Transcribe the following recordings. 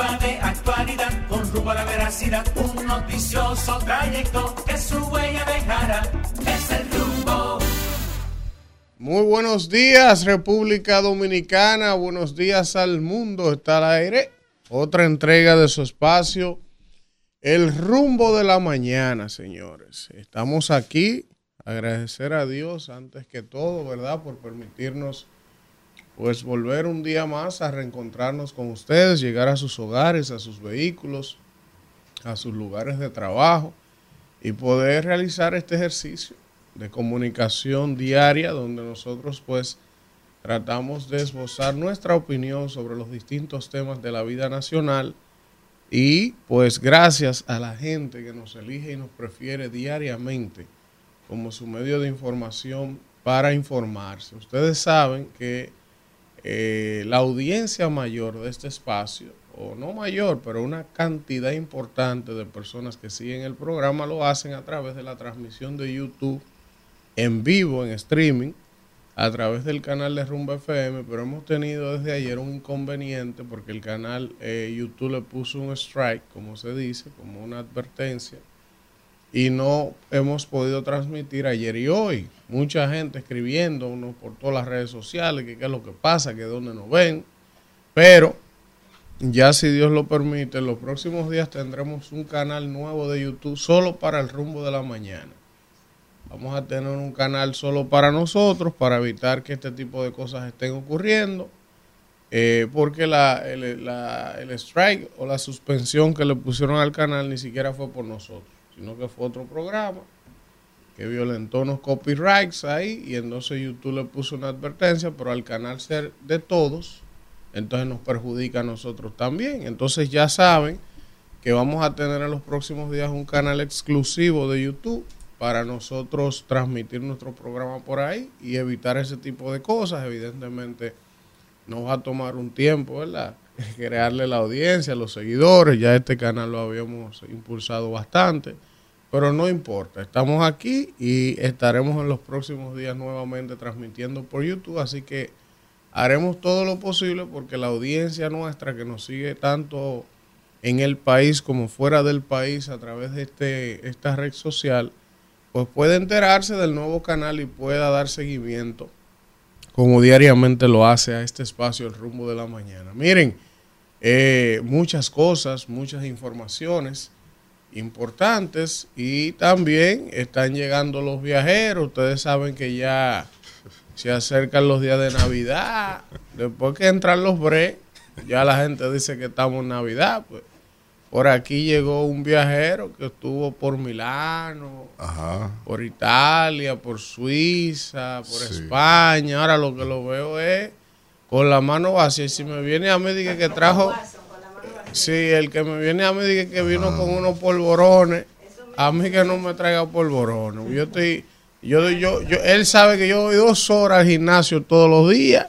de actualidad, con rumbo a la veracidad, un noticioso trayecto que su huella. Es el rumbo. Muy buenos días, República Dominicana. Buenos días al mundo. Está al aire. Otra entrega de su espacio. El rumbo de la mañana, señores. Estamos aquí. Agradecer a Dios antes que todo, ¿verdad? Por permitirnos pues volver un día más a reencontrarnos con ustedes, llegar a sus hogares, a sus vehículos, a sus lugares de trabajo y poder realizar este ejercicio de comunicación diaria donde nosotros pues tratamos de esbozar nuestra opinión sobre los distintos temas de la vida nacional y pues gracias a la gente que nos elige y nos prefiere diariamente como su medio de información para informarse. Ustedes saben que eh, la audiencia mayor de este espacio, o no mayor, pero una cantidad importante de personas que siguen el programa lo hacen a través de la transmisión de YouTube en vivo, en streaming, a través del canal de Rumba FM, pero hemos tenido desde ayer un inconveniente porque el canal eh, YouTube le puso un strike, como se dice, como una advertencia y no hemos podido transmitir ayer y hoy. Mucha gente escribiéndonos por todas las redes sociales que qué es lo que pasa, que dónde nos ven. Pero ya si Dios lo permite, los próximos días tendremos un canal nuevo de YouTube solo para el rumbo de la mañana. Vamos a tener un canal solo para nosotros, para evitar que este tipo de cosas estén ocurriendo. Eh, porque la, el, el strike o la suspensión que le pusieron al canal ni siquiera fue por nosotros sino que fue otro programa que violentó unos copyrights ahí y entonces YouTube le puso una advertencia, pero al canal ser de todos, entonces nos perjudica a nosotros también. Entonces ya saben que vamos a tener en los próximos días un canal exclusivo de YouTube para nosotros transmitir nuestro programa por ahí y evitar ese tipo de cosas. Evidentemente nos va a tomar un tiempo, ¿verdad? Crearle la audiencia, los seguidores, ya este canal lo habíamos impulsado bastante pero no importa, estamos aquí y estaremos en los próximos días nuevamente transmitiendo por YouTube, así que haremos todo lo posible porque la audiencia nuestra que nos sigue tanto en el país como fuera del país a través de este, esta red social, pues puede enterarse del nuevo canal y pueda dar seguimiento como diariamente lo hace a este espacio El Rumbo de la Mañana. Miren, eh, muchas cosas, muchas informaciones importantes y también están llegando los viajeros. Ustedes saben que ya se acercan los días de Navidad. Después que entran los bre, ya la gente dice que estamos en Navidad. Pues. Por aquí llegó un viajero que estuvo por Milano, por Italia, por Suiza, por España. Ahora lo que lo veo es con la mano vacía. Y si me viene a mí, dije que trajo Sí, el que me viene a mí dice que vino con unos polvorones. A mí que no me traiga polvorones. Yo estoy, yo, yo, yo, él sabe que yo voy dos horas al gimnasio todos los días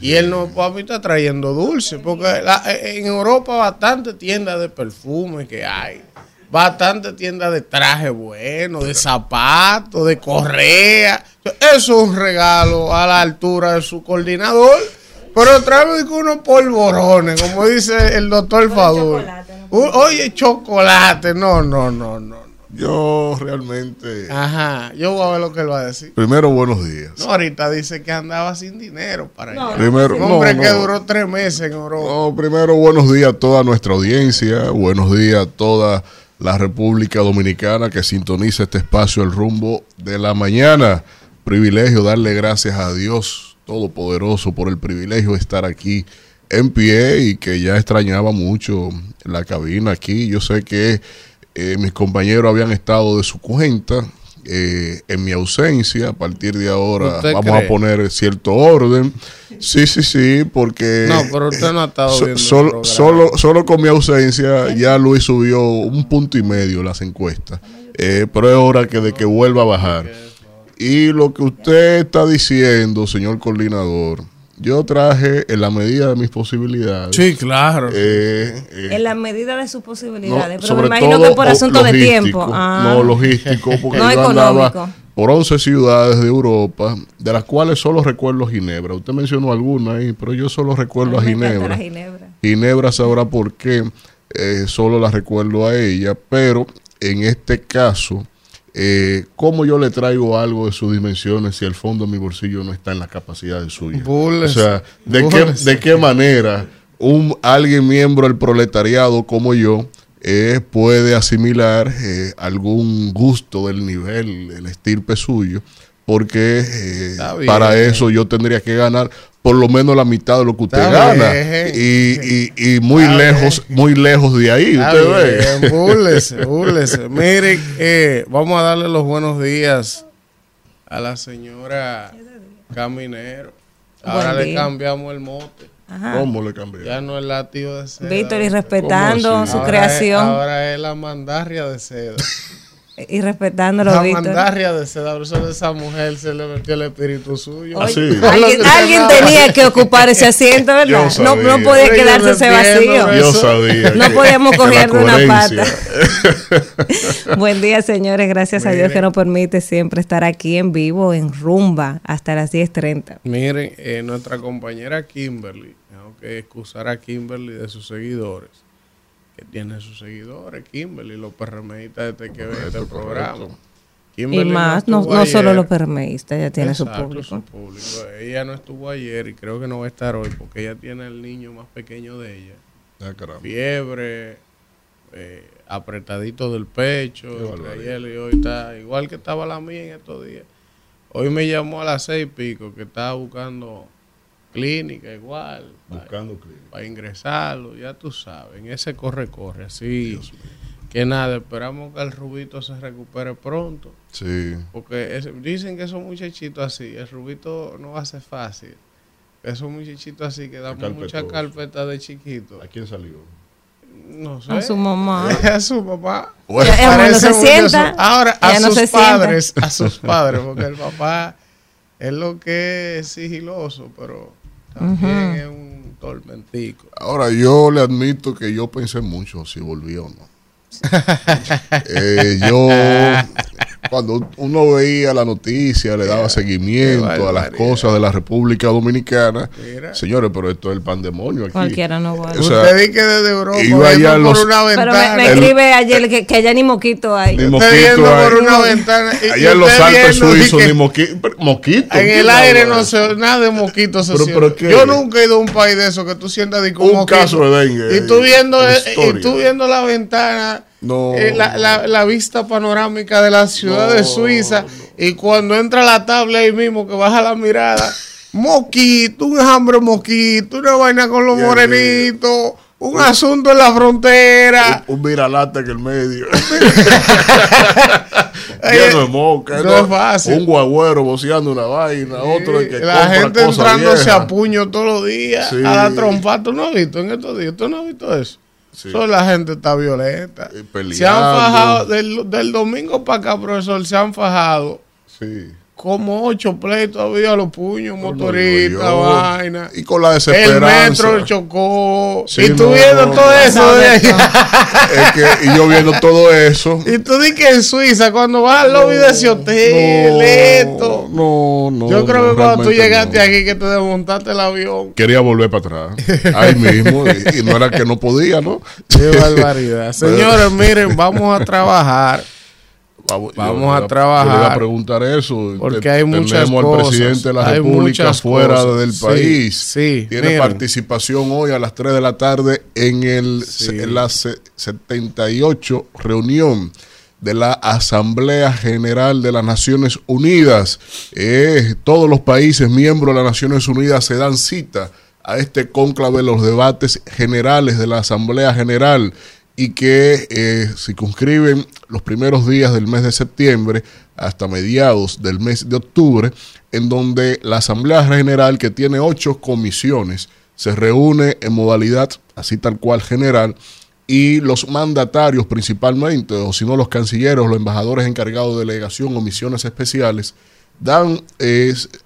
y él no para mí está trayendo dulce porque en Europa bastante tiendas de perfume que hay, bastante tiendas de traje bueno, de zapatos, de correa. Eso es un regalo a la altura de su coordinador pero trae unos polvorones, como dice el doctor Fadul. Oye, chocolate. No, no, no, no. Yo realmente. Ajá, yo voy a ver lo que él va a decir. Primero, buenos días. No, ahorita dice que andaba sin dinero para no, Primero, Un hombre que duró tres meses en Europa. No, primero, buenos días a toda nuestra audiencia. Buenos días a toda la República Dominicana que sintoniza este espacio, el rumbo de la mañana. Privilegio darle gracias a Dios Todopoderoso por el privilegio de estar aquí en pie y que ya extrañaba mucho la cabina aquí. Yo sé que eh, mis compañeros habían estado de su cuenta. Eh, en mi ausencia, a partir de ahora vamos a poner cierto orden. Sí, sí, sí, porque... No, pero usted no ha estado viendo solo, solo, solo, con mi ausencia ya Luis subió un punto y medio las encuestas. Eh, pero es hora que de que vuelva a bajar. Y lo que usted está diciendo, señor coordinador, yo traje en la medida de mis posibilidades. Sí, claro. Eh, eh, en la medida de sus posibilidades. pero me imagino que por asunto de tiempo. Ah. No, logístico, porque no yo andaba por 11 ciudades de Europa, de las cuales solo recuerdo Ginebra. Usted mencionó alguna ahí, pero yo solo recuerdo a, Ginebra. Ginebra. Ginebra sabrá por qué, eh, solo la recuerdo a ella, pero en este caso, eh, ¿cómo yo le traigo algo de sus dimensiones si el fondo de mi bolsillo no está en las capacidades suyas? o sea, ¿de qué, ¿de qué manera un, alguien miembro del proletariado como yo eh, puede asimilar eh, algún gusto del nivel, el estirpe suyo? Porque eh, para eso yo tendría que ganar por lo menos la mitad de lo que usted gana. Y, y, y, muy lejos, muy lejos de ahí. usted ve. Miren, eh, vamos a darle los buenos días a la señora Caminero. Ahora le cambiamos el mote. ¿Cómo le cambiamos? Ya no es la tío de seda. Víctor, y respetando su creación. ahora es la mandarria de seda. y respetándolo, la mandarria de eso de esa mujer se le metió el espíritu suyo. ¿Ah, alguien, tenía que ocupar ese asiento, ¿verdad? No, no, podía quedarse ese vacío. Yo sabía. No podíamos coger de una pata. Buen día, señores. Gracias a Dios que nos permite siempre estar aquí en vivo, en rumba, hasta las 10.30. Miren, eh, nuestra compañera Kimberly, tengo que excusar a Kimberly de sus seguidores tiene sus seguidores, Kimberly, los PRMistas desde que ve este programa. y más, no, no, solo los PRMistas, ella tiene su público. Ella no estuvo ayer y creo que no va a estar hoy porque ella tiene el niño más pequeño de ella. Ah, Fiebre, eh, apretadito del pecho. Ayer y hoy está igual que estaba la mía en estos días. Hoy me llamó a las seis y pico que estaba buscando clínica igual. Buscando para, clínica. Para ingresarlo, ya tú sabes, en ese corre-corre, así. Que nada, esperamos que el Rubito se recupere pronto. Sí. Porque dicen que esos muchachitos así, el Rubito no va a ser fácil. Esos muchachitos así que damos mucha carpeta de chiquito. ¿A quién salió? No sé. A su mamá. A su papá. Bueno, no se sienta. Ahora, a sus padres. A sus padres, porque el papá es lo que es sigiloso, pero también es un tormentico. Ahora, yo le admito que yo pensé mucho si volví o no. eh, yo cuando uno veía la noticia, le daba seguimiento a las cosas de la República Dominicana. Señores, pero esto es el pandemonio aquí. Cualquiera no va. O sea, Usted que desde Europa iba por una ventana. Pero me, escribe ayer que, que, allá ni moquito hay. Ni moquito viendo por una ventana. Y, allá en los Alpes suizos ni moquito. moquito en el aire no se nada de moquito se pero, pero Yo nunca he ido a un país de eso que tú sientas de un caso de dengue. Y tú viendo, y tú viendo la ventana no. Eh, la, la, la, vista panorámica de la ciudad de Suiza. Y cuando entra la tabla ahí mismo que baja la mirada, moquito, un hambre moquito, una vaina con los morenitos. Un, asunto en la frontera. Un, viralata en el medio. Lleno de moca. No, es fácil. Un guagüero boceando una vaina. Otro de que La gente entrándose a puño todos los días. A la trompa. ¿Tú no has visto en estos días? ¿Tú no has visto eso? La gente está violenta. Se han fajado, del, domingo para acá, profesor, se han fajado. Como ocho pleitos había los puños, motoristas, vaina. Y con la desesperanza. El metro chocó. y tú viendo todo eso de es que, y yo viendo todo eso. Y tú di que en Suiza, cuando vas al lobby de ese hotel, esto. No, no. Yo creo que cuando tú llegaste aquí, que te desmontaste el avión. Quería volver para atrás. Ahí mismo. y, no era que no podía, ¿no? Qué barbaridad. Señores, miren, vamos a trabajar. Vamos, a trabajar. Yo a preguntar eso. Porque hay muchas Tenemos al presidente de la República fuera del país. Sí, Tiene participación hoy a las 3 de la tarde en, el, en la 78 reunión de la Asamblea General de las Naciones Unidas. Eh, todos los países miembros de las Naciones Unidas se dan cita a este cónclave de los debates generales de la Asamblea General y que eh, circunscriben los primeros días del mes de septiembre hasta mediados del mes de octubre, en donde la Asamblea General, que tiene ocho comisiones, se reúne en modalidad así tal cual general y los mandatarios principalmente, o si no los cancilleros, los embajadores encargados de delegación o misiones especiales, dan,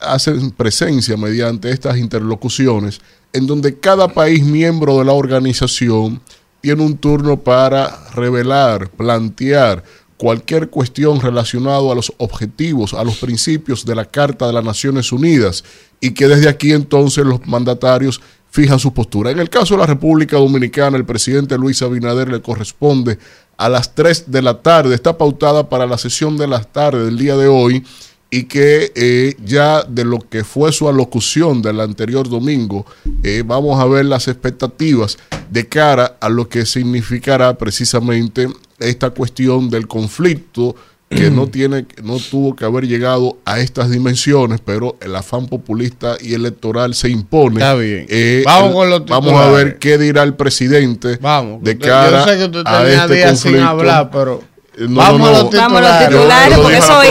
hacen presencia mediante estas interlocuciones en donde cada país miembro de la organización tiene un turno para revelar, plantear cualquier cuestión relacionada a los objetivos, a los principios de la Carta de las Naciones Unidas y que desde aquí entonces los mandatarios fijan su postura. En el caso de la República Dominicana, el presidente Luis Abinader le corresponde a las 3 de la tarde, está pautada para la sesión de las tardes del día de hoy y que eh, ya de lo que fue su alocución del anterior domingo, eh, vamos a ver las expectativas de cara a lo que significará precisamente esta cuestión del conflicto que no tiene, no tuvo que haber llegado a estas dimensiones, pero el afán populista y electoral se impone. Está bien. Eh, vamos con los vamos a ver qué dirá el presidente Vamos. de cara yo sé que usted a este días sin hablar, pero no, vamos no, a no. los Vamos a los titulares. porque esos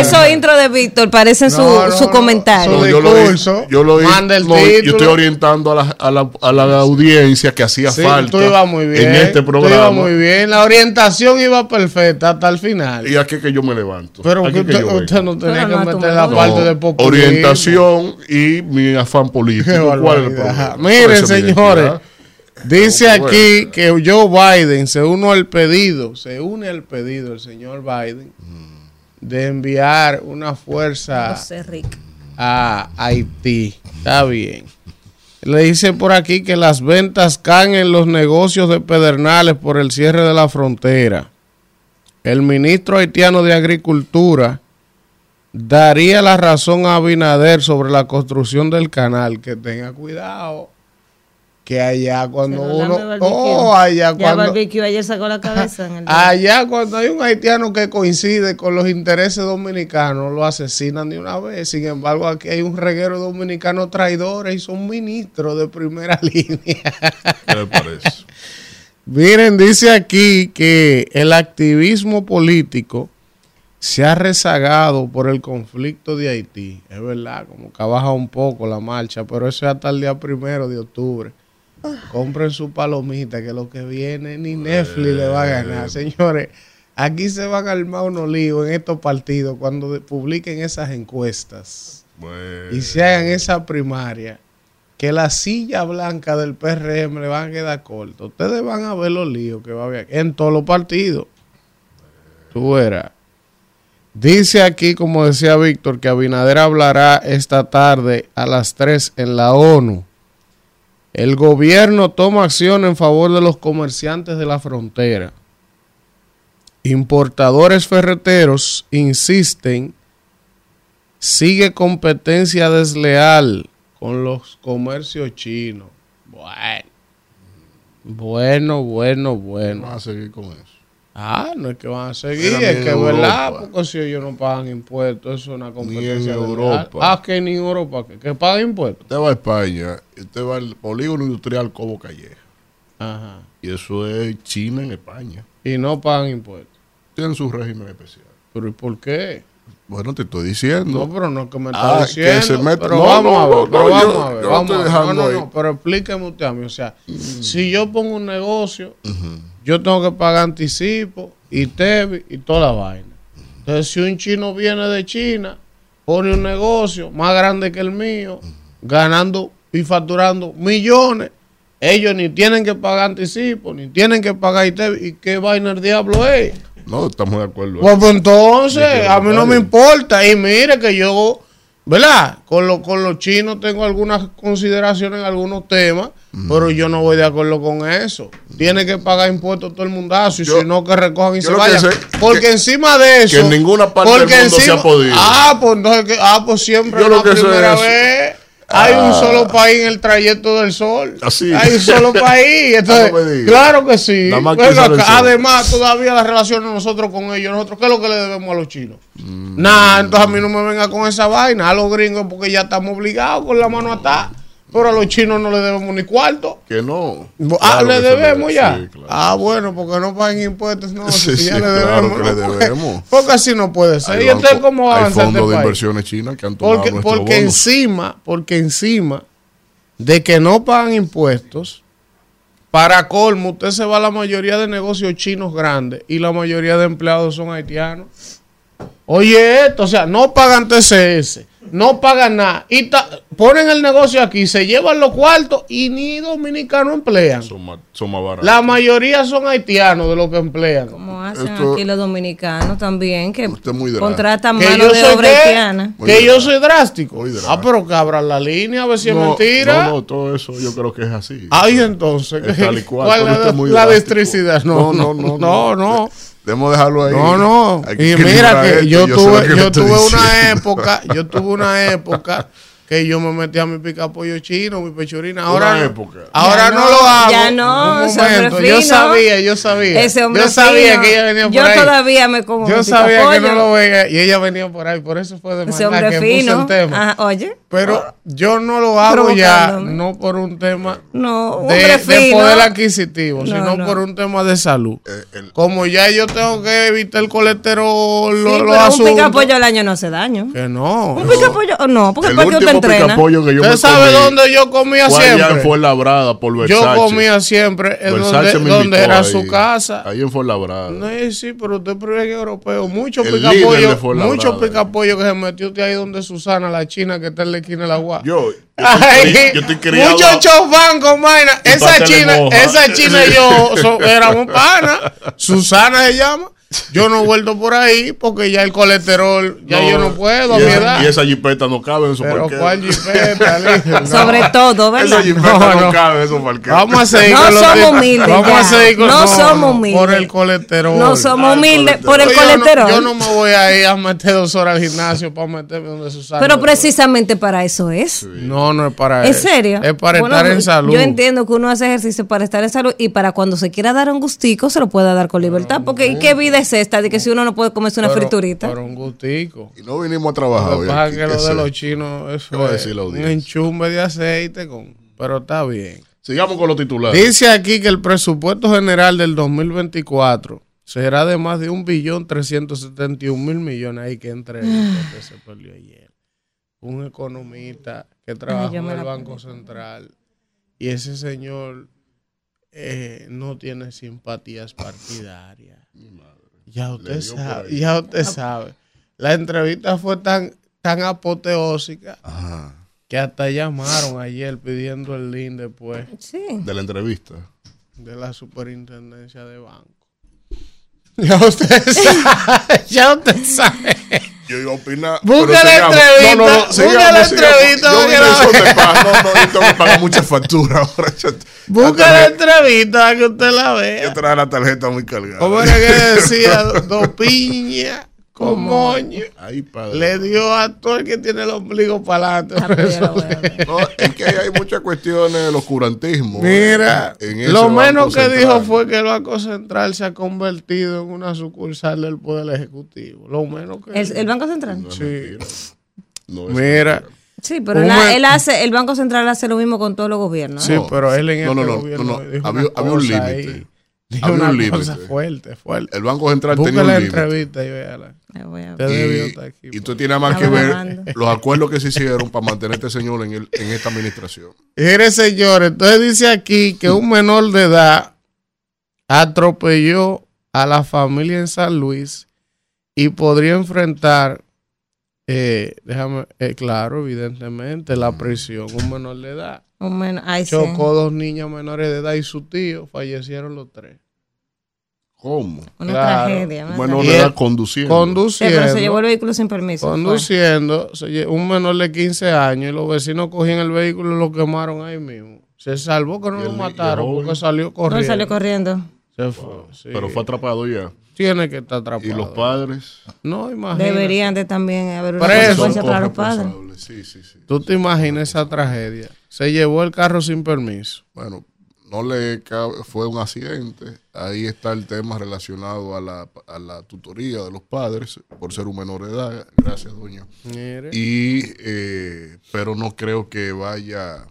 esos intros de Víctor parecen su, su comentario. Su yo lo, discurso, yo lo manda el no, yo estoy orientando a la, a la, a la audiencia que hacía Sí, falta muy bien. en este Tú programa. ibas muy bien. La orientación iba perfecta hasta el final. ¿Y aquí que yo me levanto? pero Aquí que que usted, usted no tenía que meter me- la No, parte de populismo. Orientación y mi afán político. Qué ¿Cuál es el? Miren, señores, identidad. Dice aquí que Joe Biden se une al pedido, se une al pedido el señor Biden de enviar una fuerza a Haití. Está bien. Le dice por aquí que las ventas caen en los negocios de Pedernales por el cierre de la frontera. El ministro haitiano de Agricultura daría la razón a Abinader sobre la construcción del canal. Que tenga cuidado. Que allá cuando uno... Oh, allá Ya cuando... Barbecue ayer sacó la cabeza en el Allá cuando hay un haitiano que coincide con los intereses dominicanos, lo asesinan de una vez. Sin embargo, aquí hay un reguero de dominicanos traidores y son ministros de primera línea. ¿Qué le parece? Miren, dice aquí que el activismo político se ha rezagado por el conflicto de Haití. Es verdad, como que ha bajado un poco la marcha, pero eso es hasta el día primero de octubre. Compren su palomita, que lo que viene ni Netflix le va a ganar. Señores, aquí se van a armar unos líos en estos partidos cuando publiquen esas encuestas Bueno, y se hagan esa primaria, que la silla blanca del PRM le van a quedar corta. Ustedes van a ver los líos que va a haber en todos los partidos. Tú verás. Dice aquí, como decía Víctor, que Abinader hablará esta tarde a las 3 en la ONU. El gobierno toma acción en favor de los comerciantes de la frontera. Importadores ferreteros insisten sigue competencia desleal con los comercios chinos. Bueno, bueno, bueno, bueno. vamos a seguir con eso. Ah, no es que van a seguir, es ni que es en verdad, Europa. porque si ellos no pagan impuestos, eso es una competencia en desleal. Europa. Ah, que ni en Europa, que, que pagan impuestos. Usted va a España, usted va al polígono industrial Cobo Calleja. Ajá. Y eso es China en España. Y no pagan impuestos. Tienen su régimen especial. ¿Pero y por qué? Bueno, te estoy diciendo. No, pero no es que me está Ah, que diciendo. se mete- Pero no, vamos no, a ver, no, pero no, vamos a ver. Vamos a no, no, no, pero explíqueme usted a mí. O sea, si yo pongo un negocio, yo tengo que pagar anticipo y TEBI y toda la vaina. Entonces, si un chino viene de China, pone un negocio más grande que el mío, ganando y facturando millones, ellos ni tienen que pagar anticipo, ni tienen que pagar ITEBI. ¿Y qué vaina el diablo es? No, estamos de acuerdo. Pues, pues, entonces, a mí no me importa. Y mire que yo, ¿verdad? Con, lo, con los chinos tengo algunas consideraciones en algunos temas, pero yo no voy de acuerdo con eso. Tiene que pagar impuestos todo el mundazo y Yo- si no, que recojan y se vayan. sé Porque que- encima de eso. que en ninguna parte del mundo se ha podido. Ah, pues entonces, ah, pues siempre Yo es lo la que sé primera es- vez. Hay un Ah. solo país en el trayecto del sol. Así. Hay un solo país. Entonces, No me digas. claro que sí. Además, todavía las relaciones nosotros con ellos, nosotros, ¿qué es lo que le debemos a los chinos? Mm. Nada, entonces a mí no me venga con esa vaina, a los gringos, porque ya estamos obligados con la mano atada. Pero a los chinos no le debemos ni cuarto. Que no. ah, Claro le que debemos le- ya. sí, claro. Ah, bueno, porque no pagan impuestos, no, Sí, si ya sí, le claro debemos. que le no puede- debemos. Porque así no puede ser. Hay ¿Y entonces banco- cómo Hay avanzar este fondos de país? inversiones chinas que han tomado Porque, porque bonos. encima, porque encima de que no pagan impuestos, para colmo, usted se va a la mayoría de negocios chinos grandes y la mayoría de empleados son haitianos. Oye, esto, o sea, no pagan TCS, no pagan nada. Y ta- ponen el negocio aquí, se llevan los cuartos y ni dominicanos emplean. Son más, son más baratos. La mayoría son haitianos de los que emplean. ¿Cómo hacen aquí los dominicanos también, que contratan que mano de obra haitiana. Que yo soy drástico. Ah, pero que abran la línea a ver si es mentira. No, no, todo eso yo creo que es así. Ay, entonces, ¿cuál es la, electricidad? No, no, no, no, no. Debemos dejarlo ahí. No, no. Y mira que yo tuve, yo tuve una época, yo tuve una época que yo me metí a mi pica pollo chino, mi pechurina. Ahora, época. ahora no, lo hago. Ya no, Yo sabía, yo sabía. Ese hombre yo sabía que ella venía por yo ahí. Yo todavía me como Yo sabía que no lo veía y ella venía por ahí. Por eso fue de Ese hombre que fino. el tema. Ajá, oye. Pero yo no lo hago ya, no por un tema no, de, de, poder adquisitivo, sino por un tema de salud. Eh, Como ya yo tengo que evitar el colesterol, sí, lo, pero un pica pollo al año no hace daño. Que no. Un pica pollo, no, porque el para usted entrena. Que yo ¿Usted sabe dónde yo comía siempre? Allá en Fuenlabrada, por Versace. Yo comía siempre en donde, donde era ahí, su casa. Ahí en Fuenlabrada. No, sí, pero usted es privilegio europeo. Mucho pica pollo, mucho pica pollo que se metió usted ahí donde Susana, la china que está en la esquina de la. Yo yo, estoy, criado. Muchos chofán con vaina. Esa china, esa china y yo éramos panas. Susana se llama. Yo no he vuelto por ahí porque ya el colesterol, ya yo no puedo a mi edad. Y esa jipeta no cabe en su Pero ¿cuál jipeta? Sobre todo, ¿verdad? Esa jipeta no, cabe en su parqueo. Vamos a seguir no con somos humildes. Vamos a seguir con No somos humildes. Por el colesterol. No somos humildes por el colesterol. Yo no, me voy a ir a meter dos horas al gimnasio para meterme donde Susana. Pero precisamente para eso es. No, no es para eso. ¿Es serio? Es para estar en salud. Yo entiendo que uno hace ejercicio para estar en salud y para cuando se quiera dar un gustico se lo pueda dar con libertad. Porque ¿qué vida es esta de que si uno no puede comerse una friturita. Pero un gustico. Y no vinimos a trabajar. Lo que que lo de los chinos es un enchumbe de aceite, con, pero está bien. Sigamos con los titulares. Dice aquí que el presupuesto general del 2024 será de más de un billón trescientos setenta mil millones. Ahí que entre que se perdió ayer. Un economista que trabajó en el Banco Central y ese señor eh, no tiene simpatías partidarias. Ya usted sabe, ya usted sabe. La entrevista fue tan, tan apoteósica que hasta llamaron ayer pidiendo el link después. De la entrevista. De la superintendencia de banco. Ya usted sabe, ya usted sabe. Yo iba a opinar. Busca la entrevista. No, no, no. Busca la entrevista. Yo, yo, pago, no, no, yo tengo que pagar muchas facturas ahora. Busca la entrevista que usted la vea. Yo traje la tarjeta muy cargada. ¿Cómo era que decía? Dos piñas con moño. Le dio a todo el que tiene el ombligo para adelante. no, es que hay muchas cuestiones del oscurantismo. Mira, lo menos que dijo fue que el Banco Central se ha convertido en una sucursal del Poder Ejecutivo. Lo menos que. ¿El, Banco Central? sí. Mira. Sí, pero él hace, el Banco Central hace lo mismo con todos los gobiernos. Sí, pero él en no, este no, no, gobierno no, había, había un límite. Dijo una un cosa fuerte, fuerte. El Banco Central tenía un la entrevista y véala. Y, y tú tienes más que ver los acuerdos que se hicieron para mantener a este señor en, el, en esta administración. Mire, señor, entonces dice aquí que un menor de edad atropelló a la familia en San Luis y podría enfrentar, eh, déjame, eh, claro, evidentemente, la prisión, un menor de edad. Un Chocó dos niños menores de edad y su tío, fallecieron los tres. ¿Cómo? Una tragedia. Un menor de edad conduciendo. Conduciendo. pero se llevó el vehículo sin permiso. Conduciendo. un menor de 15 años y los vecinos cogían el vehículo y lo quemaron ahí mismo. Se salvó que no lo mataron porque salió corriendo. No salió corriendo. Se fue, Pero fue atrapado ya. Tiene que estar atrapado. ¿Y los padres? No, imagínate. Deberían de también haber una consecuencia para los padres. Sí, sí, sí. Tú te imaginas esa tragedia. Se llevó el carro sin permiso. Bueno, no le fue un accidente. Ahí está el tema relacionado a la, a la tutoría de los padres por ser un menor de edad. Gracias, doña. Y, eh, pero no creo que vaya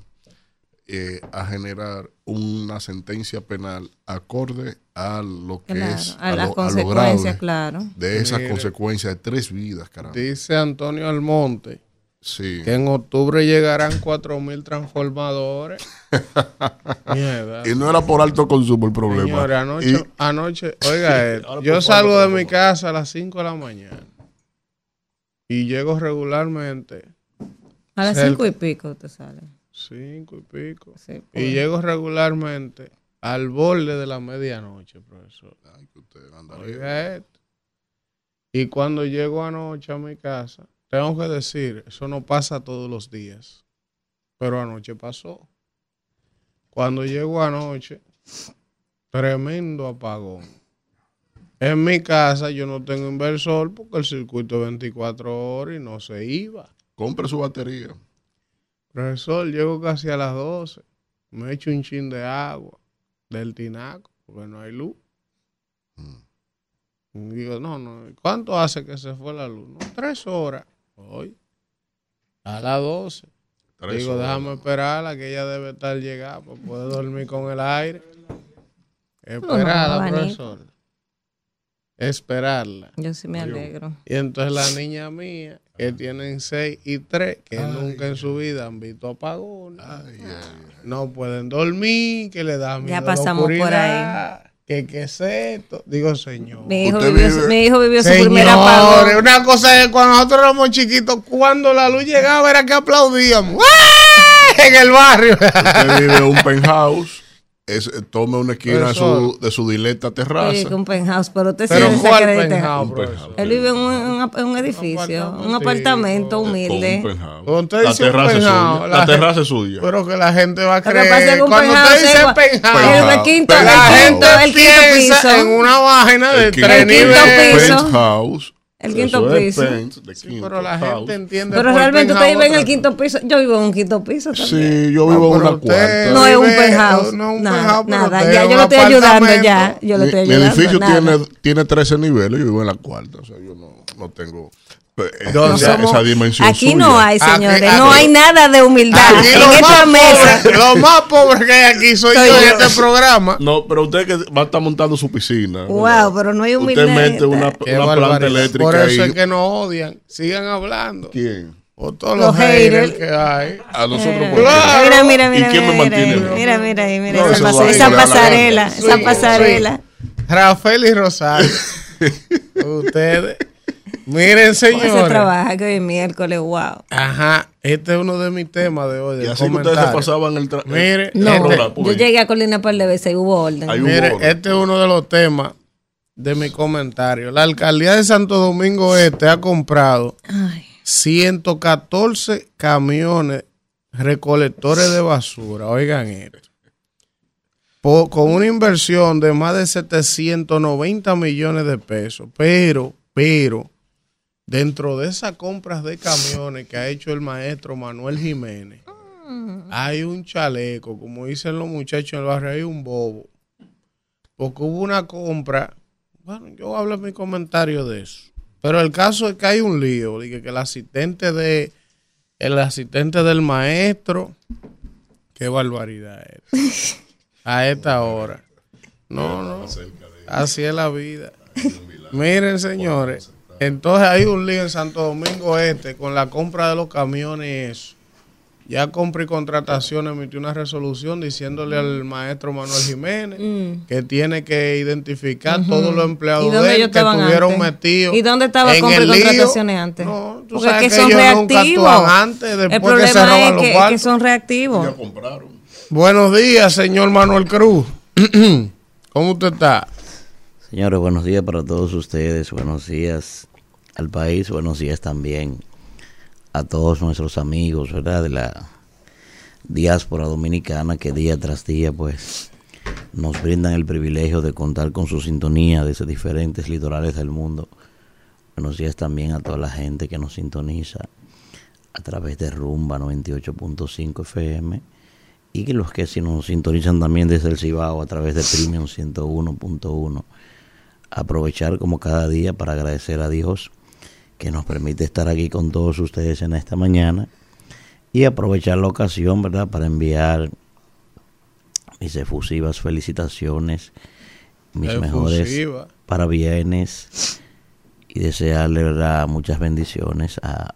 eh, a generar una sentencia penal acorde a lo que es a, las consecuencias, claro. De esas consecuencias de tres vidas, caramba. Dice Antonio Almonte Sí. Que en octubre llegarán 4.000 transformadores. Y no era por alto consumo el problema. Anoche, anoche oiga, yo salgo de mi casa a las 5 de la mañana y llego regularmente. A las 5 y pico te sale. 5 y pico. y llego regularmente al borde de la medianoche, profesor. Ay, que usted anda Oiga esto. Y cuando llego anoche a mi casa, tengo que decir, eso no pasa todos los días, pero anoche pasó. Cuando llego anoche, tremendo apagón. En mi casa yo no tengo inversor porque el circuito es 24 horas y no se iba. Compre su batería. Profesor, llego casi a las 12. Me echo un chin de agua del tinaco porque no hay luz. Y digo, no, no. ¿Cuánto hace que se fue la luz? No, tres horas. Hoy. A las 12. Tres digo, horas. déjame esperarla que ella debe estar llegada para poder dormir con el aire. no, Esperarla, abanico. profesor. Esperarla. Yo sí me alegro. Y entonces la niña mía, que tienen 6 y 3, que nunca en su vida han visto apagones, no pueden dormir, que le da miedo la pasamos por oscuridad, Que qué es esto. Digo, señor. Mi hijo, vivió, vive- su- mi hijo vivió su Señores, primer apagón. una cosa es cuando nosotros éramos chiquitos, cuando la luz llegaba era que aplaudíamos. ¡Ah! En el barrio. Usted vive un penthouse. Es, eh, tome una esquina de su, de su dileta terraza. Que un penthouse, pero usted sí Pero se ¿cuál penthouse, Un penthouse. Él vive en un, en un- un edificio, un Apartamentico. apartamento un humilde. penthouse. Usted la un terraza es penthouse, suya. la La terraza es suya. Pero que la gente va a creer. que un Cuando usted dice penthouse, el quinto, la quinto, gente el quinto piensa piso. en una vaina de tres niveles. Penthouse. El quinto piso. pent, de Sí, quinto, pero la house. gente entiende. Pero realmente usted vive en el quinto piso. Yo vivo en un quinto piso también. Sí, yo No, vivo en una cuarta. No es un penthouse. no es un nada, nada. Ya yo lo estoy ayudando ya. Yo lo estoy mi, mi ayudando. edificio nada. tiene, tiene 13 niveles, yo vivo en la cuarta. O sea, yo no, no tengo No esa, somos- esa dimensión Aquí suya. no hay, señores. aquí- no hay nada de humildad Aquí en esta más mesa. pobre- Lo más pobre que hay aquí soy Soy yo en este programa. No, pero usted que va a estar montando su piscina. Wow, ¿verdad? pero no hay humildad. Usted mete una, una planta eléctrica Por eso ahí. es que nos odian. Sigan hablando. ¿Quién? O todos Los los, haters haters. que hay. A nosotros. Mira, ¿por qué? Claro. Mira, mira, ¿Y mira. quién me mira, mantiene? mira, mira, mira, mira, No, esa, pas- esa pasarela, esa pasarela. Rafael y Rosario. Ustedes. Miren, ¿Cómo se señores. trabaja que hoy es miércoles? Wow. Ajá. Este es uno de mis temas de hoy. Y así que ustedes se pasaban el tra- Mire, No, el este- yo pues. llegué a Colina un par de veces y hubo orden. Mire, orden. este es uno de los temas de mi comentario. La alcaldía de Santo Domingo Este ha comprado Ay, 114 camiones recolectores de basura. Oigan esto. Con una inversión de más de 790 millones de pesos. Pero, pero, dentro de esas compras de camiones que ha hecho el maestro Manuel Jiménez, hay un chaleco, como dicen los muchachos en el barrio, hay un bobo. Porque hubo una compra. Bueno, yo hablo en mi comentario de eso. Pero el caso es que hay un lío. Dije que el asistente de el asistente del maestro, qué barbaridad es. A esta hora. No, no. Así es la vida. Miren, señores. Entonces hay un lío en Santo Domingo Este con la compra de los camiones y eso. Ya compra y contratación emitió una resolución diciéndole al maestro Manuel Jiménez que tiene que identificar todos los empleados Mm. ¿Y dónde de él que estuvieron metidos. ¿Y dónde estaba en compra y el lío. contrataciones antes? No, tú Porque sabes es que que son ellos nunca reactivos. actúan antes, El después que problema se roban es los que, que cuartos. son reactivos. Ya compraron. Buenos días, señor Manuel Cruz. ¿Cómo usted está? Señores, buenos días para todos ustedes, buenos días al país, buenos días también a todos nuestros amigos, ¿verdad? De la diáspora dominicana que día tras día, pues, nos brindan el privilegio de contar con su sintonía desde diferentes litorales del mundo. Buenos días también a toda la gente que nos sintoniza a través de Rumba 98.5 FM y que los que si nos sintonizan también desde el Cibao a través de Premium 101.1 aprovechar como cada día para agradecer a Dios que nos permite estar aquí con todos ustedes en esta mañana y aprovechar la ocasión, ¿verdad?, para enviar mis efusivas felicitaciones, mis mejores Efusiva. parabienes y desearle, ¿verdad?, muchas bendiciones a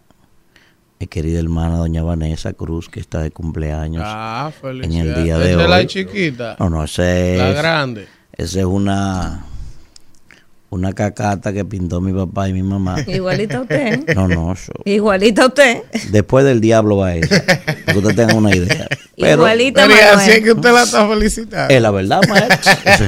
mi querida hermana doña Vanessa Cruz que está de cumpleaños. Ah, en el día de es la hoy. chiquita. No, no, ese La es, grande. esa es una una cacata que pintó mi papá y mi mamá. Igualita usted. No, no, Igualita usted. Después del diablo va eso. Para que usted tenga una idea. Pero, Igualita pero así es que usted la está felicitando. Es la verdad, maestro.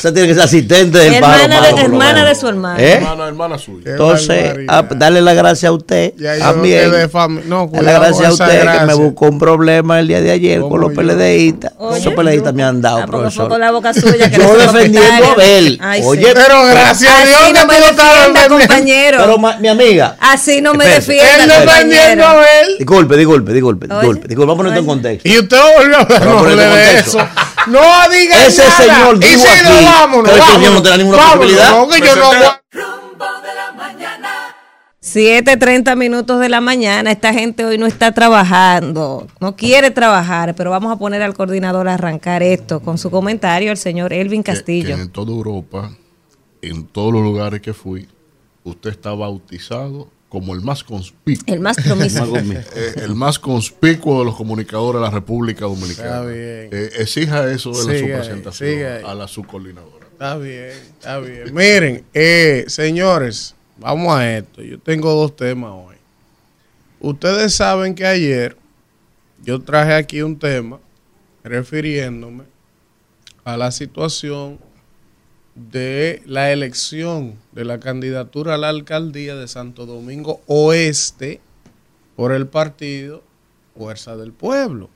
Esa tiene que ser asistente del hermana, de, hermana de su hermana. ¿Eh? Hermana, hermana suya. Entonces, a, darle la gracia a usted. También. No, darle la gracia a usted que me buscó un problema el día de ayer con los PLDistas. Esos PLDistas me han dado, ah, profesor. Con la boca suya, que yo defendiendo a Abel. Oye, pero gracias a Dios que no me defienda, compañero. Pero mi amiga. Así no me defienda, Él defendiendo a Abel. Disculpe, disculpe, disculpe, disculpe. Disculpe, vamos a ponerlo en contexto. Y usted volvió a hablar de eso. No diga Ese señor dijo aquí vámonos, vámonos, no tenga ninguna posibilidad. No, que yo no Rumbo de la mañana. 7.30 minutos de la mañana, esta gente hoy no está trabajando, no quiere trabajar, pero vamos a poner al coordinador a arrancar esto con su comentario, el señor Elvin Castillo. en toda Europa, en todos los lugares que fui, usted está bautizado como el más conspicuo. El más promiscuo. Eh, el más conspicuo de los comunicadores de la República Dominicana. Está bien. Eh, exija eso de su presentación a la subcoordinadora. Está bien, está bien. Miren, eh, señores, vamos a esto. Yo tengo dos temas hoy. Ustedes saben que ayer yo traje aquí un tema refiriéndome a la situación de la elección de la candidatura a la alcaldía de Santo Domingo Oeste por el partido Fuerza del Pueblo.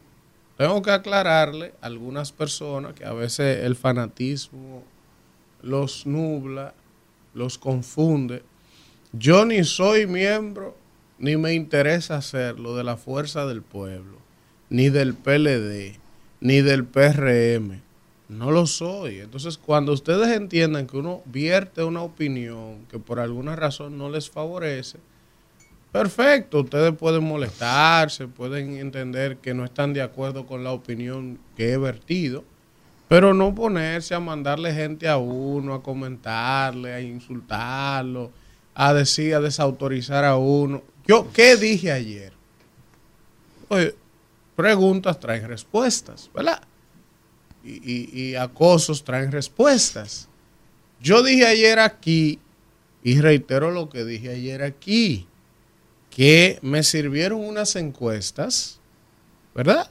Tengo que aclararle a algunas personas que a veces el fanatismo los nubla, los confunde. Yo ni soy miembro, ni me interesa hacerlo de la Fuerza del Pueblo, ni del PLD, ni del PRM no lo soy. Entonces, cuando ustedes entiendan que uno vierte una opinión que por alguna razón no les favorece, perfecto, ustedes pueden molestarse, pueden entender que no están de acuerdo con la opinión que he vertido, pero no ponerse a mandarle gente a uno, a comentarle, a insultarlo, a decir, a desautorizar a uno. Yo, ¿qué dije ayer? Oye, preguntas traen respuestas, ¿verdad? Y, acosos traen respuestas. Yo dije ayer aquí, y reitero lo que dije ayer aquí, que me sirvieron unas encuestas, ¿verdad?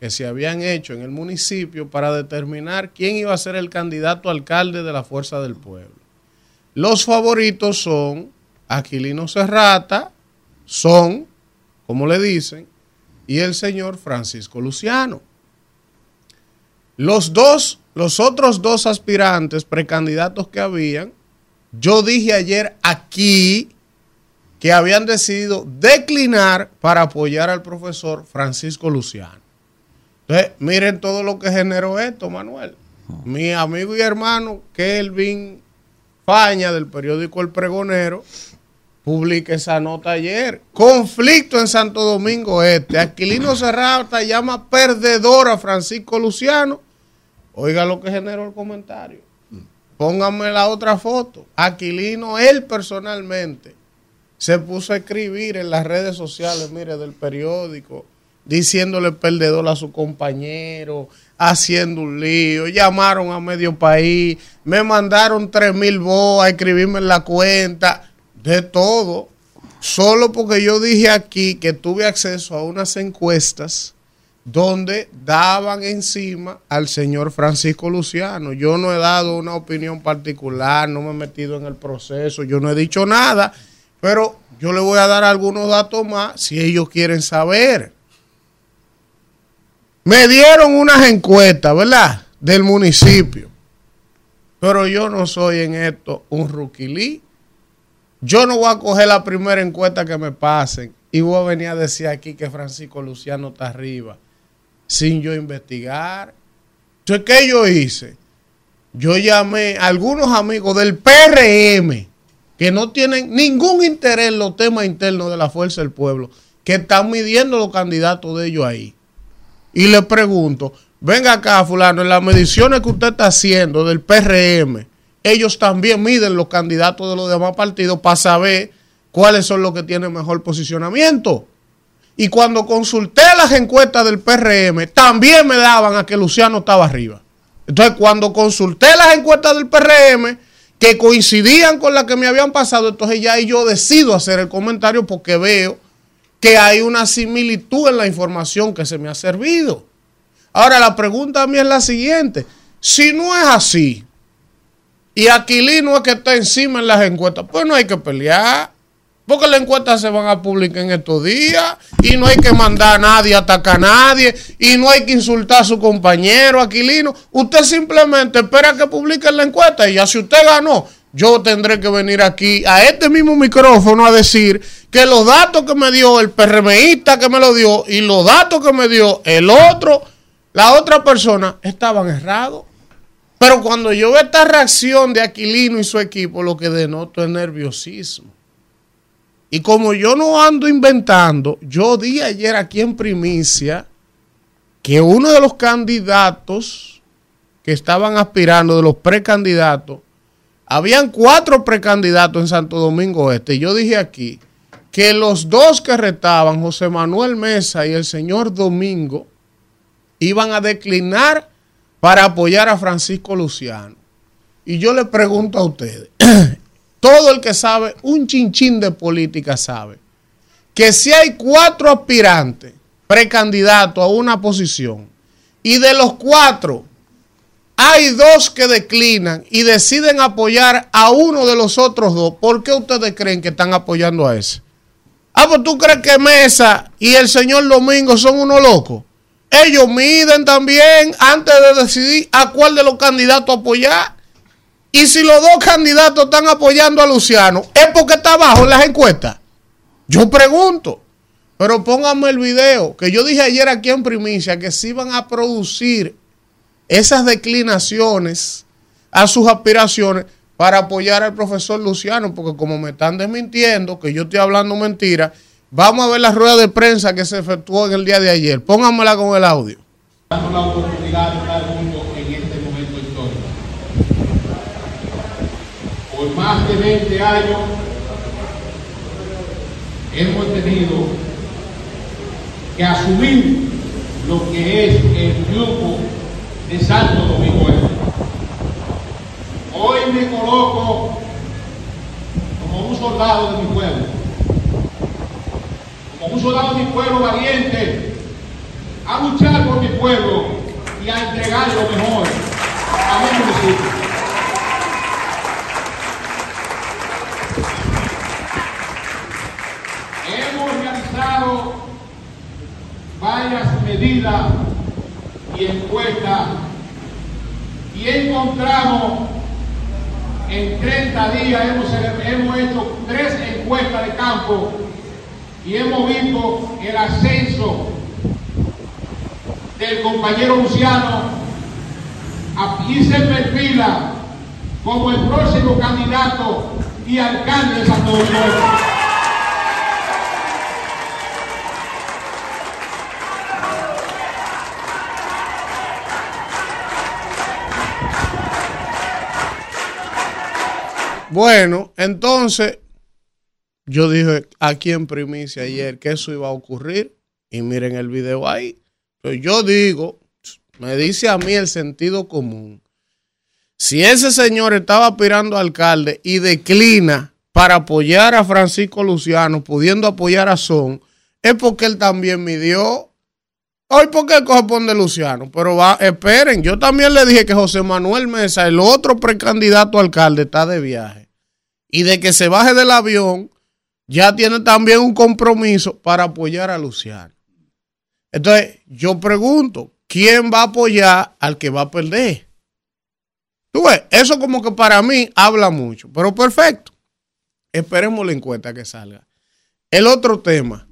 Que se habían hecho en el municipio para determinar quién iba a ser el candidato alcalde de la Fuerza del Pueblo. Los favoritos son Aquilino Serrata, son, como le dicen, y el señor Francisco Luciano. Los dos, los otros dos aspirantes precandidatos que habían, yo dije ayer aquí que habían decidido declinar para apoyar al profesor Francisco Luciano. Entonces, miren todo lo que generó esto, Manuel. Mi amigo y hermano Kelvin Faña del periódico El Pregonero publica esa nota ayer. Conflicto en Santo Domingo Este. Aquilino Serrata llama perdedor a Francisco Luciano Oiga lo que generó el comentario. Pónganme la otra foto. Aquilino, él personalmente, se puso a escribir en las redes sociales, mire, del periódico, diciéndole perdedor a su compañero, haciendo un lío. Llamaron a medio país, me mandaron tres mil votos a escribirme en la cuenta, de todo. Solo porque yo dije aquí que tuve acceso a unas encuestas donde daban encima al señor Francisco Luciano. Yo no he dado una opinión particular, no me he metido en el proceso, yo no he dicho nada, pero yo le voy a dar algunos datos más si ellos quieren saber. Me dieron unas encuestas, ¿verdad? Del municipio. Pero yo no soy en esto un ruquilí. Yo no voy a coger la primera encuesta que me pasen y voy a venir a decir aquí que Francisco Luciano está arriba sin yo investigar. Entonces, ¿qué yo hice? Yo llamé a algunos amigos del PRM que no tienen ningún interés en los temas internos de la Fuerza del Pueblo, que están midiendo los candidatos de ellos ahí. Y le pregunto, venga acá, fulano, en las mediciones que usted está haciendo del PRM, ellos también miden los candidatos de los demás partidos para saber cuáles son los que tienen mejor posicionamiento. Y cuando consulté las encuestas del PRM, también me daban a que Luciano estaba arriba. Entonces, cuando consulté las encuestas del PRM, que coincidían con las que me habían pasado, entonces ya yo decido hacer el comentario porque veo que hay una similitud en la información que se me ha servido. Ahora, la pregunta a mí es la siguiente. Si no es así, y Aquilino es que está encima en las encuestas, pues no hay que pelear. Porque las encuestas se van a publicar en estos días y no hay que mandar a nadie, atacar a nadie y no hay que insultar a su compañero Aquilino. Usted simplemente espera que publiquen la encuesta y ya si usted ganó, yo tendré que venir aquí a este mismo micrófono a decir que los datos que me dio el PRMista que me lo dio y los datos que me dio el otro, la otra persona, estaban errados. Pero cuando yo veo esta reacción de Aquilino y su equipo, lo que denoto es nerviosismo. Y como yo no ando inventando, yo di ayer aquí en primicia que uno de los candidatos que estaban aspirando, de los precandidatos, habían cuatro precandidatos en Santo Domingo Este. Y yo dije aquí que los dos que retaban, José Manuel Mesa y el señor Domingo, iban a declinar para apoyar a Francisco Luciano. Y yo le pregunto a ustedes, todo el que sabe un chinchín de política sabe que si hay cuatro aspirantes precandidatos a una posición y de los cuatro hay dos que declinan y deciden apoyar a uno de los otros dos, ¿por qué ustedes creen que están apoyando a ese? Ah, pues tú crees que Mesa y el señor Domingo son unos locos. Ellos miden también antes de decidir a cuál de los candidatos apoyar. Y si los dos candidatos están apoyando a Luciano, ¿es porque está abajo en las encuestas? Yo pregunto. Pero pónganme el video, que yo dije ayer aquí en primicia que si iban a producir esas declinaciones a sus aspiraciones para apoyar al profesor Luciano, porque como me están desmintiendo, que yo estoy hablando mentira, vamos a ver la rueda de prensa que se efectuó en el día de ayer. Pónganmela con el audio. La oportunidad de en este momento histórico más de 20 años hemos tenido que asumir lo que es el grupo de Santo Domingo Este. Hoy me coloco como un soldado de mi pueblo, como un soldado de mi pueblo valiente, a luchar por mi pueblo y a entregar lo mejor a mi. Varias medidas y encuestas y encontramos en 30 días hemos, hemos hecho tres encuestas de campo y hemos visto el ascenso del compañero Luciano y se perfila como el próximo candidato y alcalde de Santo Domingo. Bueno, entonces yo dije aquí en primicia ayer que eso iba a ocurrir y miren el video ahí. yo digo, me dice a mí el sentido común. Si ese señor estaba aspirando a alcalde y declina para apoyar a Francisco Luciano, pudiendo apoyar a Son, es porque él también midió. Hoy porque corresponde Luciano, pero va, esperen, yo también le dije que José Manuel Mesa, el otro precandidato a alcalde, está de viaje y de que se baje del avión, ya tiene también un compromiso para apoyar a Luciano. Entonces, yo pregunto, ¿quién va a apoyar al que va a perder? Tú ves, eso como que para mí habla mucho, pero perfecto. Esperemos la encuesta que salga. El otro tema,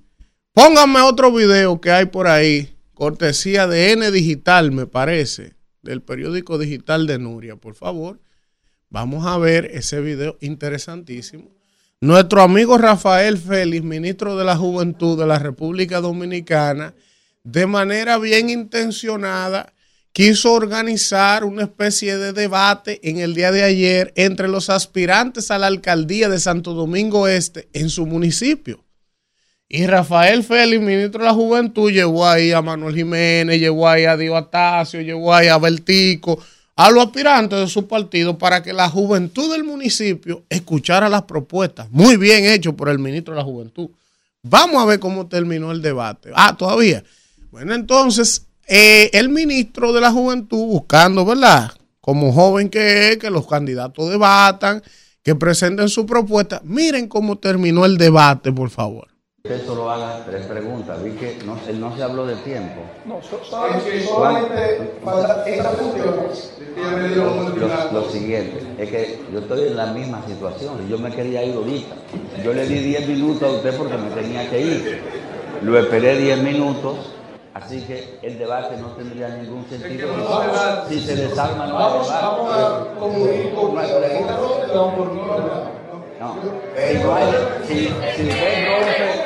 pónganme otro video que hay por ahí, cortesía de N Digital, me parece, del periódico digital de Nuria, por favor Vamos a ver ese video interesantísimo. Nuestro amigo Rafael Félix, ministro de la Juventud de la República Dominicana, de manera bien intencionada, quiso organizar una especie de debate en el día de ayer entre los aspirantes a la alcaldía de Santo Domingo Este en su municipio. Y Rafael Félix, ministro de la Juventud, llevó ahí a Manuel Jiménez, llevó ahí a Dio Atacio, llevó ahí a Bertico, a los aspirantes de su partido para que la juventud del municipio escuchara las propuestas. Muy bien hecho por el ministro de la Juventud. Vamos a ver cómo terminó el debate. Ah, todavía. Bueno, entonces, eh, el ministro de la Juventud buscando, ¿verdad? Como joven que es, que los candidatos debatan, que presenten su propuesta. Miren cómo terminó el debate, por favor. Usted solo haga tres preguntas. Vi que no, no se habló de tiempo. No, solamente para lo, lo, siguiente, es que yo estoy en la misma situación. Yo me quería ir ahorita. Yo le di 10 minutos a usted porque me tenía que ir. Lo esperé 10 minutos. Así que el debate no tendría ningún sentido. Si, se desarma, no hay debate. Vamos a con una no. Si, si usted rompe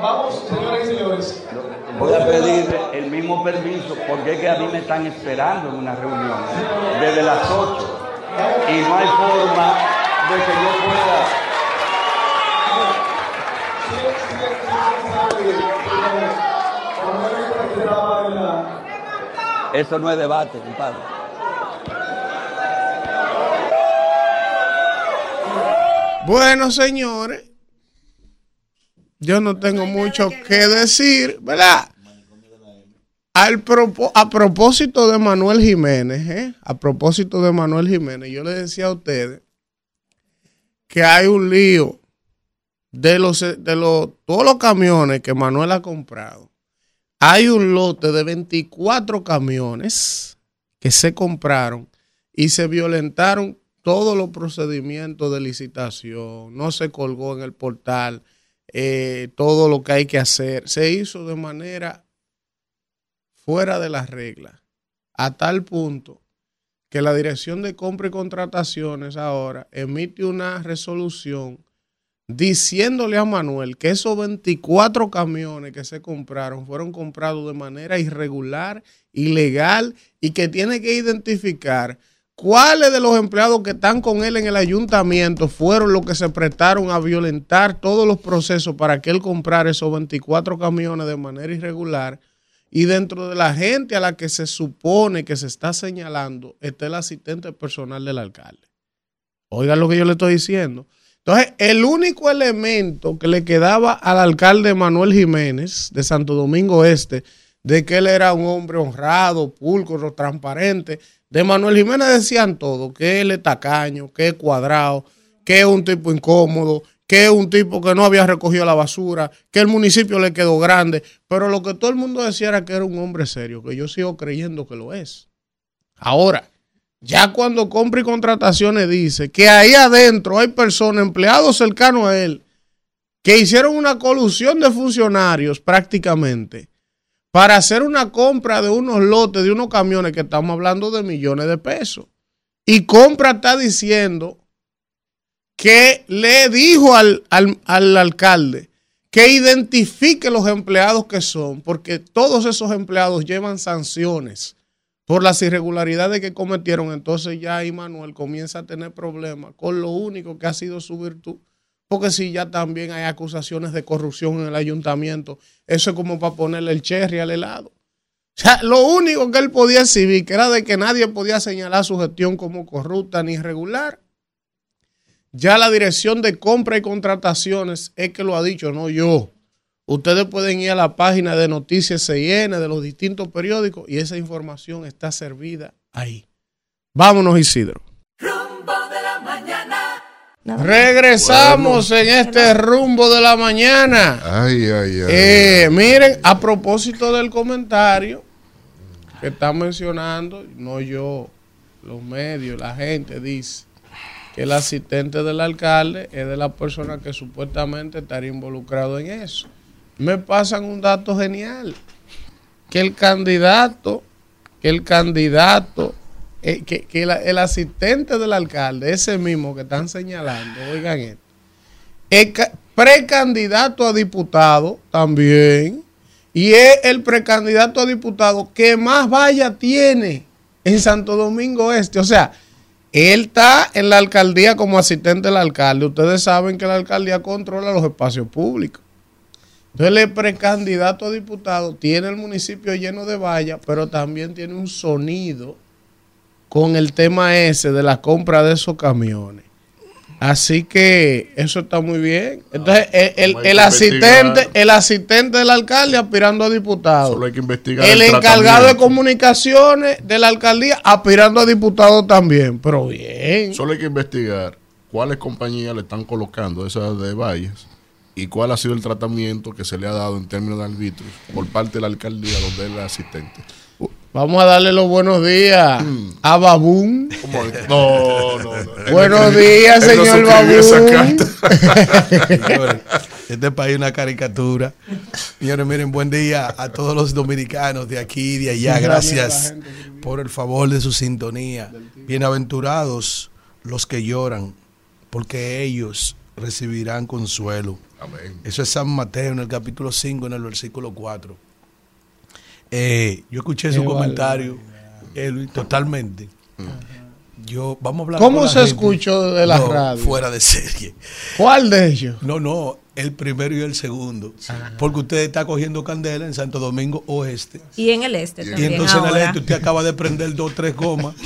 Vamos, señores y señores. Voy a pedir el mismo permiso porque es que a mí me están esperando en una reunión desde las 8 y no hay forma de que yo pueda. Eso no es debate, compadre. Bueno, señores, yo no tengo mucho que decir, ¿verdad? Al a propósito de Manuel Jiménez, ¿eh? a propósito de Manuel Jiménez, yo le decía a ustedes que hay un lío de los de los todos los camiones que Manuel ha comprado. Hay un lote de 24 camiones que se compraron y se violentaron todos los procedimientos de licitación. No se colgó en el portal eh, todo lo que hay que hacer. Se hizo de manera fuera de las reglas, a tal punto que la Dirección de Compra y Contrataciones ahora emite una resolución diciéndole a Manuel que esos 24 camiones que se compraron fueron comprados de manera irregular, ilegal y que tiene que identificar cuáles de los empleados que están con él en el ayuntamiento fueron los que se prestaron a violentar todos los procesos para que él comprara esos 24 camiones de manera irregular y dentro de la gente a la que se supone que se está señalando está el asistente personal del alcalde. Oigan lo que yo le estoy diciendo. Entonces, el único elemento que le quedaba al alcalde Manuel Jiménez de Santo Domingo Este, de que él era un hombre honrado, pulcro, transparente, de Manuel Jiménez decían todo, que él es tacaño, que es cuadrado, que es un tipo incómodo, que es un tipo que no había recogido la basura, que el municipio le quedó grande, pero lo que todo el mundo decía era que era un hombre serio, que yo sigo creyendo que lo es. Ahora, ya cuando compra y contrataciones dice que ahí adentro hay personas, empleados cercanos a él, que hicieron una colusión de funcionarios prácticamente para hacer una compra de unos lotes, de unos camiones que estamos hablando de millones de pesos. Y compra está diciendo que le dijo al, alcalde que identifique los empleados que son, porque todos esos empleados llevan sanciones por las irregularidades que cometieron. Entonces ya ahí Manuel comienza a tener problemas con lo único que ha sido su virtud. Porque si ya también hay acusaciones de corrupción en el ayuntamiento, eso es como para ponerle el cherry al helado. O sea, lo único que él podía exhibir, que era de que nadie podía señalar su gestión como corrupta ni irregular, ya la dirección de compra y contrataciones es que lo ha dicho, no yo. Ustedes pueden ir a la página de Noticias CIN de los distintos periódicos y esa información está servida ahí. Vámonos, Isidro. Rumbo de la mañana. Regresamos en este rumbo de la mañana. Ay, ay, ay. Eh, miren, a propósito del comentario que está mencionando, no yo, los medios, la gente dice que el asistente del alcalde es de la persona que supuestamente estaría involucrado en eso. Me pasan un dato genial, que el candidato, que el candidato, eh, que, el asistente del alcalde, ese mismo que están señalando, oigan esto, es precandidato a diputado también, y es el precandidato a diputado que más valla tiene en Santo Domingo Este. O sea, Él está en la alcaldía como asistente del alcalde. Ustedes saben que la alcaldía controla los espacios públicos. Entonces, el precandidato a diputado tiene el municipio lleno de vallas, pero también tiene un sonido con el tema ese de la compra de esos camiones. Así que eso está muy bien. Entonces, el, el- el que asistente, el asistente del alcalde aspirando a diputado. Solo hay que investigar. El el encargado de comunicaciones de la alcaldía aspirando a diputado también. Pero bien. Solo hay que investigar cuáles compañías le están colocando esas de vallas y cuál ha sido el tratamiento que se le ha dado en términos de arbitrios por parte de la alcaldía donde él es asistente. Vamos a darle los buenos días Mm. a Babún. No, no, no. Buenos días, señor Babún. este país es una caricatura. Señores, miren, buen día a todos los dominicanos de aquí y de allá. Gracias por el favor de su sintonía. Bienaventurados los que lloran, porque ellos recibirán consuelo. Amén. Eso es San Mateo en el capítulo 5, en el versículo 4. Eh, yo escuché su comentario, totalmente. Yo, vamos a hablar ¿Cómo la se escuchó de la No, radio? Fuera de serie. ¿Cuál de ellos? No, no, el primero y el segundo. Porque usted está cogiendo candela en Santo Domingo Oeste. Y en el este Y también. entonces en el ahora. este usted acaba de prender dos, tres gomas.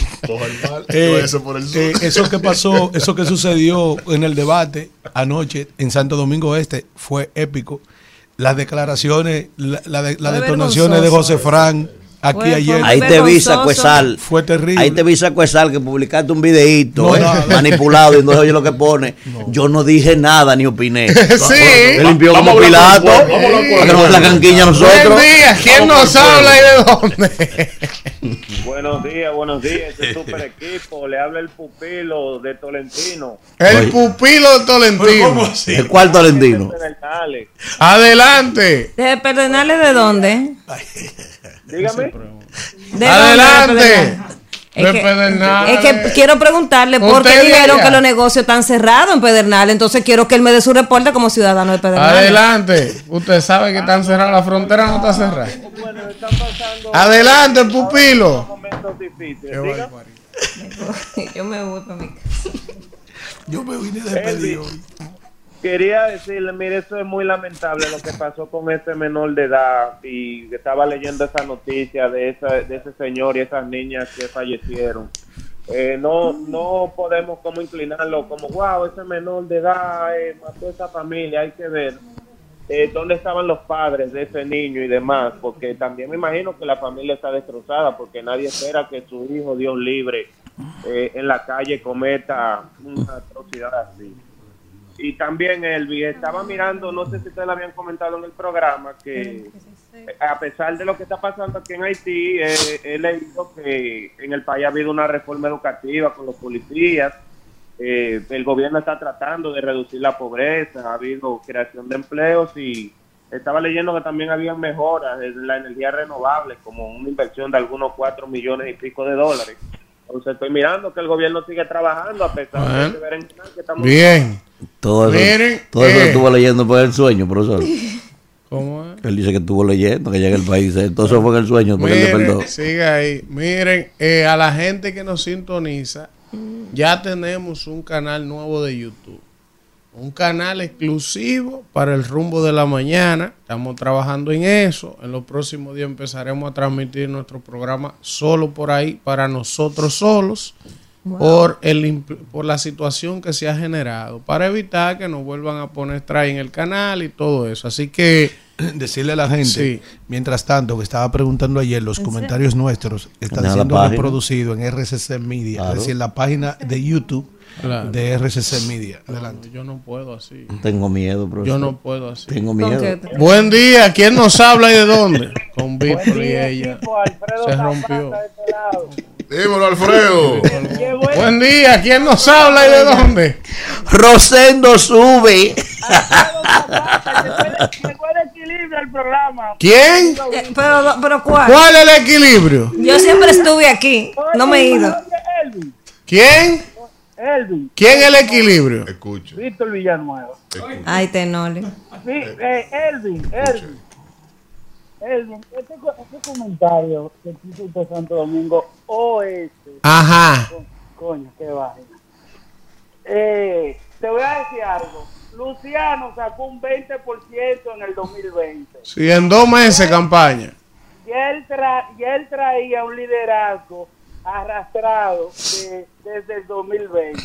Eh, por el sur. eh, eso que pasó, eso que sucedió en el debate anoche en Santo Domingo Este fue épico. Las declaraciones, la, la de- las Fue detonaciones de. José Fran aquí Fue- ayer. Ahí te visa vergonzoso. Cuesal. Fue terrible. Ahí te visa Cuesal que publicaste un videíto No, eh, manipulado y no oye lo que pone. Yo no dije nada ni opiné. sí. Él limpió como Pilato. Para que no se la canquiña a nosotros. Buen día. ¿Quién Vamos nos habla y de dónde? Buenos días, buenos días, este super equipo. Le habla el pupilo de Tolentino. El Oye. pupilo de Tolentino. El cuarto Valentino. Dale. Adelante. ¿De Pedernales de dónde? Dígame. ¿De Adelante. Es que, Pedernales. es que quiero preguntarle por qué dijeron que los negocios están cerrados en Pedernales. Entonces quiero que él me dé su reporte como ciudadano de Pedernales. Adelante. Usted sabe que están cerradas. La frontera no está cerrada. Bueno, están pasando Adelante, pupilo. momentos difíciles. Diga. Yo me voy para mi casa. Yo me vine de pedir hoy. Quería decirle, mire, eso es muy lamentable lo que pasó con ese menor de edad y estaba leyendo esa noticia de, esa, de ese señor y esas niñas que fallecieron. Eh, no no podemos como inclinarlo como, wow, ese menor de edad eh, mató a esa familia, hay que ver eh, dónde estaban los padres de ese niño y demás, porque también me imagino que la familia está destrozada, porque nadie espera que su hijo, Dios libre, en la calle cometa una atrocidad así. Y también Elvi, estaba mirando, no sé si ustedes lo habían comentado en el programa, que a pesar de lo que está pasando aquí en Haití, eh, he leído que en el país ha habido una reforma educativa con los policías, eh, el gobierno está tratando de reducir la pobreza, ha habido creación de empleos y estaba leyendo que también había mejoras en la energía renovable, como una inversión de algunos 4 millones y pico de dólares. Entonces estoy mirando que el gobierno sigue trabajando a pesar de que estamos Bien. Todo eso, Miren, todo eso eh. estuvo leyendo por el sueño, profesor. ¿Cómo es? Él dice que estuvo leyendo, que llega el país. eh, Todo eso fue en el sueño, porque él le. Miren, siga ahí. Miren, eh, a la gente que nos sintoniza, ya tenemos un canal nuevo de YouTube. Un canal exclusivo para el rumbo de la mañana. Estamos trabajando en eso. En los próximos días empezaremos a transmitir nuestro programa solo por ahí, para nosotros solos, por, el, por la situación que se ha generado, para evitar que nos vuelvan a poner strike en el canal y todo eso. Así que Decirle a la gente, Sí. mientras tanto, que estaba preguntando ayer, los comentarios nuestros están En siendo reproducidos en RCC Media, Claro. es decir, en la página de YouTube Claro. de RCC Media. Adelante. yo no puedo así. Tengo miedo, profesor. Yo no puedo así. Tengo ¿Con miedo. Buen día, ¿quién nos habla y de dónde? Con Víctor y ella. Alfredo Se rompió. Dímelo, Alfredo. Buen día, ¿quién nos habla y de dónde? Rosendo sube. El programa. ¿Quién? Eh, pero, pero ¿cuál? ¿Cuál es el equilibrio? Yo siempre estuve aquí. No me he ido. ¿Quién? Elvin, ¿Quién es el equilibrio? Escucha. Víctor Villanueva. Ay, Tenole. Sí, eh, Elvin, Elvin. Elvin, este, este comentario que puso usted Santo Domingo Oeste, Ajá. Coño, qué vaina. Eh, te voy a decir algo. Luciano sacó un 20% en el 2020. Sí, en dos meses campaña. Y él, tra- y él traía un liderazgo arrastrado de- desde el 2020.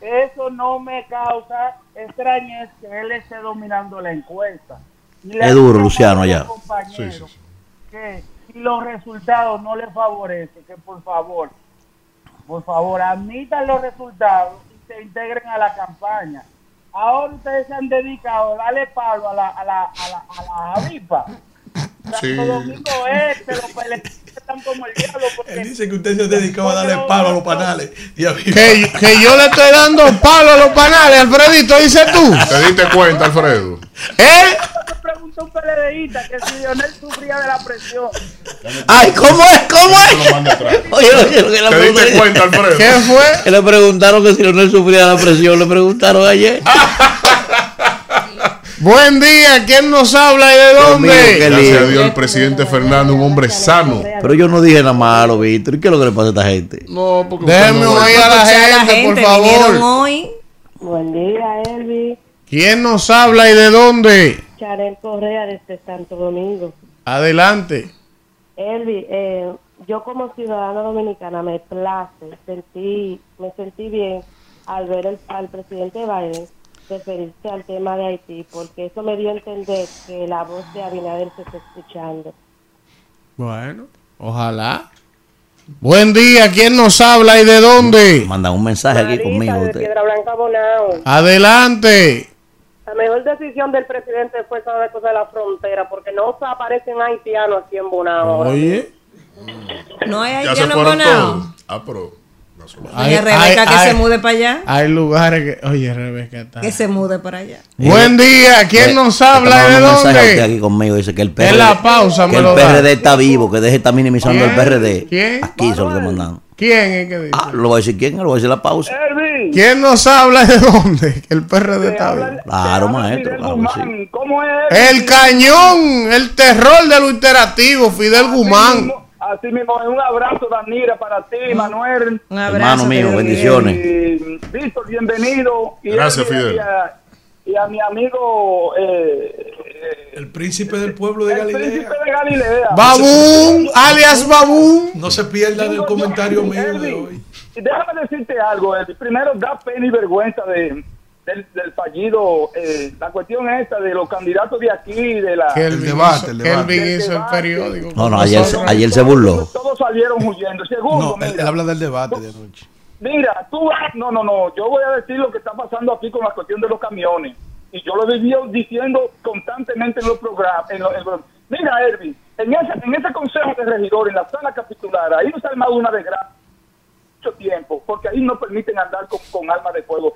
Eso no me causa extrañez que él esté dominando la encuesta. Es duro, a Luciano, allá. compañeros Que si los resultados no le favorecen, que por favor, por favor, admitan los resultados y se integren a la campaña. Ahora ustedes se han dedicado a darle palo a la, a la, a la, a la avipa. Sí. Santo Domingo Este, los peleadores están como el diablo. Porque Él dice que usted se dedicó a darle palo a los panales. Y a mí- Que, que yo le estoy dando palo a los panales, Alfredito, dice tú. ¿Te diste cuenta, Alfredo? ¿Eh? me preguntó un que si Lionel sufría de la presión. Ay, ¿cómo es? ¿Cómo es? Oye, oye, lo que le ¿Te diste pregunté- cuenta, Alfredo? ¿Qué fue? Que le preguntaron que si Leonel sufría la presión, le preguntaron ayer. Buen día, ¿quién nos habla y de Dios mío, qué dónde? Gracias a. Dios, el presidente Fernando, un hombre sano. Pero yo no dije nada malo, Víctor. ¿Y qué es lo que le pasa a esta gente? No, porque no- oír a la gente, por favor. hoy. Buen día, Elvi. ¿Quién nos habla y de dónde? Charel Correa desde Santo Domingo. Adelante. Elvi, eh, yo como ciudadana dominicana me place, sentí, me sentí bien al ver el- al presidente Biden referirse al tema de Haití, porque eso me dio a entender que la voz de Abinader se está escuchando. Bueno, ojalá. Buen día, ¿quién nos habla y de dónde? Mandan un mensaje aquí conmigo. de usted. Piedra Blanca Bonao. Adelante. La mejor decisión del presidente fue esa de cosa de la frontera, porque no se aparecen haitianos aquí en Bonao. ahora Oye. No hay Ya se haitiano fueron bonao. todos. Ah, pero. Se lo- Doña Rebeca que se mude para allá. Hay lugares que. Oye, Rebeca está. Que se mude para allá. Buen día, ¿quién Le- nos habla de a usted dónde? aquí conmigo dice que el PRD, En la pausa que me el lo da. PRD está vivo, que deje de estar minimizando el ¿Quién? PRD. ¿Quién? Aquí son los que mandan. ¿Quién es que dice? Ah, lo voy a decir quién, lo voy a decir la pausa. Elvi, ¿Quién nos habla de dónde? Que el PRD está bien. Claro, maestro, Fidel claro sí. ¿Cómo es? El cañón, el terror de lo interactivo, Fidel Así Guzmán. Así mismo, un abrazo, Danira, para ti, Manuel. Un abrazo. Hermano mío, bendiciones. Y, Víctor, bienvenido. Y Gracias, a- Fidel. Y a, y a mi amigo, eh, El príncipe del pueblo de el príncipe Galilea. de Galilea. Babún, alias Babún. No se pierda del Digo, comentario mío de hoy. y Déjame decirte algo. Primero, da pena y vergüenza de, del, del fallido. eh, la cuestión esta de los candidatos de aquí, de la. Debate, hizo- el debate. El hizo el debate. periódico. No, no, ayer, nosotros. ayer se burló. Todos salieron huyendo. Segundo, No, él, mira, él habla del debate de anoche. Mira, tú vas, no, no, no, yo voy a decir lo que está pasando aquí con la cuestión de los camiones. Y yo lo he vivido diciendo constantemente en los programas. En los- en los- mira, Erwin, en ese, en ese consejo de regidores, en la sala capitular, ahí no se ha armado una desgracia mucho tiempo, porque ahí no permiten andar con, con armas de fuego.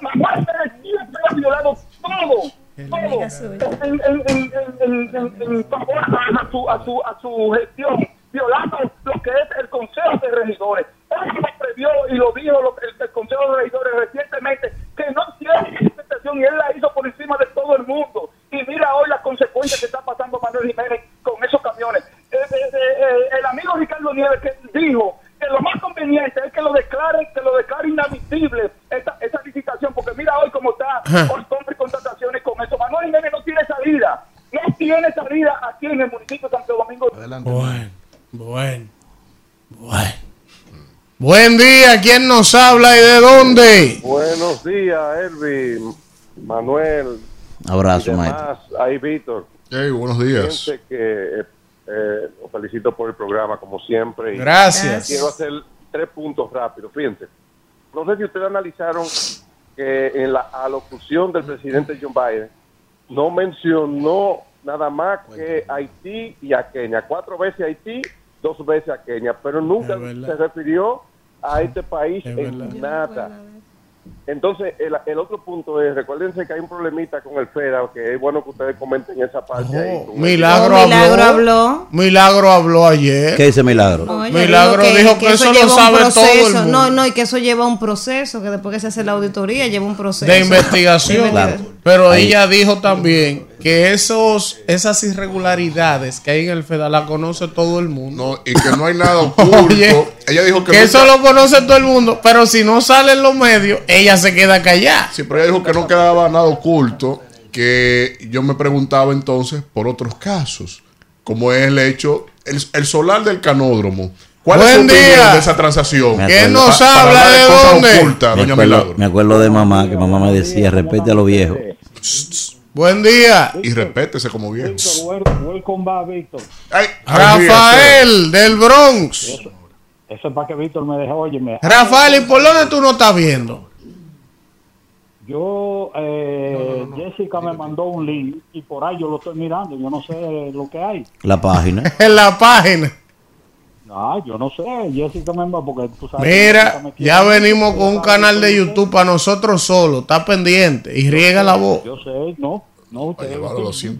Manuel Pérez siempre ha violado todo, todo, en, en, favor a su, a, su, a su gestión, violando lo que es el Consejo de Regidores. Él lo previó y lo dijo lo- el, el Consejo de Regidores recientemente, que no tiene interpretación y él la hizo por encima de todo el mundo. Y mira hoy las consecuencias que está pasando Manuel Jiménez con esos camiones. Eh, eh, eh, eh, el amigo Ricardo Nieves que dijo que lo más conveniente es que lo declaren, que lo declare inadmisible esta, esa licitación, porque mira hoy cómo está por compra y contrataciones con eso. Manuel Jiménez no tiene salida, no tiene salida aquí en el municipio de Santo Domingo. Adelante. Bueno, bueno, bueno. Buen día, ¿quién nos habla y de dónde? Buenos días, Elvi, Manuel, Abrazo, y maestro. Ahí, Víctor. Hey, buenos días. Que eh, los felicito por el programa, como siempre. y Gracias. Quiero hacer tres puntos rápidos. Fíjense, no sé si ustedes analizaron que en la alocución del presidente John Biden no mencionó nada más que Haití y a Kenia. Cuatro veces Haití, dos veces a Kenia, pero nunca se refirió a este país Es en verdad. nada. Entonces, el, el otro punto es, recuérdense que hay un problemita con el FEDA, que es bueno que ustedes comenten esa parte. Oh, Milagro, Oh, Milagro habló. Milagro habló ayer. ¿Qué dice Milagro? Oye, Milagro dijo que eso lo sabe todo el proceso. mundo. No, no, y que eso lleva un proceso, que después que se hace la auditoría lleva un proceso. de investigación. De investigación. Pero Ahí. ella dijo también que esos, esas irregularidades que hay en el FEDA la conoce todo el mundo. No, y que no hay nada oculto. Oye, ella dijo que, que nunca- eso lo conoce todo el mundo, pero si no sale en los medios, ella se queda callada. Sí, pero ella dijo que no quedaba nada oculto, que yo me preguntaba entonces por otros casos, como es el hecho, el, el solar del canódromo. ¿Cuál es Buen opinión día. de esa transacción? Me ¿Quién acuerdo- nos habla de cosas dónde? ocultas, Me doña acuerdo, me acuerdo de mamá, que mamá me decía, respete a los viejos. Buen día. Y respétese como bien. welcome back, Víctor. Ay, Rafael del Bronx. Eso, eso es para que Víctor me deje, óyeme. Rafael, ¿y por dónde tú no estás viendo? Yo, eh, Jessica me mandó un link y por ahí yo lo estoy mirando. Yo no sé lo que hay. La página. En la página. Ah, yo no sé. Jessica me mandó porque tú sabes. Mira, ya venimos con un canal de YouTube para nosotros solos. Está pendiente y riega la voz. Yo sé, no. No, usted,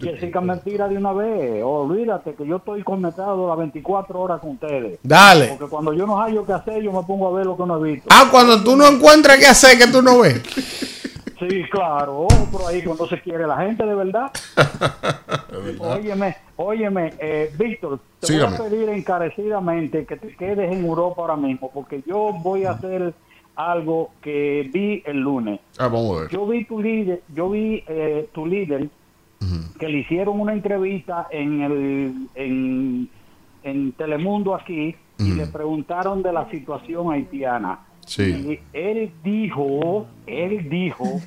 Jessica me tira de una vez. Olvídate que yo estoy conectado las 24 horas con ustedes. Dale. Porque cuando yo no hallo qué hacer, yo me pongo a ver lo que no he visto. Ah, cuando tú no encuentras qué hacer, que tú no ves. Sí, claro, por ahí cuando se quiere la gente de verdad. Óyeme, óyeme, eh, Víctor, te Sígame. voy a pedir encarecidamente que te quedes en Europa ahora mismo, porque yo voy a hacer algo que vi el lunes. Ah, vamos a ver. Yo vi tu líder, yo vi eh, tu líder que le hicieron una entrevista en el en, en Telemundo aquí y le preguntaron de la situación haitiana. Sí. Y él dijo, él dijo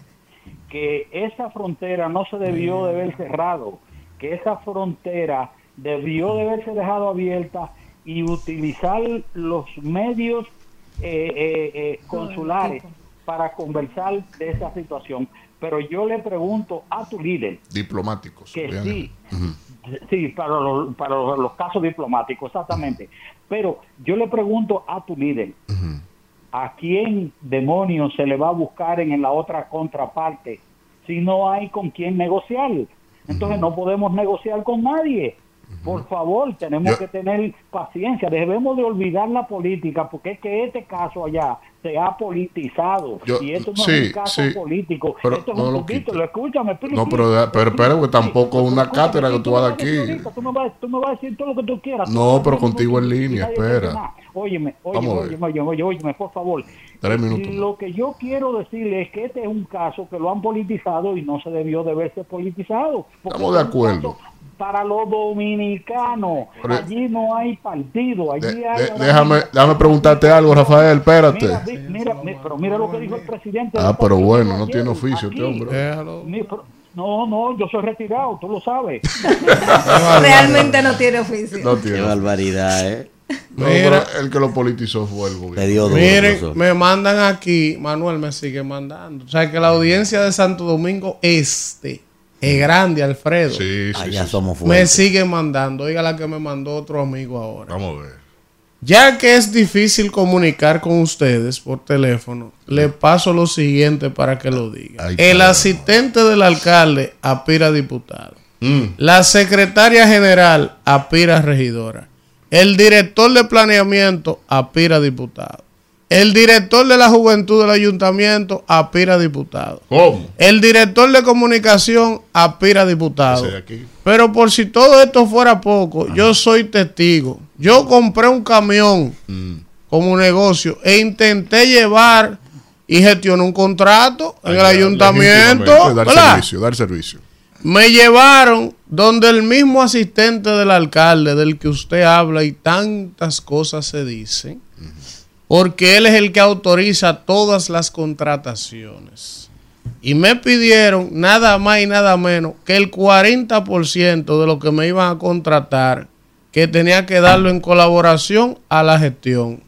que esa frontera no se debió de haber cerrado, que esa frontera debió de haberse dejado abierta y utilizar los medios eh, eh, eh, consulares para conversar de esa situación. Pero yo le pregunto a tu líder. Diplomáticos. que sí, sí, para los, para los, los casos diplomáticos, exactamente. Pero yo le pregunto a tu líder, ¿a quién demonios se le va a buscar en la otra contraparte si no hay con quién negociar? Entonces no podemos negociar con nadie. Por favor, tenemos Yo- que tener paciencia. Debemos de olvidar la política porque es que este caso allá se ha politizado. Yo- y esto no sí, es un caso sí, político. pero esto es no un lo escúchame. No, pero, pero espera, porque tampoco es una cátedra que tú vas aquí. ahorita, Tú me, vas, tú me vas a decir todo lo que tú quieras. No, pero contigo en que línea, espera. Óyeme, óyeme, óyeme, óyeme, óyeme, óyeme, por favor. Tres minutos. Lo que yo quiero decirle es que este es un caso que lo han politizado y no se debió de verse politizado. Estamos de es un acuerdo. Para los dominicanos, Pero- allí no hay partido, allí De- hay de- déjame, déjame preguntarte algo, Rafael, espérate. Mira, mira, mi- pero mira lo que dijo el presidente. de Ah, pero bueno, no tiene oficio este hombre. No, no, yo soy retirado, tú lo sabes. Realmente no tiene oficio. No Qué tiene. No, barbaridad, ¿eh? pero el que lo politizó fue el gobierno. Miren, profesor. me mandan aquí, Manuel me sigue mandando. O sea que la audiencia de Santo Domingo Este es grande, Alfredo. Sí, sí, Allá sí. somos Me fuertes. sigue mandando. Oiga la que me mandó otro amigo ahora. Vamos a ver. Ya que es difícil comunicar con ustedes por teléfono, le paso lo siguiente para que lo diga. Ay, El caramba. asistente del alcalde aspira a diputado. Mm. La secretaria general aspira a regidora. El director de planeamiento aspira a diputado. El director de la juventud del ayuntamiento aspira a diputado. ¿Cómo? El director de comunicación aspira a diputado. Pero por si todo esto fuera poco, yo soy testigo. Yo compré un camión Mm. como negocio e intenté llevar y gestioné un contrato en el ayuntamiento. Dar ¿verdad? servicio, dar servicio. Me llevaron donde el mismo asistente del alcalde del que usted habla y tantas cosas se dicen, porque él es el que autoriza todas las contrataciones. Y me pidieron nada más y nada menos que el 40% de lo que me iban a contratar, que tenía que darlo en colaboración a la gestión.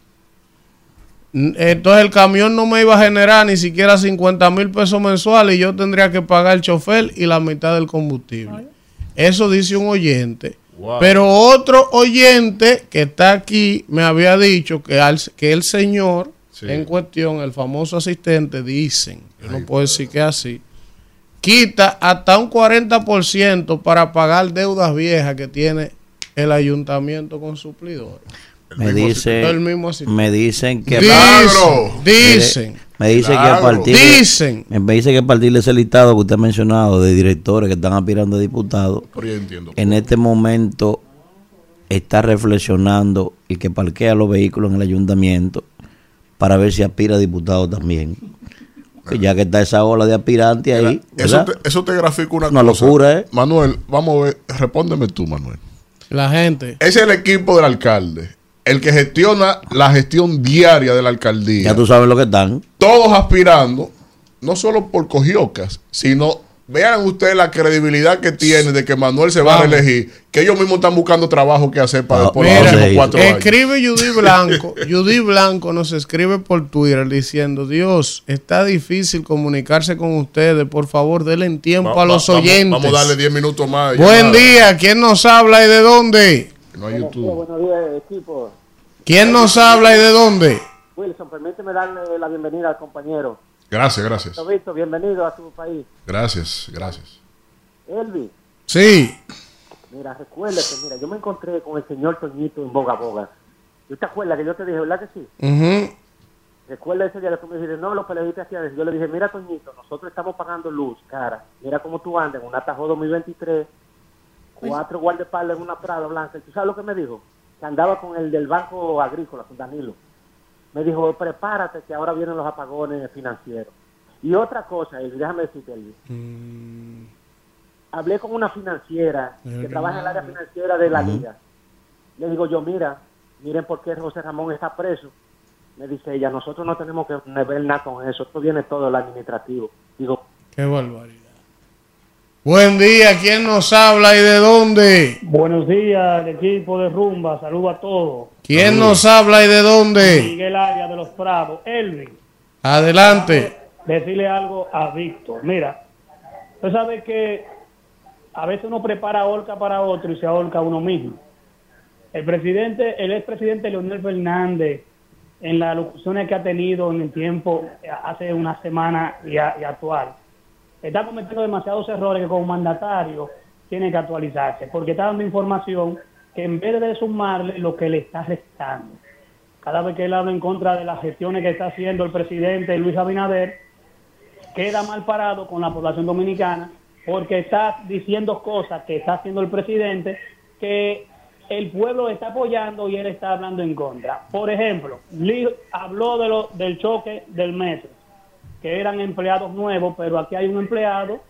Entonces el camión no me iba a generar ni siquiera 50 mil pesos mensuales y yo tendría que pagar el chofer y la mitad del combustible. Eso dice un oyente. Wow. Pero otro oyente que está aquí me había dicho que, al- que el señor Sí. en cuestión, el famoso asistente, dicen, yo no puedo decir que es así, quita hasta un 40% para pagar deudas viejas que tiene el ayuntamiento con suplidores. Me dicen, El mismo así. me dicen que Dicen, me dicen que a partir de- Dicen. me me dice que a partir de ese listado que usted ha mencionado de directores que están aspirando a diputados, en este momento está reflexionando el que parquea los vehículos en el ayuntamiento para ver si aspira a diputado también. Ya que está esa ola de aspirantes ahí, Eso te, eso te grafica una, Una cosa. locura, ¿eh? Manuel, vamos a ver, respóndeme tú, Manuel. La gente. Es el equipo del alcalde, el que gestiona la gestión diaria de la alcaldía. ya tú sabes lo que están. Todos aspirando, no solo por cogiocas, sino vean ustedes la credibilidad que tiene de que Manuel se va a reelegir, que ellos mismos están buscando trabajo que hacer para Ah, después de los próximos cuatro años. escribe Judy Blanco. Judy Blanco nos escribe por Twitter diciendo: Dios, está difícil comunicarse con ustedes. Por favor, denle tiempo Va- a los va- oyentes. Vamos a darle 10 minutos más. Buen llamada. día. ¿Quién nos habla y de dónde? No hay YouTube. Buenos días, equipo. ¿Quién nos habla y de dónde? Wilson, permíteme darle la bienvenida al compañero. Gracias, gracias. Víctor, bienvenido a tu país. Gracias, gracias. Elvi, Sí. mira, recuérdate, mira, yo me encontré con el señor Toñito en Boga Boga. ¿Tú te acuerdas que yo te dije, verdad que sí? Ujú. Recuerda ese día que tú me dijiste, no, los peleadistas hacían. Yo le dije, mira, Toñito, nosotros estamos pagando luz, cara. Mira cómo tú andas en una Tajo 2023, cuatro guardaespaldas en una Prada blanca. ¿Y tú sabes lo que me dijo? Que andaba con el del Banco Agrícola, con Danilo. Me dijo, prepárate que ahora vienen los apagones financieros. Y otra cosa, y déjame decirte, Elvi. Hablé con una financiera que trabaja en el área financiera de la liga. Le digo yo, mira, miren por qué José Ramón está preso. Me dice ella, nosotros no tenemos que ver nada con eso, esto viene todo el administrativo. Digo, Qué barbaridad. Buen día. ¿Quién nos habla y de dónde? Buenos días, el equipo de Rumba. Saludo a todos. ¿Quién nos habla y de dónde? Miguel Arias de los Prados. Elvin, Adelante. decirle algo a Víctor. Mira, usted sabe que a veces uno prepara horca para otro y se ahorca uno mismo. El presidente, el expresidente Leonel Fernández, en las locuciones que ha tenido en el tiempo, hace una semana y, a- y actual, está cometiendo demasiados errores que como mandatario tiene que actualizarse, porque está dando información que en vez de sumarle lo que le está restando. Cada vez que él habla en contra de las gestiones que está haciendo el presidente Luis Abinader, queda mal parado con la población dominicana porque está diciendo cosas que está haciendo el presidente que el pueblo está apoyando y él está hablando en contra. Por ejemplo, Lee habló de lo, del choque del metro, que eran empleados nuevos, pero aquí hay un empleado,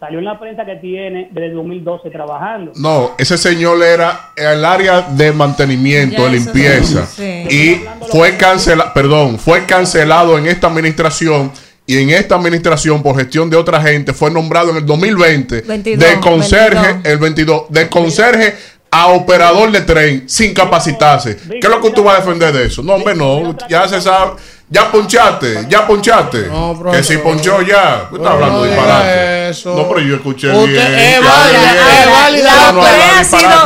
salió en la prensa que tiene desde 2012 trabajando. No, ese señor era el área de mantenimiento, Ya, de limpieza. sí. Y fue cancelado, perdón, fue cancelado en esta administración y en esta administración por gestión de otra gente fue nombrado en el 2020 22, de conserje 22. el 22 de conserje a operador de tren sin capacitarse. ¿Qué es lo que tú vas a defender de eso? No, hombre, no, ya se sabe, ya ponchaste, ya ponchaste. que si ponchó ya, tú estás hablando disparate. eso. No, pero yo escuché Usted- bien. es válido, es válido.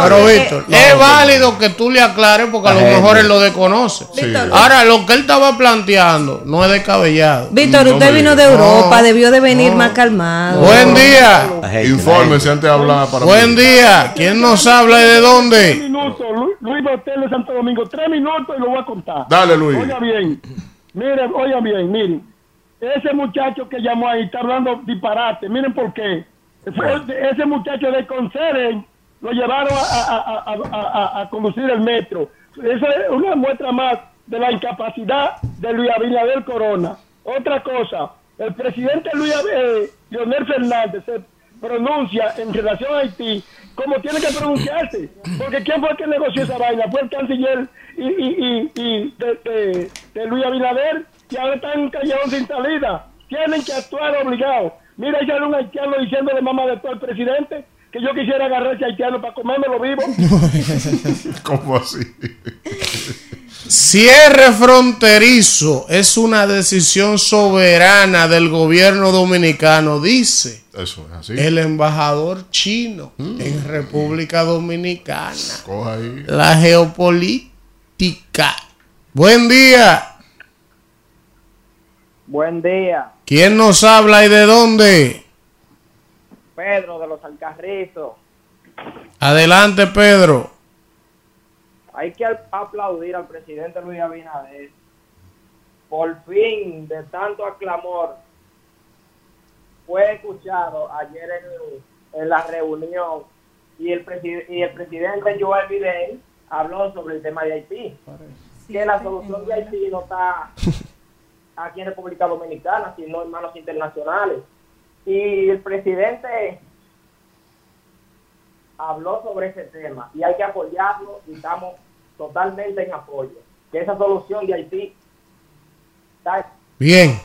Pero no Víctor, No, es válido que tú le aclares porque a lo mejor él lo desconoce. Ahora, lo que él estaba planteando no es descabellado. Víctor, No usted vino de Europa, No. debió de venir más calmado. Buen día. Infórmese antes de hablar para Buen mí. día. ¿Quién nos habla y de Tres dónde? minutos, Lu- Luis Botel de Santo Domingo, tres minutos y lo voy a contar. Dale, Luis. Oiga bien, miren, oiga bien, miren. Ese muchacho que llamó ahí está hablando disparate, miren por qué. Ese muchacho de Conceren lo llevaron a, a- a- conducir el metro. Esa es una muestra más de la incapacidad de Luis Abinader Corona. Otra cosa, el presidente Luis eh, Leonel Fernández se pronuncia en relación a Haití como tiene que pronunciarse. Porque ¿quién fue el que negoció esa vaina? Fue el canciller y, y, y, y de, Luis Abinader y ahora están callados sin salida. Tienen que actuar obligados. Mira, ahí sale un haitiano diciéndole mamá de todo al presidente que yo quisiera agarrar ese haitiano para comérmelo vivo. ¿Cómo así? Cierre fronterizo es una decisión soberana del gobierno dominicano, dice Eso es así. el embajador chino en República Dominicana. Coja ahí. La geopolítica. Buen día. Buen día, ¿Quién nos habla y de dónde? Pedro de los Alcarrizos. Adelante, Pedro. Hay que aplaudir al presidente Luis Abinader. Por fin, de tanto aclamor, fue escuchado ayer en, en la reunión y el, y el presidente Joe Biden habló sobre el tema de Haití. Que la solución de Haití no está aquí en República Dominicana, sino en manos internacionales. Y el presidente habló sobre ese tema y hay que apoyarlo y estamos totalmente en apoyo. Que esa solución de Haití Bien.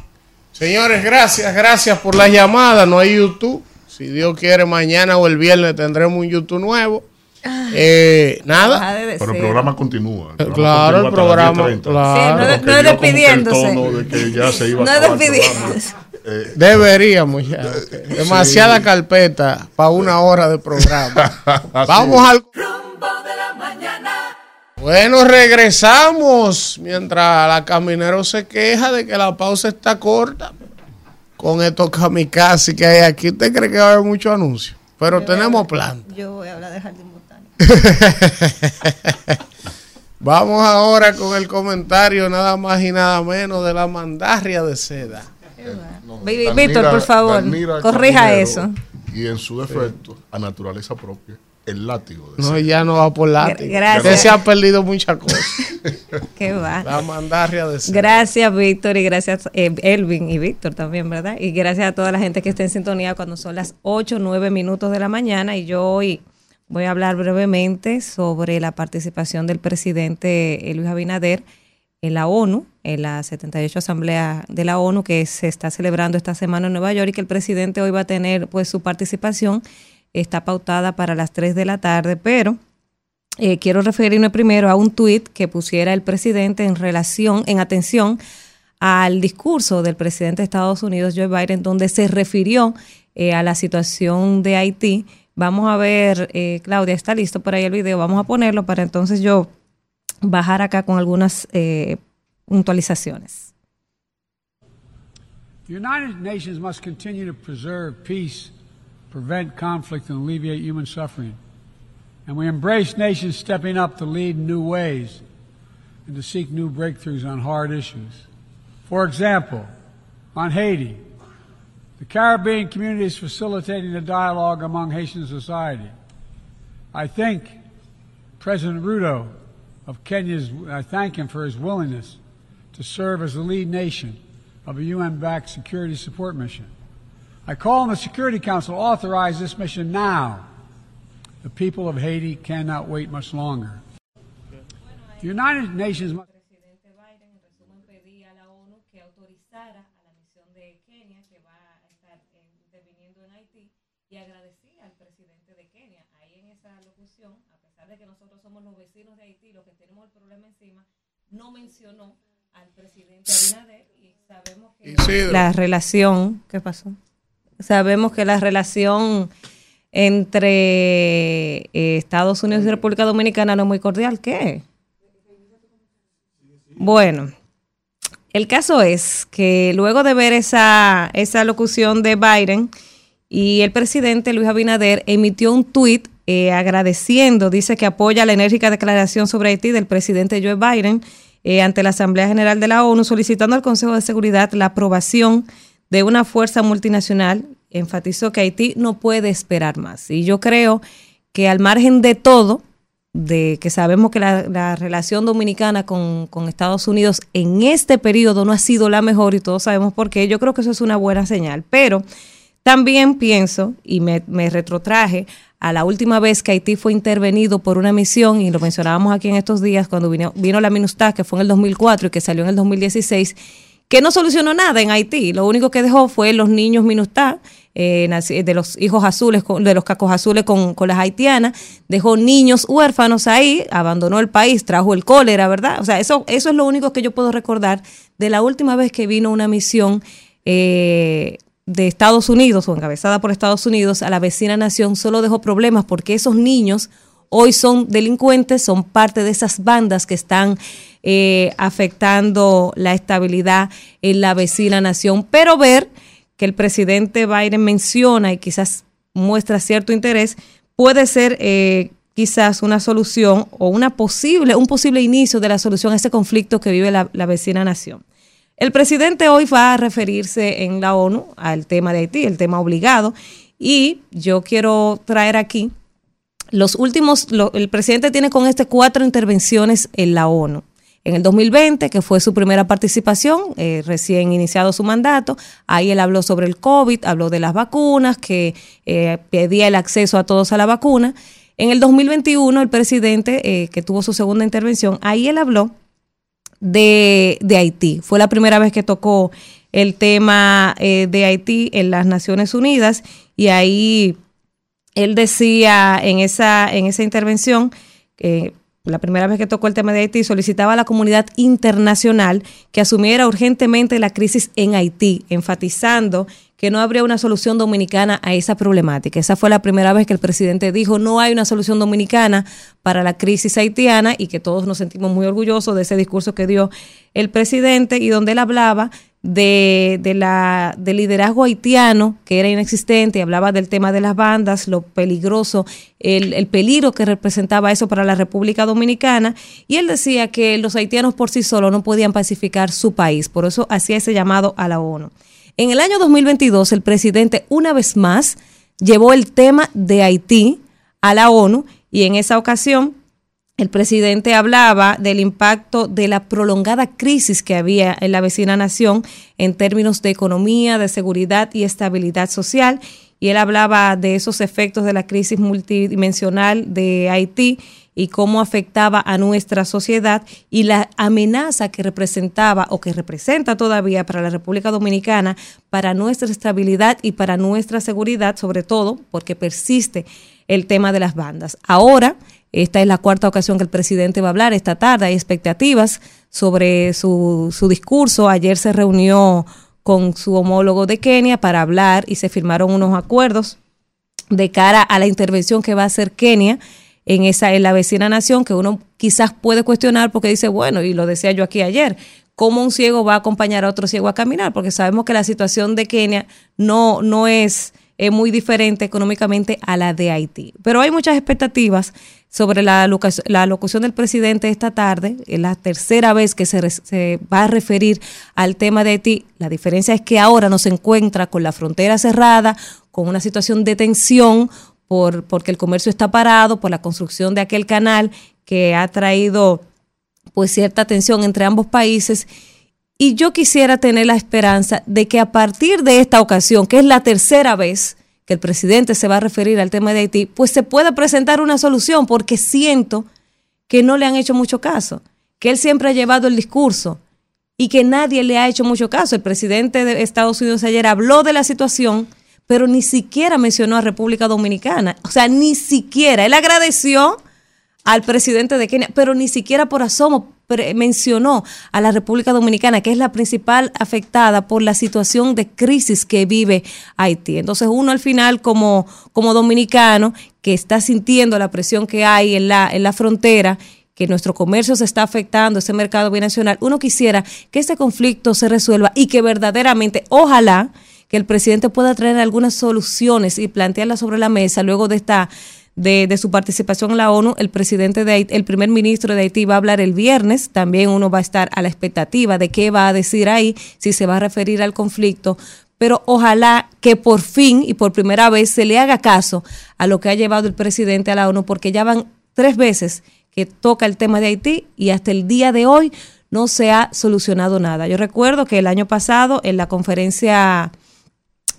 Señores, gracias, gracias por la llamada. No hay YouTube. Si Dios quiere, mañana o el viernes tendremos un YouTube nuevo. Eh, nada. Pero el programa continúa. El programa claro, el programa. Claro. Sí, no, no despidiéndose. De que ya se iba no a despidiéndose. Eh, Deberíamos ya. Demasiada carpeta para una hora de programa. Vamos al. Bueno, regresamos mientras la caminero se queja de que la pausa está corta con estos kamikaze que hay aquí. ¿Usted cree que va a haber mucho anuncio? Pero tenemos plan. Yo voy a hablar de jardín botánico. Vamos ahora con el comentario nada más y nada menos de la mandarria de seda. Víctor, por favor, corrija eso. Y en su defecto, a naturaleza propia el látigo. no, ya no va por látigo. Gracias. Usted se ha perdido muchas cosas. Qué va. La mandarria de Gracias, Víctor, y gracias, eh, Elvin y Víctor también, ¿verdad? Y gracias a toda la gente que está en sintonía cuando son las 8, 9 minutos de la mañana. Y yo hoy voy a hablar brevemente sobre la participación del presidente Luis Abinader en la ONU, en la 78 Asamblea de la ONU que se está celebrando esta semana en Nueva York y que el presidente hoy va a tener pues su participación está pautada para las 3 de la tarde, pero eh, quiero referirme primero a un tuit que pusiera el presidente en relación, en atención al discurso del presidente de Estados Unidos, Joe Biden, donde se refirió eh, a la situación de Haití. Vamos a ver, eh, Claudia, está listo por ahí el video, vamos a ponerlo para entonces yo bajar acá con algunas puntualizaciones. The United Nations must continue to preserve peace prevent conflict and alleviate human suffering. And we embrace nations stepping up to lead new ways and to seek new breakthroughs on hard issues. For example, on Haiti, the Caribbean community is facilitating a dialogue among Haitian society. I think President Ruto of Kenya's, I thank him for his willingness to serve as the lead nation of a UN-backed security support mission. I call on the Security Council to authorize this mission now. The people of Haiti cannot wait much longer. The United Nations must de que nosotros somos los vecinos de Haití, los que tenemos el problema encima, no mencionó al presidente y sabemos que la relación, ¿qué pasó? Sabemos que la relación entre eh, Estados Unidos y República Dominicana no es muy cordial. ¿Qué? Bueno, el caso es que luego de ver esa, esa locución de Biden y el presidente Luis Abinader emitió un tuit eh, agradeciendo, dice que apoya la enérgica declaración sobre Haití del presidente Joe Biden eh, ante la Asamblea General de la ONU, solicitando al Consejo de Seguridad la aprobación una fuerza multinacional, enfatizó que Haití no puede esperar más. Y yo creo que al margen de todo, de que sabemos que la, relación dominicana con, Estados Unidos en este periodo no ha sido la mejor y todos sabemos por qué, yo creo que eso es una buena señal. Pero también pienso, y me, retrotraje a la última vez que Haití fue intervenido por una misión, y lo mencionábamos aquí en estos días, cuando vino, vino la MINUSTAH, que fue en el 2004 y que salió en el 2016, que no solucionó nada en Haití. Lo único que dejó fue los niños minustá, eh, de los hijos azules, de los cacos azules con, las haitianas, dejó niños huérfanos ahí, abandonó el país, trajo el cólera, ¿verdad? O sea, eso, eso es lo único que yo puedo recordar de la última vez que vino una misión eh, de Estados Unidos o encabezada por Estados Unidos a la vecina nación, solo dejó problemas porque esos niños hoy son delincuentes, son parte de esas bandas que están eh, afectando la estabilidad en la vecina nación. Pero ver que el presidente Biden menciona y quizás muestra cierto interés, puede ser eh, quizás una solución o una posible, un posible inicio de la solución a ese conflicto que vive la, vecina nación. El presidente hoy va a referirse en la ONU al tema de Haití, el tema obligado, y yo quiero traer aquí los últimos, el presidente tiene con este cuatro intervenciones en la ONU. En el 2020, que fue su primera participación, eh, recién iniciado su mandato, ahí él habló sobre el COVID, habló de las vacunas, que eh, pedía el acceso a todos a la vacuna. En el 2021, el presidente, eh, que tuvo su segunda intervención, ahí él habló de, Haití. Fue la primera vez que tocó el tema de Haití en las Naciones Unidas y ahí él decía en esa, en esa intervención, eh, la primera vez que tocó el tema de Haití, solicitaba a la comunidad internacional que asumiera urgentemente la crisis en Haití, enfatizando que no habría una solución dominicana a esa problemática. Esa fue la primera vez que el presidente dijo no hay una solución dominicana para la crisis haitiana y que todos nos sentimos muy orgullosos de ese discurso que dio el presidente y donde él hablaba de, de la, del liderazgo haitiano que era inexistente, hablaba del tema de las bandas, lo peligroso, el, el peligro que representaba eso para la República Dominicana, y él decía que los haitianos por sí solos no podían pacificar su país, por eso hacía ese llamado a la ONU. En el año 2022, el presidente una vez más llevó el tema de Haití a la ONU y en esa ocasión el presidente hablaba del impacto de la prolongada crisis que había en la vecina nación en términos de economía, de seguridad y estabilidad social. Y él hablaba de esos efectos de la crisis multidimensional de Haití y cómo afectaba a nuestra sociedad y la amenaza que representaba o que representa todavía para la República Dominicana, para nuestra estabilidad y para nuestra seguridad, sobre todo porque persiste el tema de las bandas. Ahora, esta es la cuarta ocasión que el presidente va a hablar esta tarde. Hay expectativas sobre su, su discurso. Ayer se reunió con su homólogo de Kenia para hablar y se firmaron unos acuerdos de cara a la intervención que va a hacer Kenia en esa en la vecina nación que uno quizás puede cuestionar porque dice, bueno, y lo decía yo aquí ayer, cómo un ciego va a acompañar a otro ciego a caminar, porque sabemos que la situación de Kenia no no es eh, muy diferente económicamente a la de Haití. Pero hay muchas expectativas sobre la, la locución del presidente esta tarde, es la tercera vez que se, se va a referir al tema de Haití. La diferencia es que ahora nos encuentra con la frontera cerrada, con una situación de tensión, por, porque el comercio está parado, por la construcción de aquel canal que ha traído pues cierta tensión entre ambos países. Y yo quisiera tener la esperanza de que a partir de esta ocasión, que es la tercera vez que el presidente se va a referir al tema de Haití, pues se pueda presentar una solución, porque siento que no le han hecho mucho caso, que él siempre ha llevado el discurso y que nadie le ha hecho mucho caso. El presidente de Estados Unidos ayer habló de la situación, pero ni siquiera mencionó a República Dominicana. O sea, ni siquiera. Él agradeció al presidente de Kenia, pero ni siquiera por asomo mencionó a la República Dominicana, que es la principal afectada por la situación de crisis que vive Haití. Entonces uno al final como, como dominicano que está sintiendo la presión que hay en la, en la frontera, que nuestro comercio se está afectando, ese mercado binacional, uno quisiera que este conflicto se resuelva y que verdaderamente, ojalá, que el presidente pueda traer algunas soluciones y plantearlas sobre la mesa luego de esta de, su participación en la ONU, el presidente de Haití, el primer ministro de Haití va a hablar el viernes, también uno va a estar a la expectativa de qué va a decir ahí, si se va a referir al conflicto, pero ojalá que por fin y por primera vez se le haga caso a lo que ha llevado el presidente a la ONU, porque ya van tres veces que toca el tema de Haití y hasta el día de hoy no se ha solucionado nada. Yo recuerdo que el año pasado en la conferencia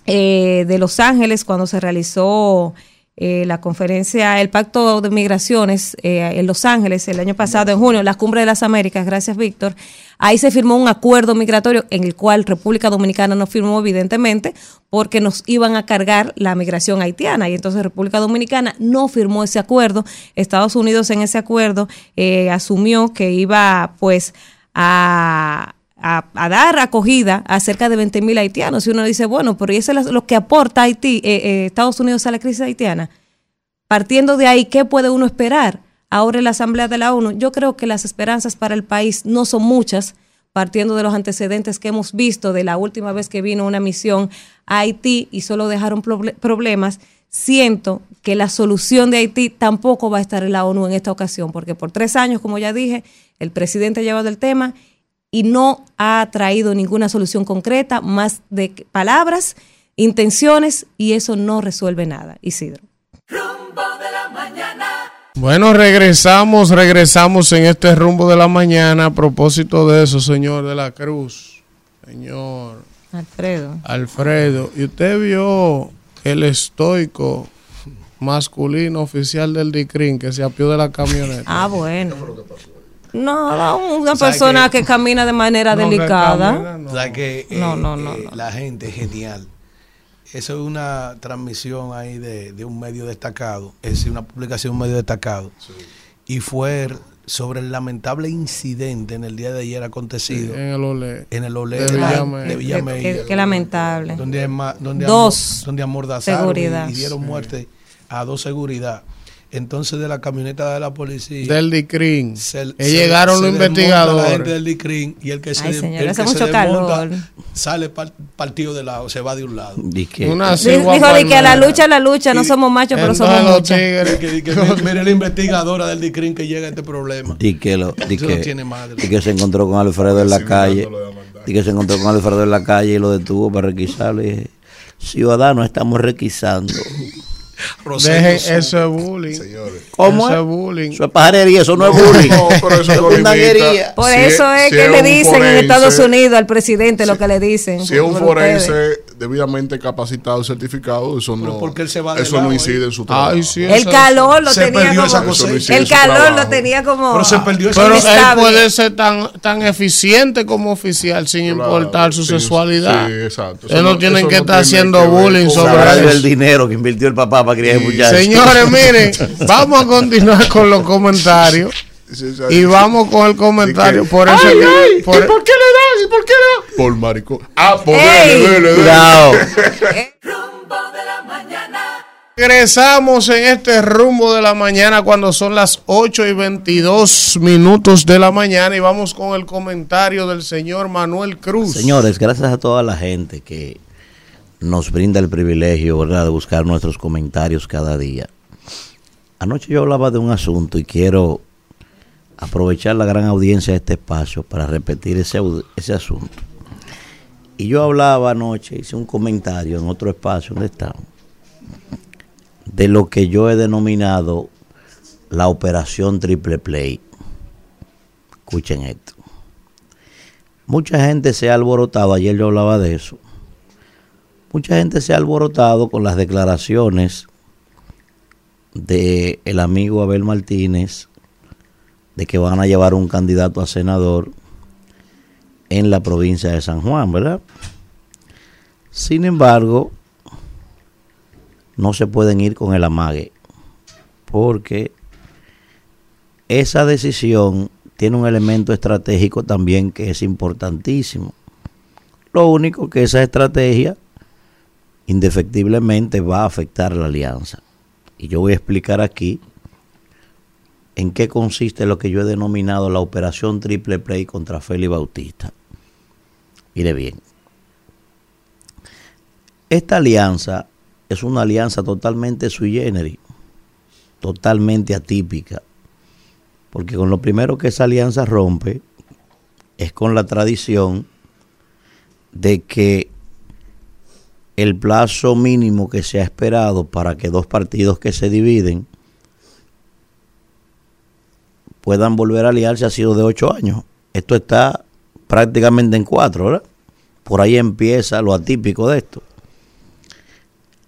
eh, de Los Ángeles, cuando se realizó eh, la conferencia, el Pacto de Migraciones eh, en Los Ángeles el año pasado, en junio, la Cumbre de las Américas, gracias Víctor, ahí se firmó un acuerdo migratorio en el cual República Dominicana no firmó, evidentemente, porque nos iban a cargar la migración haitiana y entonces República Dominicana no firmó ese acuerdo. Estados Unidos en ese acuerdo eh, asumió que iba pues a a, dar acogida a cerca de 20 mil haitianos. Y uno dice, bueno, pero ¿y eso es lo que aporta Haití, eh, eh, Estados Unidos a la crisis haitiana? Partiendo de ahí, ¿qué puede uno esperar? Ahora en la Asamblea de la ONU, yo creo que las esperanzas para el país no son muchas, partiendo de los antecedentes que hemos visto de la última vez que vino una misión a Haití y solo dejaron proble problemas. siento que la solución de Haití tampoco va a estar en la ONU en esta ocasión, porque por tres años, como ya dije, el presidente ha llevado el tema y no ha traído ninguna solución concreta, más de palabras, intenciones, y eso no resuelve nada. Isidro. Rumbo de la mañana. Bueno, regresamos, regresamos en este rumbo de la mañana a propósito de eso, señor de la Cruz. Señor Alfredo. Alfredo, ¿y usted vio el estoico masculino oficial del DICRIN que se apió de la camioneta? Ah, bueno. No, una ¿Sabe persona que camina de manera No, delicada. camina, O sea que No, eh, no, no, eh, la gente es genial. Eso es una transmisión ahí de, de un medio destacado, es decir, una publicación de un medio destacado. Y fue sobre el lamentable incidente en el día de ayer acontecido En el OLE. en el Olé De de, Villamella, Qué, qué lamentable. donde, donde, Dos. amor- donde amordazaron Seguridad. y, y dieron muerte a dos seguridad. Entonces de la camioneta de la policía Del DICRIN. se- se- llegaron se los investigadores. La gente del DICRIN y el que se, Ay, señor, el hace que se mucho desmonta calor. sale par- partido de lado, se va de un lado. Di que- Una Dijo de que a la lucha, la lucha, no somos machos, pero somos que- mire la investigadora del DICRIN que llega a este problema. Di que, lo, di Eso que, no tiene madre. di que se encontró con Alfredo en la calle. Y que se encontró con Alfredo en la calle y lo detuvo para requisarlo. Y dije, ciudadano, estamos requisando. Dejen, eso es bullying. ¿Cómo eso es? bullying. Eso es pajarería, eso no es bullying. No, pero eso es no limita. pundanguería. Por Si eso es- es si que es le dicen en forense- Estados Unidos al presidente lo que le dicen. Si es un ustedes. Debidamente capacitado y certificado, eso no, ¿por qué él se va de eso lado no incide en su trabajo. Ay, sí, El eso- calor lo tenía como... Eso no El calor lo tenía como... Pero se perdió esa Pero él puede ser tan, tan eficiente como oficial sin Claro, importar su sí, sexualidad. sí, exacto. Eso Ellos no no- tienen eso que no estar tiene haciendo que bullying sobre Sabrá el eso. dinero que invirtió el papá para criar ese muchacho. Señores, miren, vamos a continuar con los comentarios. Y vamos con el comentario. Por eso. Ay, ay, por- ¿y por qué le das? ¿Y por qué le das? Por maricón. Ah, por Ey. dele, dele, dele. Cuidado. Rumbo de la mañana. Regresamos en este rumbo de la mañana cuando son las 8 y 22 minutos de la mañana y vamos con el comentario del señor Manuel Cruz. Señores, gracias a toda la gente que nos brinda el privilegio ¿verdad? de buscar nuestros comentarios cada día. Anoche yo hablaba de un asunto y quiero aprovechar la gran audiencia de este espacio para repetir ese, ese asunto. Y yo hablaba anoche, hice un comentario en otro espacio donde estamos, de lo que yo he denominado la operación triple play. Escuchen esto. Mucha gente se ha alborotado, ayer yo hablaba de eso. Mucha gente se ha alborotado con las declaraciones de el amigo Abel Martínez de que van a llevar un candidato a senador en la provincia de San Juan, ¿verdad? Sin embargo, no se pueden ir con el amague, porque esa decisión tiene un elemento estratégico también que es importantísimo. Lo único que esa estrategia indefectiblemente va a afectar la alianza. Y yo voy a explicar aquí en qué consiste lo que yo he denominado la operación triple play contra Félix Bautista. Mire bien, esta alianza es una alianza totalmente sui generis, totalmente atípica, porque con lo primero que esa alianza rompe es con la tradición de que el plazo mínimo que se ha esperado para que dos partidos que se dividen puedan volver a aliarse ha sido de ocho años. Esto está prácticamente en cuatro, ¿verdad? Por ahí empieza lo atípico de esto.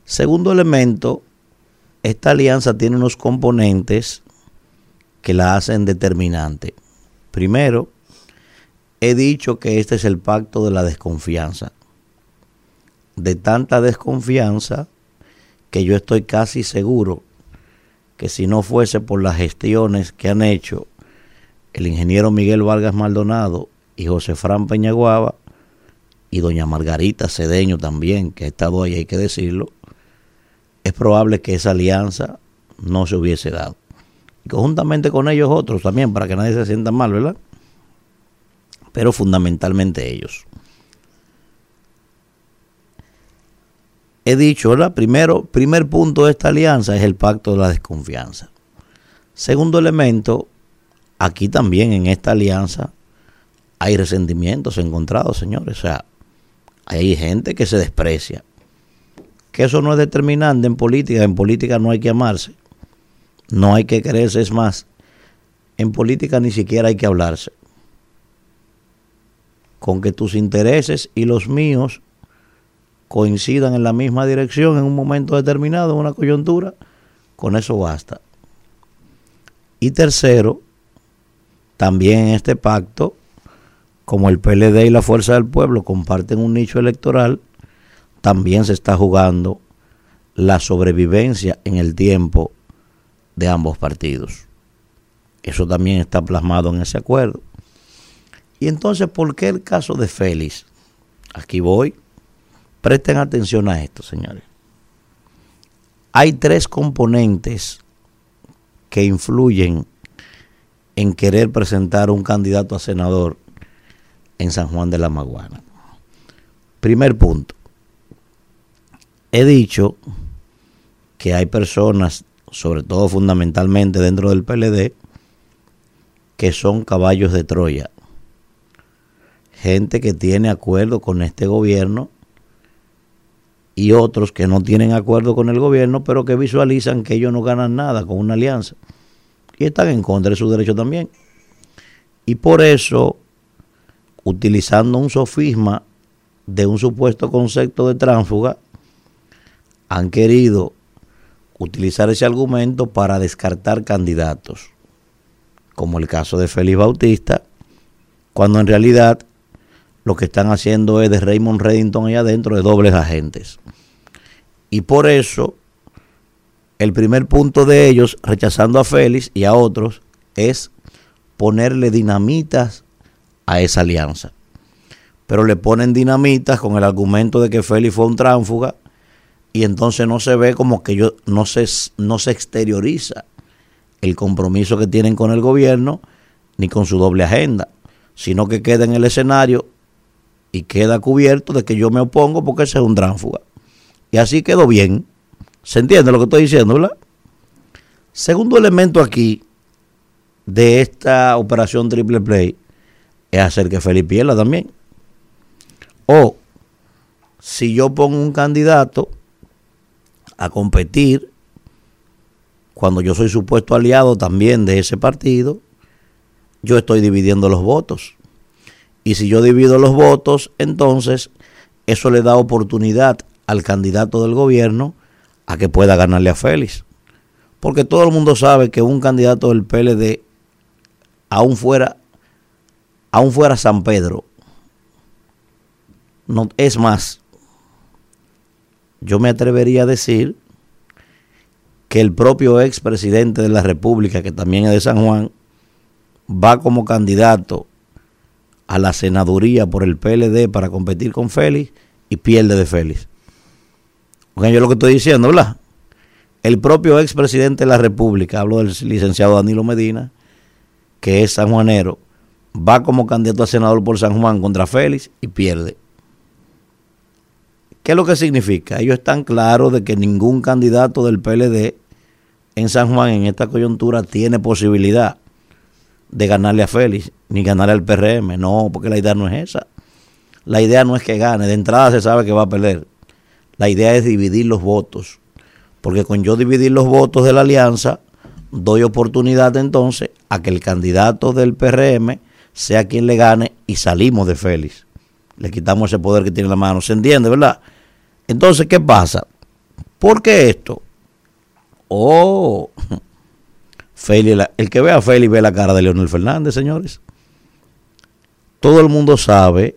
Segundo elemento, esta alianza tiene unos componentes que la hacen determinante. Primero, he dicho que este es el pacto de la desconfianza. De tanta desconfianza que yo estoy casi seguro que si no fuese por las gestiones que han hecho el ingeniero Miguel Vargas Maldonado y José Fran Peñaguaba y doña Margarita Cedeño también, que ha estado ahí, hay que decirlo, es probable que esa alianza no se hubiese dado. Y conjuntamente con ellos otros también, para que nadie se sienta mal, ¿verdad? Pero fundamentalmente ellos. He dicho, ¿verdad? Primero, primer punto de esta alianza es el pacto de la desconfianza. Segundo elemento, aquí también en esta alianza hay resentimientos encontrados, señores. O sea, hay gente que se desprecia. Que eso no es determinante en política. En política no hay que amarse. No hay que quererse. Es más, en política ni siquiera hay que hablarse. Con que tus intereses y los míos coincidan en la misma dirección en un momento determinado, en una coyuntura, con eso basta. Y tercero, también en este pacto, como el PLD y la Fuerza del Pueblo comparten un nicho electoral, también se está jugando la sobrevivencia en el tiempo de ambos partidos. Eso también está plasmado en ese acuerdo. Y entonces, ¿por qué el caso de Félix? Aquí voy. Presten atención a esto, señores. Hay tres componentes que influyen en querer presentar un candidato a senador en San Juan de la Maguana. Primer punto. He dicho que hay personas, sobre todo fundamentalmente dentro del PLD, que son caballos de Troya. Gente que tiene acuerdo con este gobierno y otros que no tienen acuerdo con el gobierno, pero que visualizan que ellos no ganan nada con una alianza. Y están en contra de su derecho también. Y por eso, utilizando un sofisma de un supuesto concepto de tránsfuga, han querido utilizar ese argumento para descartar candidatos, como el caso de Félix Bautista, cuando en realidad lo que están haciendo es de Raymond Reddington allá adentro de dobles agentes. Y por eso, el primer punto de ellos, rechazando a Félix y a otros, es ponerle dinamitas a esa alianza. Pero le ponen dinamitas con el argumento de que Félix fue un tránfuga y entonces no se ve como que yo, no, se, no se exterioriza el compromiso que tienen con el gobierno ni con su doble agenda, sino que queda en el escenario y queda cubierto de que yo me opongo porque ese es un tránfuga. Y así quedó bien. ¿Se entiende lo que estoy diciendo, verdad? Segundo elemento aquí de esta operación triple play es hacer que Felipe pierda también. O si yo pongo un candidato a competir, cuando yo soy supuesto aliado también de ese partido, yo estoy dividiendo los votos. Y si yo divido los votos, entonces eso le da oportunidad al candidato del gobierno a que pueda ganarle a Félix. Porque todo el mundo sabe que un candidato del PLD, aún fuera, aún fuera San Pedro, no, es más, yo me atrevería a decir que el propio expresidente de la República, que también es de San Juan, va como candidato a la senaduría por el PLD para competir con Félix y pierde de Félix. Oigan, yo lo que estoy diciendo, ¿verdad? El propio expresidente de la República, hablo del licenciado Danilo Medina, que es sanjuanero, va como candidato a senador por San Juan contra Félix y pierde. ¿Qué es lo que significa? Ellos están claros de que ningún candidato del PLD en San Juan en esta coyuntura tiene posibilidad de ganarle a Félix ni ganarle al PRM. No, porque la idea no es esa. La idea no es que gane. De entrada se sabe que va a perder. La idea es dividir los votos. Porque con yo dividir los votos de la alianza, doy oportunidad entonces a que el candidato del PRM sea quien le gane y salimos de Félix. Le quitamos ese poder que tiene en la mano. ¿Se entiende, verdad? Entonces, ¿qué pasa? ¿Por qué esto? Oh, Félix, el que ve a Félix ve la cara de Leonel Fernández, señores. Todo el mundo sabe,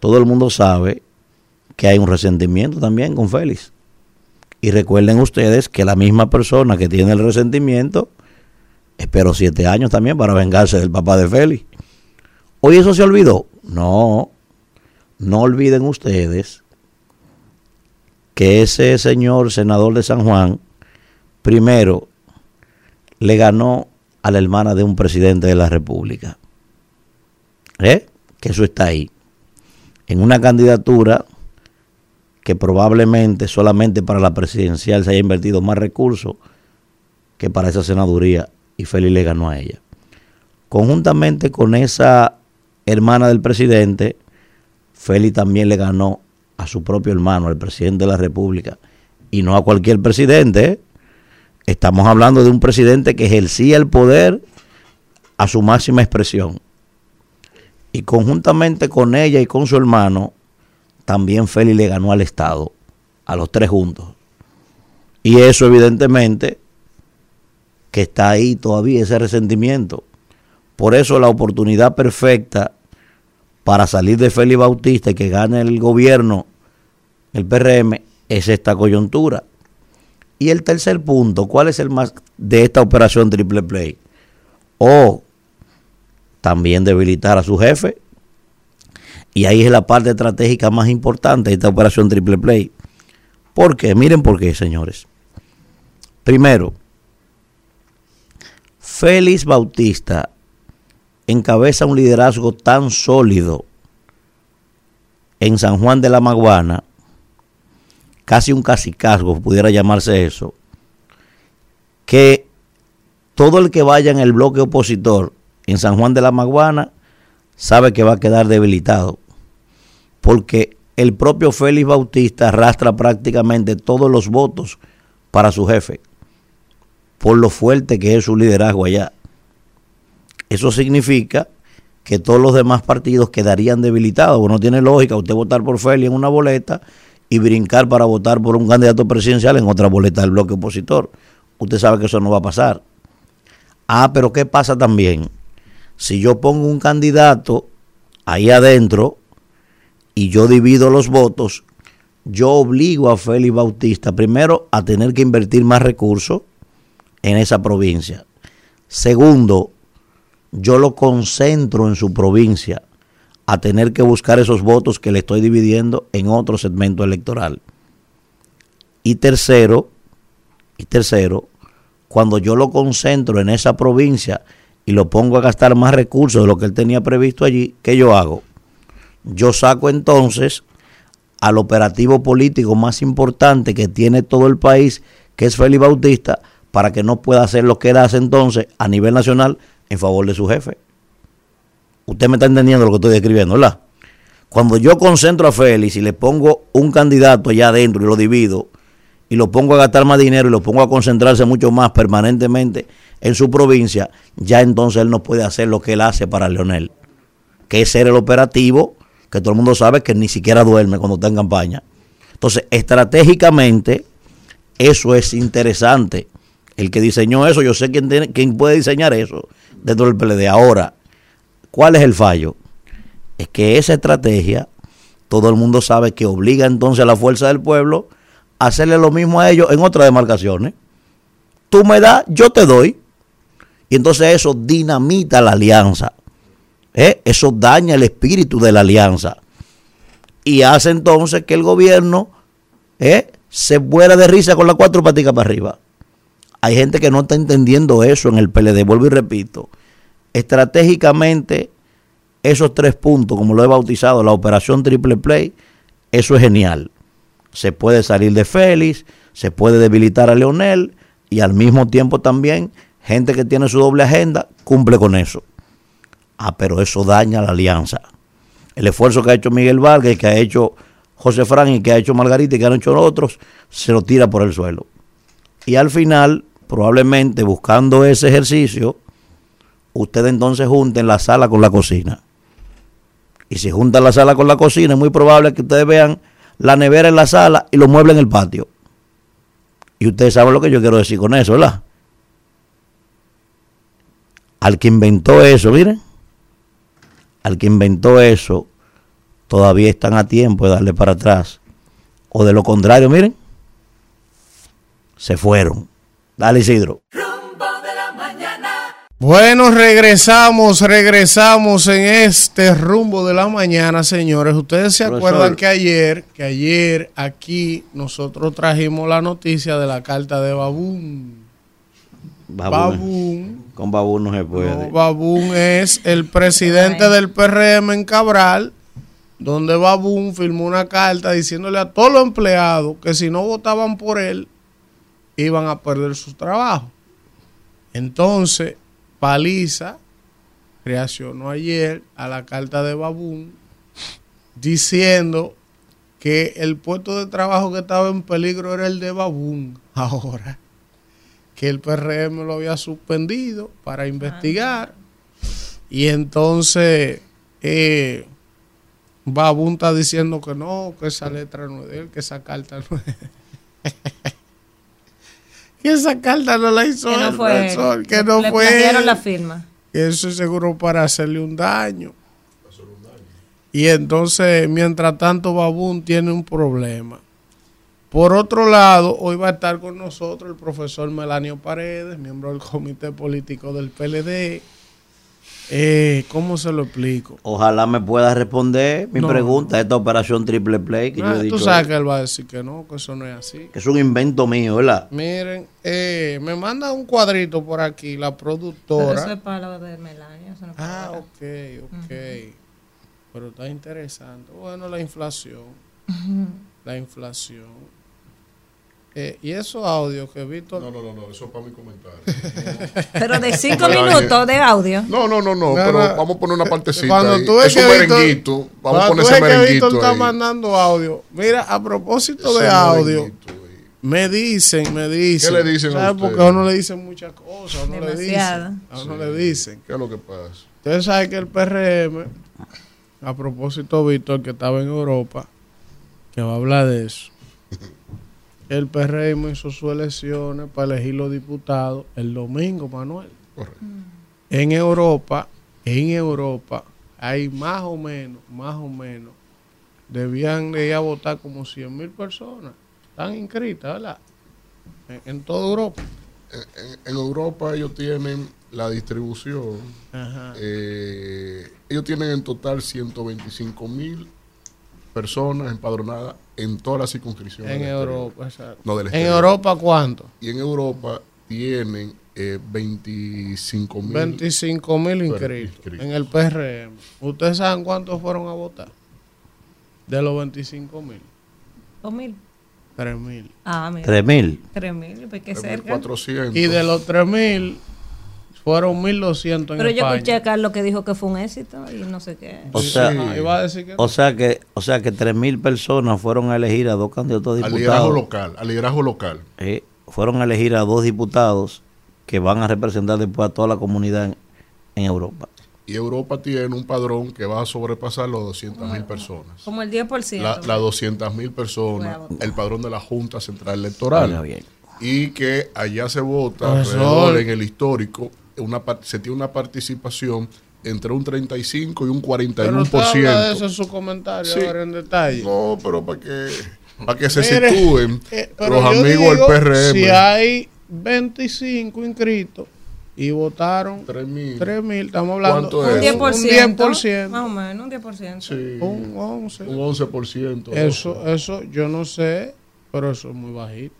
todo el mundo sabe que hay un resentimiento también con Félix. Y recuerden ustedes que la misma persona que tiene el resentimiento esperó siete años también para vengarse del papá de Félix. ¿Hoy eso se olvidó? No, no olviden ustedes que ese señor senador de San Juan, primero, le ganó a la hermana de un presidente de la República. ¿Eh? Que eso está ahí. En una candidatura que probablemente solamente para la presidencial se haya invertido más recursos que para esa senaduría y Félix le ganó a ella. Conjuntamente con esa hermana del presidente, Félix también le ganó a su propio hermano, al presidente de la República, y no a cualquier presidente. ¿eh? Estamos hablando de un presidente que ejercía el poder a su máxima expresión. Y conjuntamente con ella y con su hermano, también Félix le ganó al Estado, a los tres juntos. Y eso evidentemente que está ahí todavía ese resentimiento. Por eso la oportunidad perfecta para salir de Félix Bautista y que gane el gobierno, el PRM, es esta coyuntura. Y el tercer punto, ¿cuál es el más de esta operación triple play? O también debilitar a su jefe. Y ahí es la parte estratégica más importante de esta operación triple play. ¿Por qué? Miren por qué, señores. Primero, Félix Bautista encabeza un liderazgo tan sólido en San Juan de la Maguana, casi un casicazgo, pudiera llamarse eso, que todo el que vaya en el bloque opositor en San Juan de la Maguana sabe que va a quedar debilitado, porque el propio Félix Bautista arrastra prácticamente todos los votos para su jefe, por lo fuerte que es su liderazgo allá. Eso significa que todos los demás partidos quedarían debilitados. Bueno, tiene lógica usted votar por Félix en una boleta y brincar para votar por un candidato presidencial en otra boleta del bloque opositor. Usted sabe que eso no va a pasar. Ah, pero ¿qué pasa también? Si yo pongo un candidato ahí adentro y yo divido los votos, yo obligo a Félix Bautista primero a tener que invertir más recursos en esa provincia. Segundo, yo lo concentro en su provincia a tener que buscar esos votos que le estoy dividiendo en otro segmento electoral. Y tercero, y tercero, cuando yo lo concentro en esa provincia y lo pongo a gastar más recursos de lo que él tenía previsto allí, ¿qué yo hago? Yo saco entonces al operativo político más importante que tiene todo el país, que es Félix Bautista, para que no pueda hacer lo que él hace entonces a nivel nacional en favor de su jefe. Usted me está entendiendo lo que estoy describiendo, ¿verdad? Cuando yo concentro a Félix y le pongo un candidato allá adentro y lo divido y lo pongo a gastar más dinero y lo pongo a concentrarse mucho más permanentemente en su provincia, ya entonces él no puede hacer lo que él hace para Leonel, que es ser el operativo que todo el mundo sabe que ni siquiera duerme cuando está en campaña. Entonces, estratégicamente, eso es interesante. El que diseñó eso, yo sé quién, tiene, quién puede diseñar eso dentro del PLD. Ahora, ¿cuál es el fallo? Es que esa estrategia, todo el mundo sabe que obliga entonces a la fuerza del pueblo hacerle lo mismo a ellos en otras demarcaciones. Tú me das, yo te doy. Y entonces eso dinamita la alianza. ¿eh? Eso daña el espíritu de la alianza. Y hace entonces que el gobierno ¿eh? se muera de risa con las cuatro paticas para arriba. Hay gente que no está entendiendo eso en el PLD. Vuelvo y repito. Estratégicamente, esos tres puntos, como lo he bautizado, la operación Triple Play, eso es genial. Se puede salir de Félix, se puede debilitar a Leonel y al mismo tiempo también gente que tiene su doble agenda cumple con eso. Ah, pero eso daña la alianza. El esfuerzo que ha hecho Miguel Vargas, que ha hecho José Fran y que ha hecho Margarita y que han hecho otros, se lo tira por el suelo. Y al final, probablemente buscando ese ejercicio, ustedes entonces junten la sala con la cocina. Y si juntan la sala con la cocina, es muy probable que ustedes vean la nevera en la sala y los muebles en el patio. Y ustedes saben lo que yo quiero decir con eso, ¿verdad? Al que inventó eso, miren, al que inventó eso, todavía están a tiempo de darle para atrás. O de lo contrario, miren, se fueron. Dale, Isidro. Bueno, regresamos, regresamos en este rumbo de la mañana, señores. Ustedes se acuerdan que ayer, que ayer aquí nosotros trajimos la noticia de la carta de Babún. Babún. Con Babún no se puede. Babún es el presidente del PRM en Cabral donde Babún firmó una carta diciéndole a todos los empleados que si no votaban por él, iban a perder su trabajo. Entonces, Paliza reaccionó ayer a la carta de Babún diciendo que el puesto de trabajo que estaba en peligro era el de Babún ahora, que el PRM lo había suspendido para investigar. Y entonces eh, Babún está diciendo que no, que esa letra no es de él, que esa carta no es que esa carta no la hizo Que no el fue él. profesor, que no Le fue él. la firma. Eso es seguro para hacerle un daño. Y entonces, mientras tanto, Babún tiene un problema. Por otro lado, hoy va a estar con nosotros el profesor Melanio Paredes, miembro del comité político del PLD. Eh, ¿Cómo se lo explico? Ojalá me pueda responder mi No. pregunta, esta operación triple play que Ah, yo he dicho. tú sabes que él va a decir que no, que eso no es así. que es un invento mío, ¿verdad? Miren, eh, me manda un cuadrito por aquí la Pero productora. eso es para lo de Melania. eso no para Ah, ok, ok. Pero está interesante. Bueno, la inflación. La inflación. Eh, y esos audios que Víctor. No, no, no, no, eso es para mi comentario. Pero de cinco minutos de audio. No, no, no, no, pero vamos a poner una partecita. Cuando ahí. tú ves es un que Víctor- merenguito. Vamos a poner ese que Víctor está mandando audio. Mira, a propósito Ese de audio, me dicen, me dicen. ¿Qué le dicen a ¿sabes? ustedes? Porque a uno le dicen muchas cosas. A uno le Demasiado. dicen. A uno Sí. le dicen. ¿Qué es lo que pasa? Ustedes saben que el PRM, a propósito, Víctor, que estaba en Europa, que va a hablar de eso. El PRM hizo sus elecciones para elegir los diputados el domingo, Manuel. En Europa, en Europa, hay más o menos, más o menos, debían de ir a votar como 100 mil personas. Están inscritas, ¿verdad? En, en toda Europa. En, en Europa ellos tienen la distribución. Ajá. eh, ellos tienen en total 125 mil personas empadronadas en todas las circunscripciones. En exterior. Europa, exacto. No, del ¿En. Europa cuánto? Y en Europa tienen eh, 25 mil. 25 mil inscritos en el PRM. ¿Ustedes saben cuántos fueron a votar? De los 25 mil. Dos mil. 3 mil. Ah, mira. Tres mil. Tres mil, pues qué cerca. 400. Y de los 3 mil fueron 1200 en Pero yo España. escuché a Carlos que dijo que fue un éxito y no sé qué. O sea, iba a decir que o sea que, o sea que tres mil personas fueron a elegir a dos candidatos a Al diputados. liderazgo local. Al liderazgo local. Eh, fueron a elegir a dos diputados que van a representar después a toda la comunidad en, en Europa. Y Europa tiene un padrón que va a sobrepasar los 200 mil personas. Como el 10%. La- Las 200 mil personas, el padrón de la Junta Central Electoral. Bien. Y que allá se vota alrededor en el histórico, una, se tiene una participación entre un 35 y un Pero usted habla de eso 41%. en su comentario Sí. ahora en detalle. No, pero para que, para que se Mire, sitúen eh, pero los amigos digo, del PRM. Si hay 25 inscritos y votaron 3 mil. 3 mil, estamos hablando ¿Cuánto un es? Un 10%. 10%. Más o menos, un 10%. Sí, Un 11. un 11%. Eso, eso yo no sé, pero eso es muy bajito.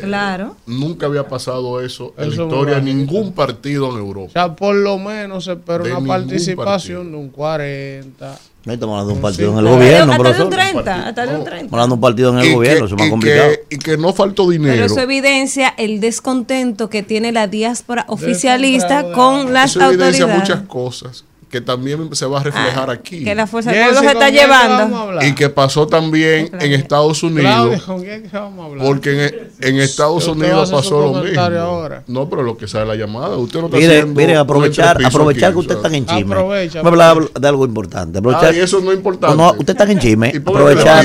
Claro. Nunca había pasado eso en Eso la historia de ningún partido en O Europa. sea, por lo menos se espera De una participación de un 40. No estamos hablando de un partido en el gobierno, hasta de un profesor. 30, hasta de un No. 30. Estamos hablando de un partido en el Y gobierno, que- eso es más complicado. que- y que no faltó Pero dinero. eso evidencia el descontento que tiene la diáspora oficialista Descontrolado. con las Eso evidencia autoridades. muchas cosas que también se va a reflejar Ah, aquí. Que la fuerza del pueblo se ¿con está llevando. Y que pasó también en Estados Unidos. Claudia, ¿con quién vamos a hablar? Porque en, en Estados Unidos pasó lo mismo. ahora. No, pero lo que sale la llamada. Usted no está Mire, haciendo mire, aprovechar, aprovechar aquí, que usted está en chisme. Aprovecha, Vamos a hablar de algo importante. Aprovechar, Ah, y eso no es importante. No, no, usted está en chisme. ¿Y por qué Aprovechar.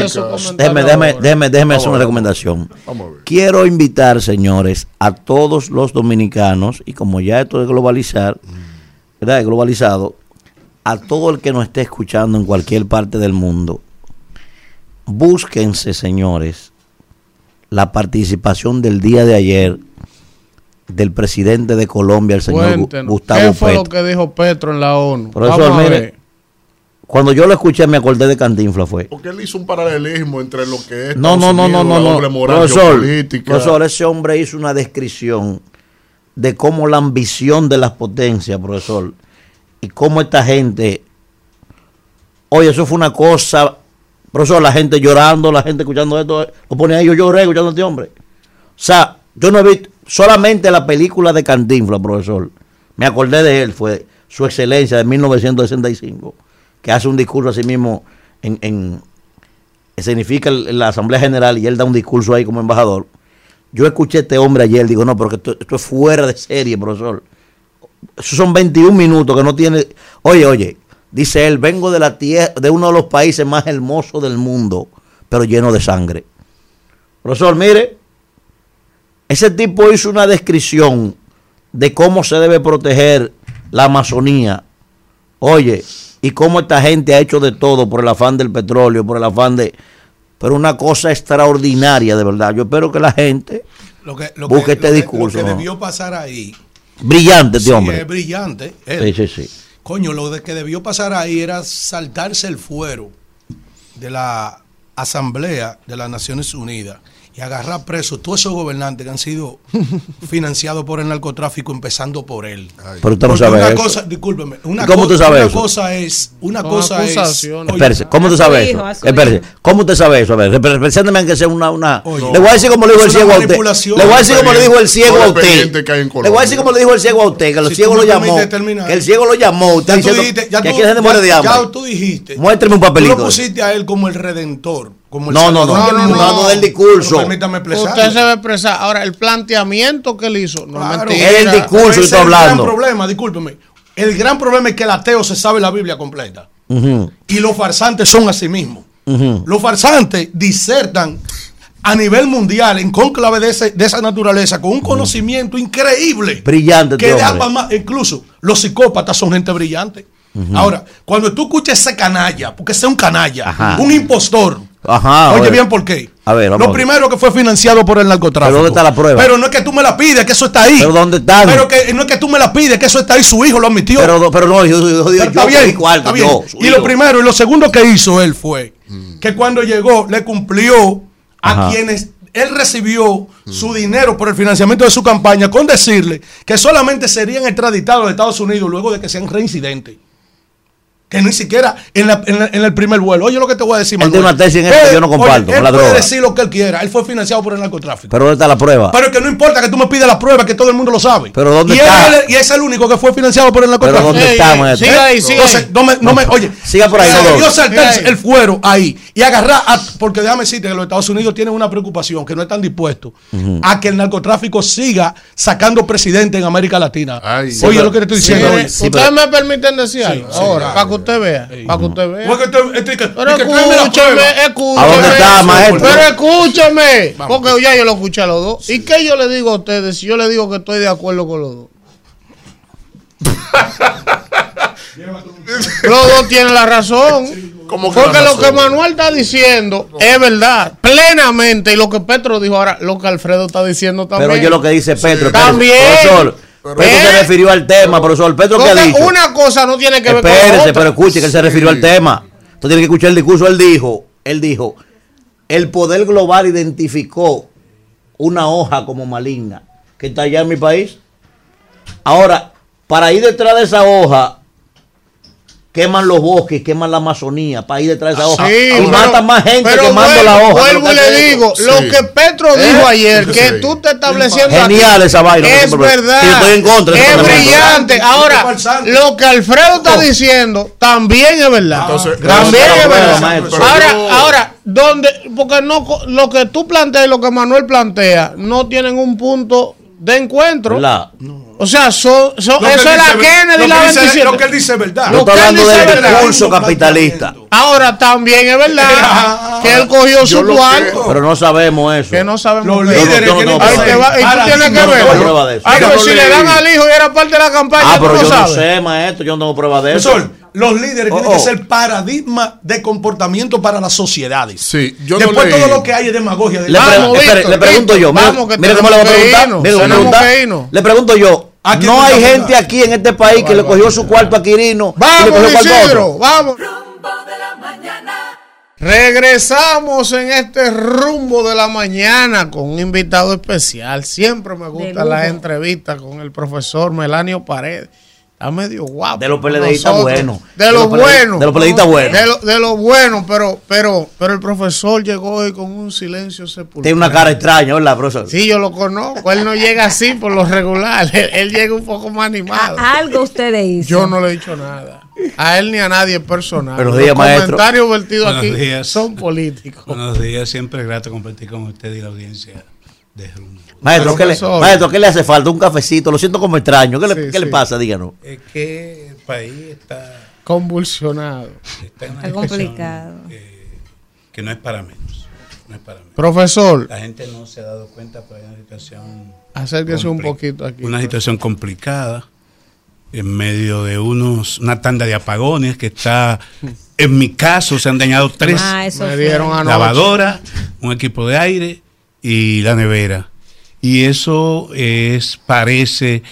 Déjeme, déjeme, déjeme, déjeme hacer una recomendación. Vamos a ver. Quiero invitar, señores, a todos los dominicanos, y como ya esto es globalizar, ¿verdad? Es globalizado, a todo el que nos esté escuchando en cualquier parte del mundo, búsquense, señores, la participación del día de ayer del presidente de Colombia, el señor Cuéntenos, Gustavo ¿Qué fue Petro. lo que dijo Petro en la ONU? Profesor, Vamos a mire, ver. Cuando yo lo escuché me acordé de Cantinfla fue. Porque él hizo un paralelismo entre lo que es No, no, no, no, Unidos, no, la no. doble moral Profesor, profesor, ese hombre hizo una descripción de cómo la ambición de las potencias, profesor, y cómo esta gente Oye, eso fue una cosa. Profesor, la gente llorando, la gente escuchando esto. Lo ponía ahí, yo lloré escuchando a este hombre. O sea, yo no he visto. Solamente la película de Cantinflas, profesor. Me acordé de él, fue su excelencia de 1965, que hace un discurso así mismo en, en significa la Asamblea General y él da un discurso ahí como embajador. Yo escuché a este hombre ayer, digo, no, porque esto, esto es fuera de serie, profesor. Son 21 minutos que no tiene. Oye, oye, dice él, vengo de la tierra, de uno de los países más hermosos del mundo, pero lleno de sangre. Profesor, mire, ese tipo hizo una descripción de cómo se debe proteger la Amazonía. Oye, y cómo esta gente ha hecho de todo por el afán del petróleo, por el afán de... Pero una cosa extraordinaria, de verdad. Yo espero que la gente Lo que, lo busque que- este lo que- discurso. Lo que debió pasar ahí. Brillante este sí, hombre. es brillante. él. Sí, sí, sí. Coño, lo de que debió pasar ahí era saltarse el fuero de la Asamblea de las Naciones Unidas y agarrar presos todos esos gobernantes que han sido financiados por el narcotráfico, empezando por él. Pero usted no sabe una eso. cosa, discúlpeme, una, ¿Y cómo co- usted sabe una eso? cosa es, una Son cosa es, acusaciones. oye, Espérese, ¿cómo usted sabe eso? Espérese, ¿cómo usted sabe eso? A ver, presénteme que sea una, una... le voy a decir como le dijo el ciego a usted. Le voy a decir como le dijo el ciego a usted. Le voy a decir como le dijo el ciego a usted, que el Si ciego tú lo llamó. Que el ciego lo llamó. Usted Ya tú diciendo dijiste, ya que tú- aquí se ya- muere de hambre. Ya tú dijiste. Muéstrame un Tú papelito. lo pusiste a él como el redentor. Como el No, no, no, no, no, del discurso. Permítame expresar. Usted se va a expresar. Ahora, el planteamiento que él hizo, no es mentira. Es el discurso que es está el hablando. gran problema, discúlpeme. El gran problema es que el ateo se sabe la Biblia completa. Y los farsantes son así mismos. ujú. Los farsantes disertan a nivel mundial en conclave de, ese- de esa naturaleza con un conocimiento increíble. Brillante Que este pasmar- incluso los psicópatas son gente brillante. Ahora, cuando tú escuchas ese canalla, porque ese es un canalla, Ajá. un impostor. Ajá, Oye oye. bien por qué. A ver, vamos Lo a ver. primero que fue financiado por el narcotráfico. Pero ¿dónde está la prueba? Pero no es que tú me la pides, que eso está ahí. Pero ¿dónde está? Pero que no es que tú me la pides, que eso está ahí, su hijo lo admitió. Pero, pero no, yo, yo, yo, Está yo bien, está bien. Y lo primero y lo segundo que hizo él fue que cuando llegó le cumplió a quienes él recibió su dinero por el financiamiento de su campaña con decirle que solamente serían extraditados a Estados Unidos luego de que sean reincidentes. Que ni siquiera en, la- en la- en el primer vuelo. Oye, lo que te voy a decir, Él tiene Manuel. una tesis en esto que yo no comparto, oye, con la él puede droga. decir lo que él quiera. Él fue financiado por el narcotráfico. Pero ¿dónde está la prueba? Pero que no importa que tú me pidas la prueba, que todo el mundo lo sabe. Pero ¿dónde y está? Él, y es el único que fue financiado por el narcotráfico. ¿dónde está, maestro? Siga ahí, siga Entonces, ahí. no me, no me, oye, Siga por ahí, no, Siga ahí. el fuero ahí y agarrar, a- porque déjame decirte que los Estados Unidos tienen una preocupación, que no están dispuestos a que el narcotráfico siga sacando presidente en América Latina. Ay. oye, Sí, lo que te estoy diciendo. Hoy. Sí, Ustedes pero- me permiten decir algo sí, ahora, usted vea, para que usted vea. Pero y que tráeme la escúcheme, prueba. escúcheme. ¿A dónde está, maestro? Pero escúcheme. Porque ya yo lo escuché a los dos. ¿Y qué yo le digo a ustedes si yo le digo que estoy de acuerdo con los dos? los dos tienen la razón. ¿Cómo que Porque lo que Manuel está diciendo es verdad, plenamente. Y lo que Petro dijo ahora, lo que Alfredo está diciendo también. Pero oye lo que dice Petro. También. Profesor, Pero- se refirió al tema, profesor. Petro, ¿qué ha dicho? una cosa no tiene que ver con la Espérese, otra. pero escuche que él se refirió al tema. Usted tiene que escuchar el discurso. Él dijo, él dijo, el poder global identificó una hoja como maligna que está allá en mi país. Ahora, para ir detrás de esa hoja, queman los bosques, queman la Amazonía, para ir detrás de esa hoja. Sí, y pero- matan más gente quemando vuelvo- la hoja. Vuelvo ¿No y le digo, lo que Petro ¿Eh? dijo ayer, que Sí. tú te estableciendo Genial aquí, esa vaina, no es verdad, estoy en contra es brillante. Ahora, lo que Alfredo está diciendo también es verdad. Entonces, también es verdad. ahora, yo- ahora, donde, porque no, co- lo que tú planteas y lo que Manuel plantea no tienen un punto de encuentro. ¿Verdad? O sea, Lo que eso es la Kennedy lo y la que dice- 27. Lo que él dice es verdad. Lo él hablando del discurso capitalista. Ahora también es verdad que él cogió Yo su cuarto. Pero no sabemos eso. Que no sabemos Los líderes no- tienen no- que Ahí te va- y tú paradigmas. tienes que no ver. de eso. Ah, pero no si le dan al hijo y era parte de la campaña, Ah, tú pero no yo no sabes. sé, maestro, yo no tengo prueba de eso. Los líderes Oh, tienen oh. que ser paradigma de comportamiento para las sociedades. Sí, yo no Después leí. todo lo que hay es demagogia. Le, Vamos, pre- espere, Víctor, le pregunto Víctor, yo, mire, vamos, que mire cómo le voy a preguntar. irnos, preguntar. que irnos. Le pregunto yo, ¿A quién no tú hay gente aquí en este país que le cogió su cuarto a Quirino y le Vamos, cogió Isidro, vamos. Rumbo de la mañana. Regresamos en este rumbo de la mañana con un invitado especial. Siempre me gustan las entrevistas con el profesor Melanio Paredes. Está medio guapo. De los PLDistas buenos. De, De los los buenos. de los PLDistas buenos. De lo, de lo bueno, pero, pero, pero el profesor llegó hoy con un silencio sepulcral. Tiene una cara extraña, ¿verdad, profesor? Sí, yo lo conozco. Él no llega así por lo regular. Él, él llega un poco más animado. Algo ustedes hizo. Yo no le he dicho nada. A él ni a nadie personal. Buenos Los días, maestro. comentarios vertidos Buenos aquí días. son políticos. Buenos días, siempre es grato compartir con usted y la audiencia. Maestro, ¿qué le, Profesor. maestro, ¿qué le hace falta? Un cafecito. Lo siento como extraño. ¿Qué le, Sí, pasa? Díganos. Es que el país está, Convulsionado. está en una Está situación complicado. que no es para menos. No es para menos. Profesor, La gente no se ha dado cuenta, pero hay una situación. acérquese un poquito aquí. Una situación complicada en medio de unos una tanda de apagones que está. En mi caso se han dañado tres Ah, eso Me dieron lavadora, un equipo de aire y la nevera. Y eso es parece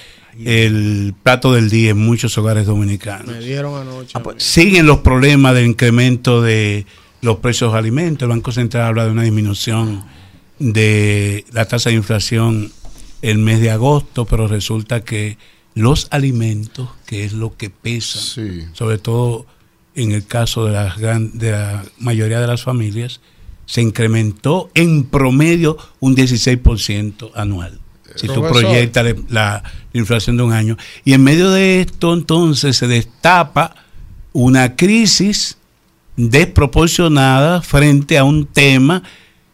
el plato del día en muchos hogares dominicanos. Me dieron anoche. Ah, pues, Siguen los problemas del incremento de los precios de alimentos. El Banco Central habla de una disminución de la tasa de inflación el mes de agosto, pero resulta que los alimentos, que es lo que pesa, Sí. sobre todo en el caso de, las gran- de la mayoría de las familias, se incrementó en promedio un 16% anual. Si tú Profesor. proyectas la, la inflación de un año. Y en medio de esto, entonces, se destapa una crisis desproporcionada frente a un tema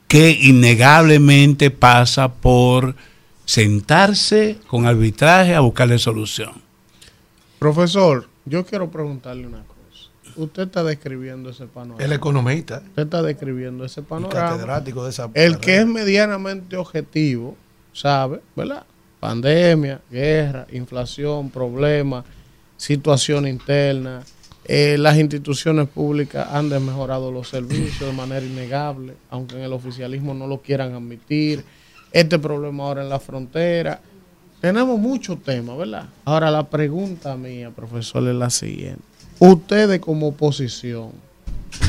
que innegablemente pasa por sentarse con arbitraje a buscarle solución. Profesor, yo quiero preguntarle una cosa. Usted está describiendo ese panorama. El economista, Usted está describiendo ese el panorama. catedrático de esa. El que es medianamente objetivo, sabe, ¿verdad? Pandemia, guerra, inflación, problemas, situación interna. eh, las instituciones públicas han desmejorado los servicios de manera innegable, aunque en el oficialismo no lo quieran admitir. Este problema ahora en la frontera. Tenemos muchos temas, ¿verdad? Ahora la pregunta mía, profesor, es la siguiente. Ustedes como oposición,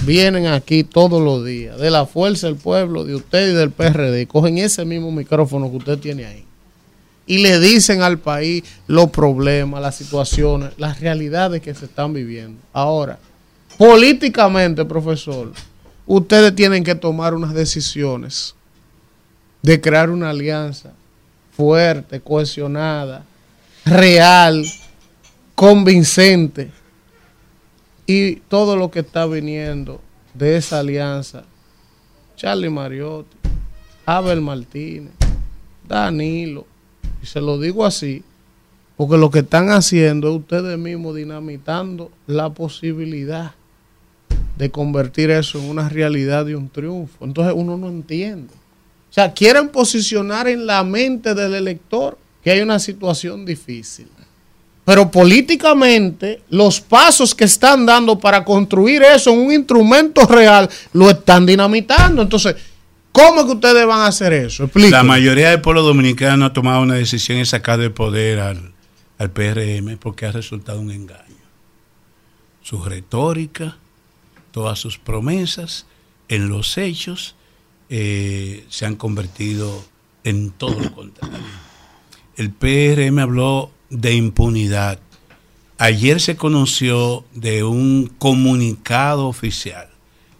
vienen aquí todos los días, de la fuerza del pueblo, de usted y del PRD, cogen ese mismo micrófono que usted tiene ahí y le dicen al país los problemas, las situaciones, las realidades que se están viviendo. Ahora, políticamente, profesor, ustedes tienen que tomar unas decisiones de crear una alianza fuerte, cohesionada, real, convincente y todo lo que está viniendo de esa alianza, Charlie Mariotti, Abel Martínez, Danilo, y se lo digo así, porque lo que están haciendo es ustedes mismos dinamitando la posibilidad de convertir eso en una realidad y un triunfo. Entonces uno no entiende. O sea, quieren posicionar en la mente del elector que hay una situación difícil. Pero políticamente, los pasos que están dando para construir eso en un instrumento real, lo están dinamitando. Entonces, ¿cómo que ustedes van a hacer eso? La mayoría del pueblo dominicano ha tomado una decisión y sacar del poder al, al PRM porque ha resultado un engaño. Su retórica, todas sus promesas, en los hechos, eh, se han convertido en todo lo contrario. El PRM habló de impunidad. Ayer se conoció de un comunicado oficial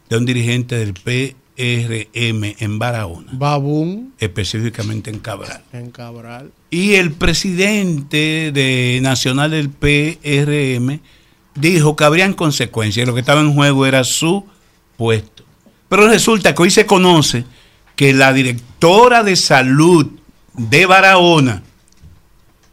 de un dirigente del PRM en Barahona, Babún específicamente en Cabral. en Cabral. Y el presidente de nacional del PRM dijo que habrían consecuencias. Lo que estaba en juego era su puesto. Pero resulta que hoy se conoce que la directora de salud de Barahona,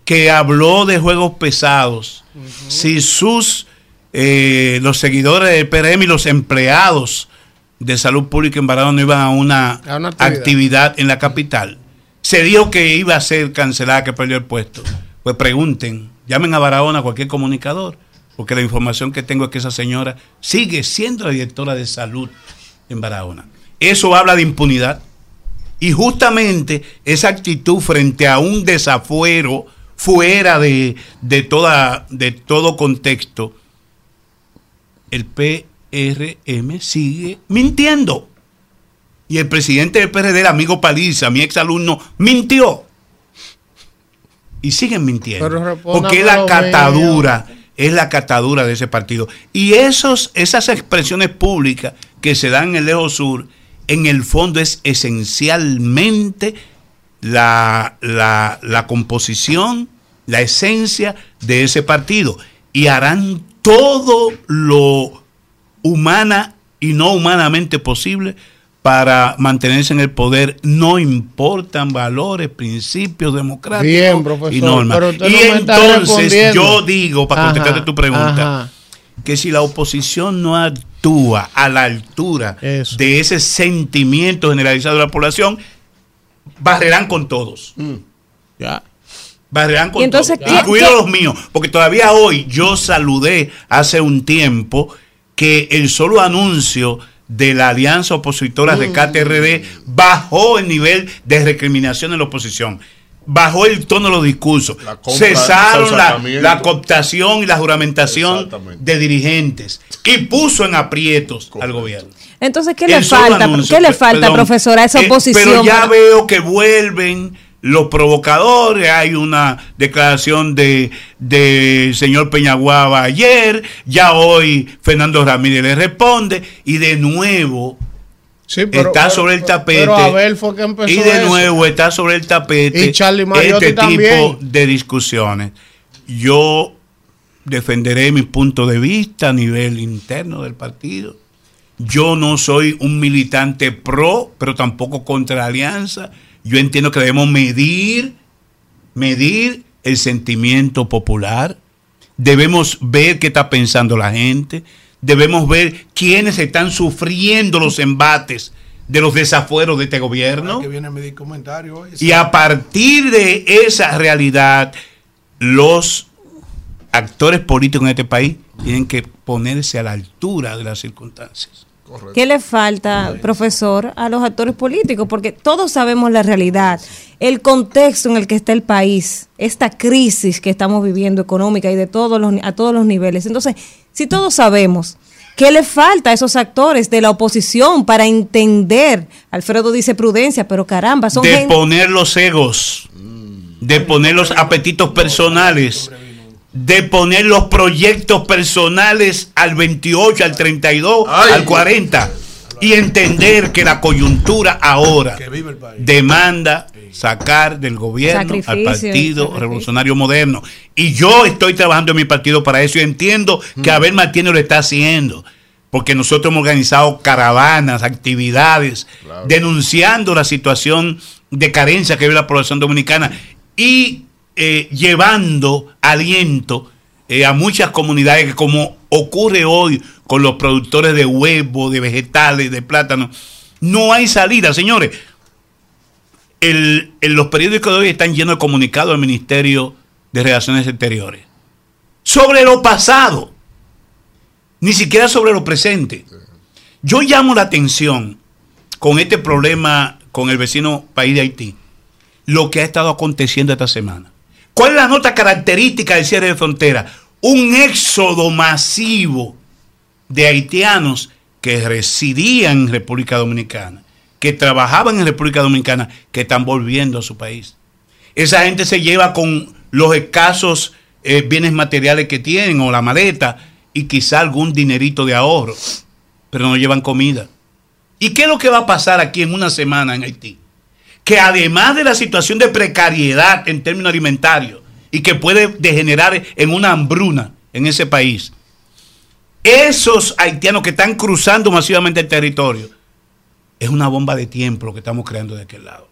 que habló de juegos pesados, si sus eh, los seguidores del PRM y los empleados de salud pública en Barahona no iban a una, A una actividad. actividad en la capital, se dijo que iba a ser cancelada, que perdió el puesto. Pues pregunten, llamen a Barahona, a cualquier comunicador, porque la información que tengo es que esa señora sigue siendo la directora de salud en Barahona. Eso habla de impunidad. Y justamente esa actitud frente a un desafuero fuera de, de, toda, de todo contexto, el PRM sigue mintiendo. Y el presidente del PRD, el amigo Paliza, mi exalumno, mintió. Y siguen mintiendo. Porque es la catadura, es la catadura de ese partido. Y esos, esas expresiones públicas que se dan en el Lejos Sur, en el fondo es esencialmente la, la, la composición, la esencia de ese partido. Y harán todo lo humana y no humanamente posible para mantenerse en el poder. No importan valores, principios democráticos Bien, profesor, y normas. pero usted y no entonces yo digo, para Ajá, contestarte tu pregunta, ajá. que si la oposición no actúa a la altura de ese sentimiento generalizado de la población, barrerán con todos. Ya. Barrerán con Y entonces, todos, ¿qué- incluidos qué- los míos. Porque todavía hoy yo saludé hace un tiempo que el solo anuncio de la alianza opositora de KTRD bajó el nivel de recriminación en la oposición. Bajó el tono de los discursos. compra, Cesaron la, la cooptación y la juramentación de dirigentes. Y puso en aprietos al gobierno. Entonces, ¿qué le falta? anuncio, ¿Qué le falta, perdón, profesora, a esa eh, oposición? pero ya veo que vuelven los provocadores. Hay una declaración de del señor Peñaguaba ayer. Ya hoy Fernando Ramírez le responde. Y de nuevo pero- está pero- sobre el tapete. pero Abel fue que empezó y de eso. nuevo está sobre el tapete Y Charlie Mariotti este también. tipo de discusiones. Yo defenderé mi punto de vista a nivel interno del partido. Yo no soy un militante pro, pero tampoco contra la alianza. Yo entiendo que debemos medir, medir el sentimiento popular. Debemos ver qué está pensando la gente. Debemos ver quiénes están sufriendo los embates de los desafueros de este gobierno. Que viene mi comentario hoy. Y a partir de esa realidad, los actores políticos en este país tienen que ponerse a la altura de las circunstancias. ¿Qué le falta, profesor, a los actores políticos? Porque todos sabemos la realidad, el contexto en el que está el país, esta crisis que estamos viviendo económica y de todos los, a todos los niveles. Entonces, si todos sabemos, ¿qué le falta a esos actores de la oposición para entender? Alfredo dice prudencia, pero caramba, son de gente... poner los egos, de poner los apetitos personales, de poner los proyectos personales al 28, al 32, al 40 y entender que la coyuntura ahora demanda sacar del gobierno al Partido sacrificio. Revolucionario Moderno. Y yo estoy trabajando en mi partido para eso y entiendo que Abel Martínez lo está haciendo. Porque nosotros hemos organizado caravanas, actividades, denunciando la situación de carencia que vive la población dominicana y eh, llevando aliento eh, a muchas comunidades como ocurre hoy con los productores de huevo, de vegetales, de plátano, no hay salida, señores. El- los periódicos de hoy están llenos de comunicados del Ministerio de Relaciones Exteriores sobre lo pasado, ni siquiera sobre lo presente. Yo llamo la atención con este problema con el vecino país de Haití, lo que ha estado aconteciendo esta semana. ¿Cuál es la nota característica del cierre de frontera? Un éxodo masivo de haitianos que residían en República Dominicana, que trabajaban en República Dominicana, que están volviendo a su país. Esa gente se lleva con los escasos eh, bienes materiales que tienen o la maleta y quizá algún dinerito de ahorro, pero no llevan comida. ¿Y qué es lo que va a pasar aquí en una semana en Haití? Que además de la situación de precariedad en términos alimentarios y que puede degenerar en una hambruna en ese país, esos haitianos que están cruzando masivamente el territorio, es una bomba de tiempo lo que estamos creando de aquel lado.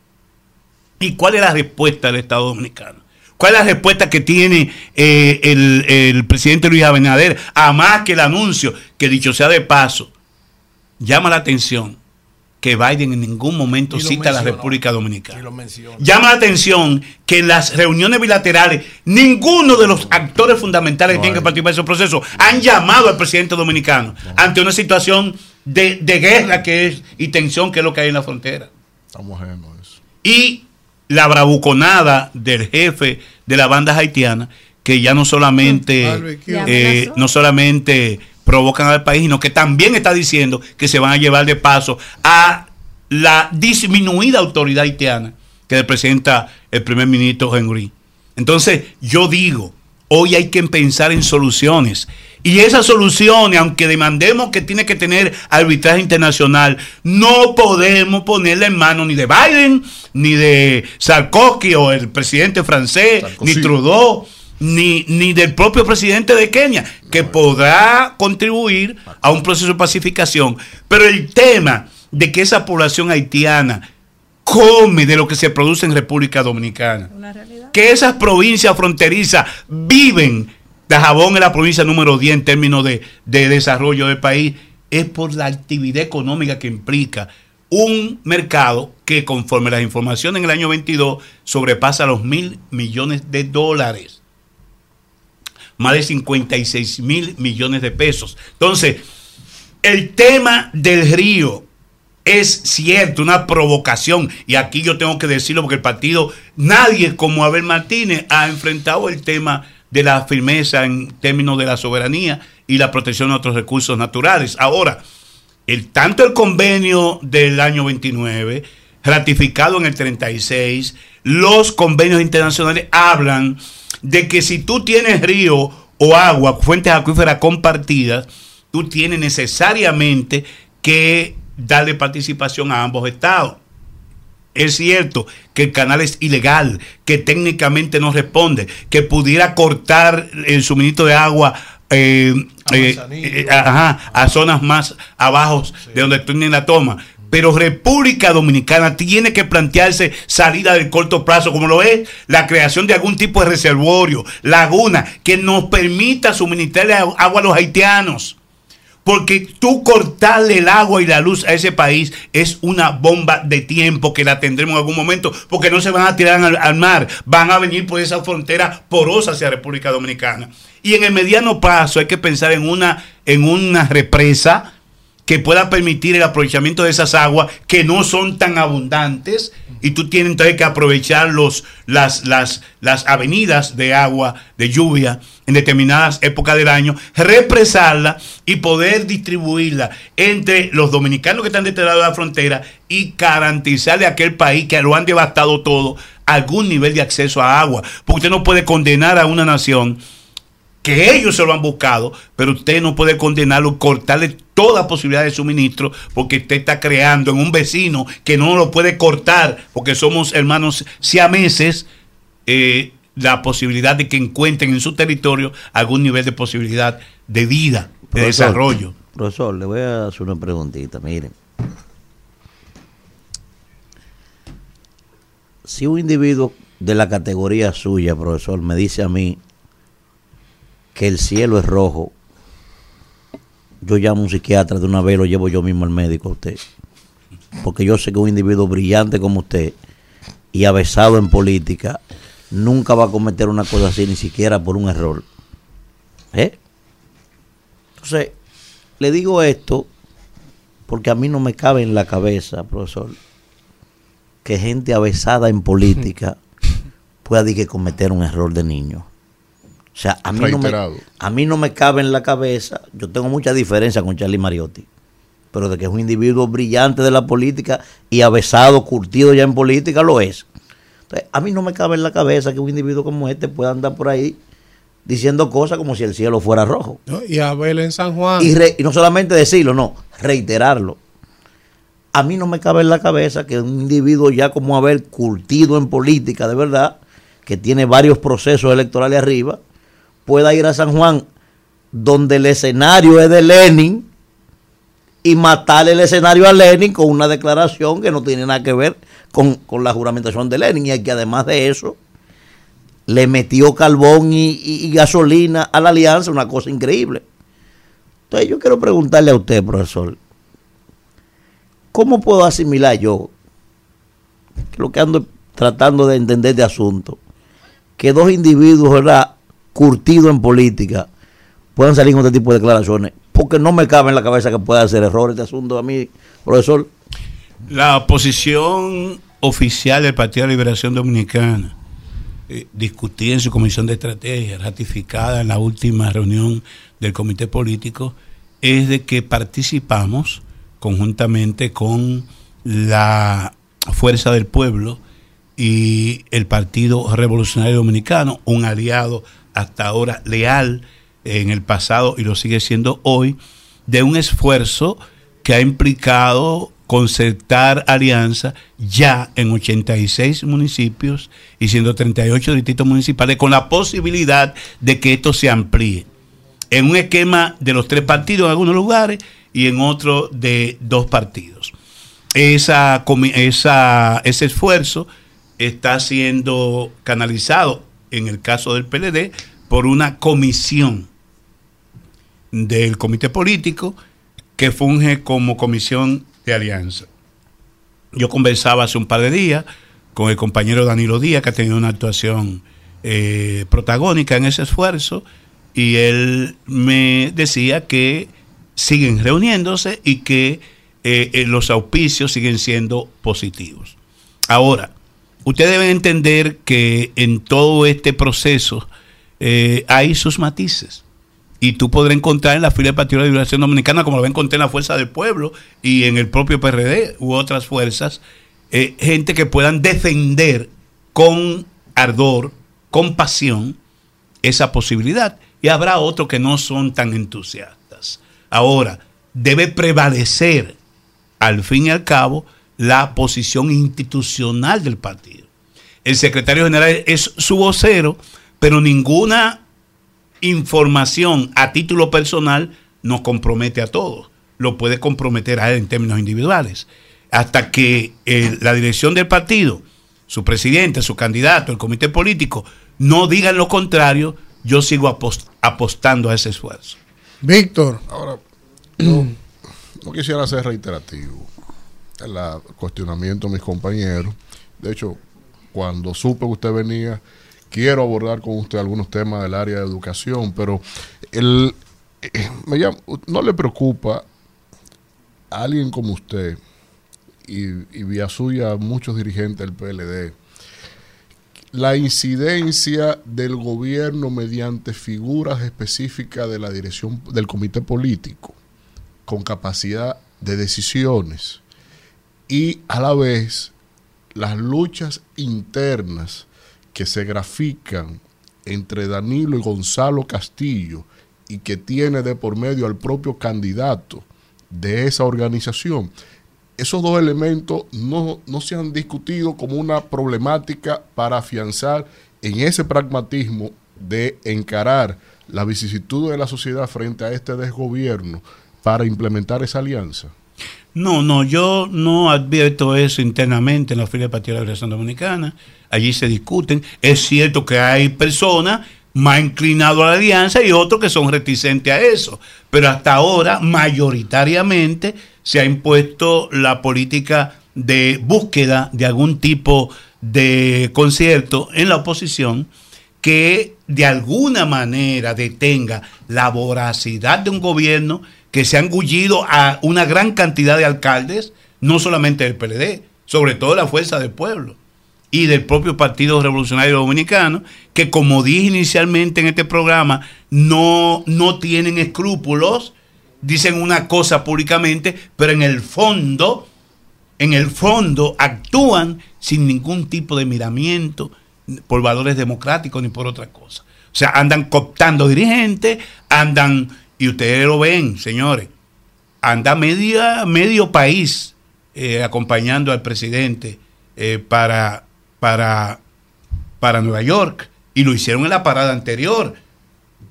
¿Y cuál es la respuesta del Estado Dominicano? ¿Cuál es la respuesta que tiene eh, el, el presidente Luis Abinader? A más que el anuncio, que dicho sea de paso, llama la atención que Biden en ningún momento cita a la. República Dominicana. Llama la atención que en las reuniones bilaterales ninguno de los actores fundamentales que tienen que participar en esos procesos han llamado al presidente dominicano ante una situación de, de guerra que es y tensión que es lo que hay en la frontera. Estamos eso. Y la bravuconada del jefe de la banda haitiana que ya no solamente eh, no solamente provocan al país, sino que también está diciendo que se van a llevar de paso a la disminuida autoridad haitiana que representa el primer ministro Henry. Entonces, yo digo, hoy hay que pensar en soluciones. Y esas soluciones, aunque demandemos que tiene que tener arbitraje internacional, no podemos ponerla en manos ni de Biden, ni de Sarkozy o el presidente francés, ni Trudeau, ni, ni del propio presidente de Kenia, que podrá contribuir a un proceso de pacificación. Pero el tema de que esa población haitiana come de lo que se produce en República Dominicana, que esas provincias fronterizas viven Dajabón es la provincia número 10 en términos de, de desarrollo del país, es por la actividad económica que implica un mercado que conforme las informaciones en el año 22 sobrepasa los mil millones de dólares. Más de 56 mil millones de pesos. Entonces, el tema del río es cierto, una provocación. Y aquí yo tengo que decirlo porque el partido, nadie como Abel Martínez ha enfrentado el tema de la firmeza en términos de la soberanía y la protección de otros recursos naturales. Ahora, el, tanto el convenio del año 29, ratificado en el 36, los convenios internacionales hablan de que si tú tienes río o agua, fuentes acuíferas compartidas, tú tienes necesariamente que darle participación a ambos estados. Es cierto que el canal es ilegal, que técnicamente no responde, que pudiera cortar el suministro de agua eh, eh, eh, a zonas más abajo de donde tienen la toma. Pero República Dominicana tiene que plantearse salida del corto plazo, como lo es la creación de algún tipo de reservorio, laguna, que nos permita suministrarle agua a los haitianos. Porque tú cortarle el agua y la luz a ese país es una bomba de tiempo que la tendremos en algún momento, porque no se van a tirar al, mar, van a venir por esa frontera porosa hacia República Dominicana. Y en el mediano plazo hay que pensar en una, en una represa que pueda permitir el aprovechamiento de esas aguas que no son tan abundantes y tú tienes entonces que aprovechar los, las, las, las avenidas de agua, de lluvia en determinadas épocas del año, represarla y poder distribuirla entre los dominicanos que están de este lado de la frontera y garantizarle a aquel país que lo han devastado todo algún nivel de acceso a agua. Porque usted no puede condenar a una nación que ellos se lo han buscado, pero usted no puede condenarlo, cortarle toda posibilidad de suministro, porque usted está creando en un vecino que no lo puede cortar, porque somos hermanos siameses, eh, la posibilidad de que encuentren en su territorio algún nivel de posibilidad de vida, de desarrollo. Profesor, le voy a hacer una preguntita, miren. Si un individuo de la categoría suya, profesor, me dice a mí, que el cielo es rojo, yo llamo a un psiquiatra de una vez, lo llevo yo mismo al médico a usted. Porque yo sé que un individuo brillante como usted y avesado en política nunca va a cometer una cosa así, ni siquiera por un error. ¿Eh? Entonces, le digo esto porque a mí no me cabe en la cabeza, profesor, que gente avesada en política pueda que cometer un error de niño. O sea, a mí, no me, a mí no me cabe en la cabeza, yo tengo mucha diferencia con Charlie Mariotti, pero de que es un individuo brillante de la política y avesado, curtido ya en política, lo es. Entonces, a mí no me cabe en la cabeza que un individuo como este pueda andar por ahí diciendo cosas como si el cielo fuera rojo. y Abel en San Juan. Y, y no solamente decirlo, no, reiterarlo. A mí no me cabe en la cabeza que un individuo ya como Abel, curtido en política de verdad, que tiene varios procesos electorales arriba, pueda ir a San Juan, donde el escenario es de Lenin, y matarle el escenario a Lenin con una declaración que no tiene nada que ver con, la juramentación de Lenin, y que además de eso le metió carbón y, gasolina a la alianza, una cosa increíble. Entonces yo quiero preguntarle a usted, profesor, ¿cómo puedo asimilar yo, lo que ando tratando de entender de asunto, que dos individuos, ¿verdad? Curtido en política puedan salir con este tipo de declaraciones, porque no me cabe en la cabeza que pueda hacer errores de asunto a mí, profesor. La posición oficial del Partido de Liberación Dominicana, eh, discutida en su comisión de estrategia, ratificada en la última reunión del comité político, es de que participamos conjuntamente con la Fuerza del Pueblo y el Partido Revolucionario Dominicano, un aliado hasta ahora leal en el pasado y lo sigue siendo hoy, de un esfuerzo que ha implicado concertar alianza ya en 86 municipios y 138 distritos municipales con la posibilidad de que esto se amplíe. En un esquema de los tres partidos en algunos lugares y en otro de dos partidos. Esa, esa, ese esfuerzo está siendo canalizado, en el caso del PLD, por una comisión del comité político que funge como comisión de alianza. Yo conversaba hace un par de días con el compañero Danilo Díaz, que ha tenido una actuación eh, protagónica en ese esfuerzo, y él me decía que siguen reuniéndose y que eh, eh, los auspicios siguen siendo positivos. Ahora, ustedes deben entender que en todo este proceso hay sus matices y tú podrás encontrar en la fila del Partido de Liberación Dominicana, como lo encontré en la Fuerza del Pueblo y en el propio PRD u otras fuerzas, eh, gente que puedan defender con ardor, con pasión, esa posibilidad. Y habrá otros que no son tan entusiastas. Ahora, debe prevalecer, al fin y al cabo, la posición institucional del partido. El secretario general es su vocero, pero ninguna información a título personal nos compromete a todos. Lo puede comprometer a él en términos individuales. Hasta que eh, la dirección del partido, su presidente, su candidato, el comité político, no digan lo contrario, yo sigo apostando a ese esfuerzo. Víctor. Ahora, no, no quisiera ser reiterativo el cuestionamiento de mis compañeros. De hecho, cuando supe que usted venía, quiero abordar con usted algunos temas del área de educación, pero el, eh, ¿no le preocupa a alguien como usted y, y vía suya a muchos dirigentes del PLD la incidencia del gobierno mediante figuras específicas de la dirección del comité político con capacidad de decisiones y a la vez las luchas internas que se grafican entre Danilo y Gonzalo Castillo y que tiene de por medio al propio candidato de esa organización, esos dos elementos no, se han discutido como una problemática para afianzar en ese pragmatismo de encarar la vicisitud de la sociedad frente a este desgobierno para implementar esa alianza. No, no, yo no advierto eso internamente en la fila de la Liberación Dominicana. Allí se discuten. Es cierto que hay personas más inclinadas a la alianza y otros que son reticentes a eso. Pero hasta ahora, mayoritariamente, se ha impuesto la política de búsqueda de algún tipo de concierto en la oposición que de alguna manera detenga la voracidad de un gobierno que se ha engullido a una gran cantidad de alcaldes, no solamente del PLD, sobre todo la Fuerza del Pueblo y del propio Partido Revolucionario Dominicano, que como dije inicialmente en este programa, no, no tienen escrúpulos, dicen una cosa públicamente, pero en el fondo, en el fondo actúan sin ningún tipo de miramiento por valores democráticos ni por otra cosa. O sea, andan cooptando dirigentes, andan y ustedes lo ven, señores, anda media, medio país eh, acompañando al presidente eh, para, para, para Nueva York. Y lo hicieron en la parada anterior.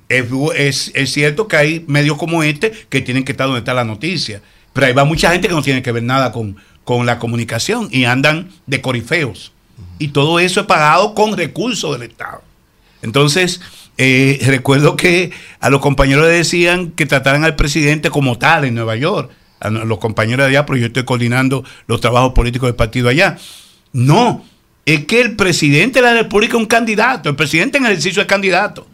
Es, es, cierto que hay medios como este que tienen que estar donde está la noticia. Pero ahí va mucha gente que no tiene que ver nada con, con la comunicación y andan de corifeos. Y todo eso es pagado con recursos del Estado. Entonces, eh, recuerdo que a los compañeros le decían que trataran al presidente como tal en Nueva York. A los compañeros de allá, pero yo estoy coordinando los trabajos políticos del partido allá. No, es que el presidente de la República es un candidato. El presidente en ejercicio es candidato.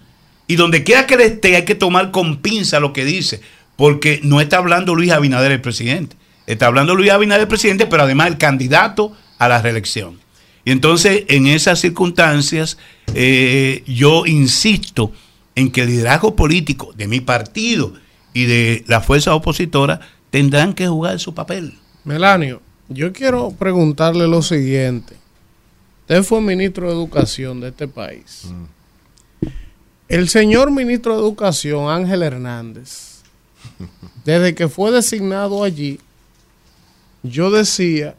Y donde quiera que él esté, hay que tomar con pinza lo que dice. Porque no está hablando Luis Abinader, el presidente. Está hablando Luis Abinader, el presidente, pero además el candidato a la reelección. Y entonces, en esas circunstancias, eh, yo insisto en que el liderazgo político de mi partido y de la fuerza opositora tendrán que jugar su papel. Melanio, yo quiero preguntarle lo siguiente. Usted fue ministro de Educación de este país. El señor ministro de Educación, Ángel Hernández, desde que fue designado allí, yo decía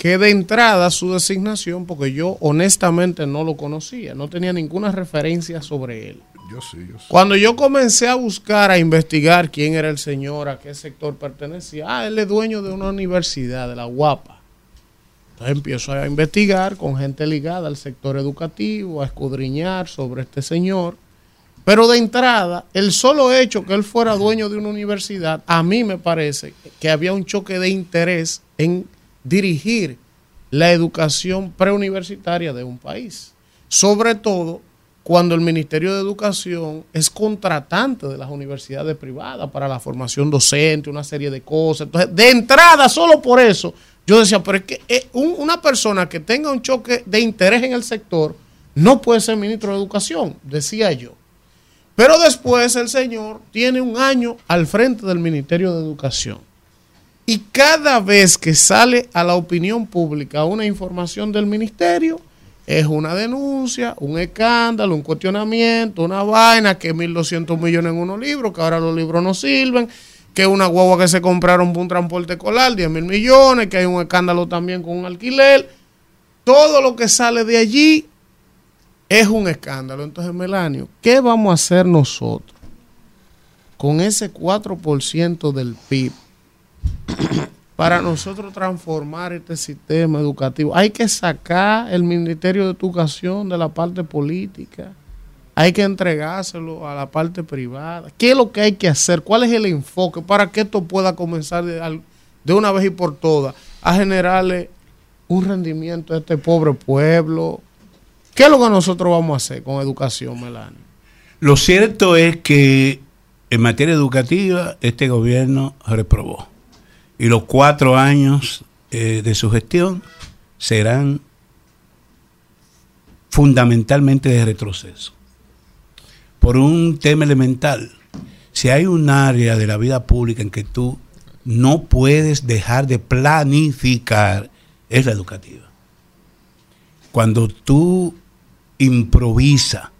que de entrada su designación, porque yo honestamente no lo conocía, no tenía ninguna referencia sobre él. Yo sí, yo sí. Cuando yo comencé a buscar, a investigar quién era el señor, a qué sector pertenecía, ah, él es dueño de una universidad, de la Guapa. Entonces empiezo a investigar con gente ligada al sector educativo, a escudriñar sobre este señor. Pero de entrada, el solo hecho que él fuera dueño de una universidad, a mí me parece que había un choque de interés en dirigir la educación preuniversitaria de un país. Sobre todo cuando el Ministerio de Educación es contratante de las universidades privadas para la formación docente, una serie de cosas. Entonces, de entrada, solo por eso, yo decía, pero es que eh, un- una persona que tenga un choque de interés en el sector no puede ser ministro de Educación, decía yo. Pero después el señor tiene un año al frente del Ministerio de Educación. Y cada vez que sale a la opinión pública una información del ministerio, es una denuncia, un escándalo, un cuestionamiento, una vaina, que 1.200 millones en unos libros, que ahora los libros no sirven, que una guagua que se compraron por un transporte escolar, 10 mil millones, que hay un escándalo también con un alquiler. Todo lo que sale de allí es un escándalo. Entonces, Melanio, ¿qué vamos a hacer nosotros con ese 4% del PIB para nosotros transformar este sistema educativo? Hay que sacar el Ministerio de Educación de la parte política. Hay que entregárselo a la parte privada. ¿Qué es lo que hay que hacer? ¿Cuál es el enfoque para que esto pueda comenzar de, una vez y por todas a generarle un rendimiento a este pobre pueblo? ¿Qué es lo que nosotros vamos a hacer con educación, Melania? Lo cierto es que en materia educativa este gobierno reprobó. Y los cuatro años eh, de su gestión serán fundamentalmente de retroceso. Por un tema elemental. Si hay un área de la vida pública en que tú no puedes dejar de planificar, es la educativa. Cuando tú improvisas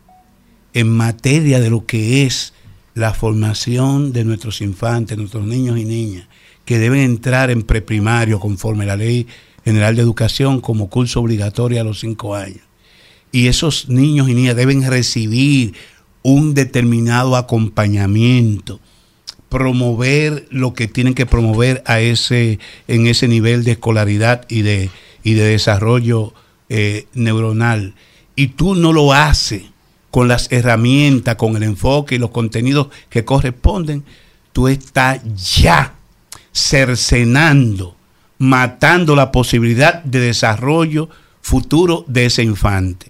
en materia de lo que es la formación de nuestros infantes, nuestros niños y niñas, que deben entrar en preprimario conforme la ley general de educación como curso obligatorio a los cinco años. Y esos niños y niñas deben recibir un determinado acompañamiento, promover lo que tienen que promover a ese, en ese nivel de escolaridad y de, y de desarrollo eh, neuronal. Y tú no lo haces con las herramientas, con el enfoque y los contenidos que corresponden, tú estás ya cercenando, matando la posibilidad de desarrollo futuro de ese infante.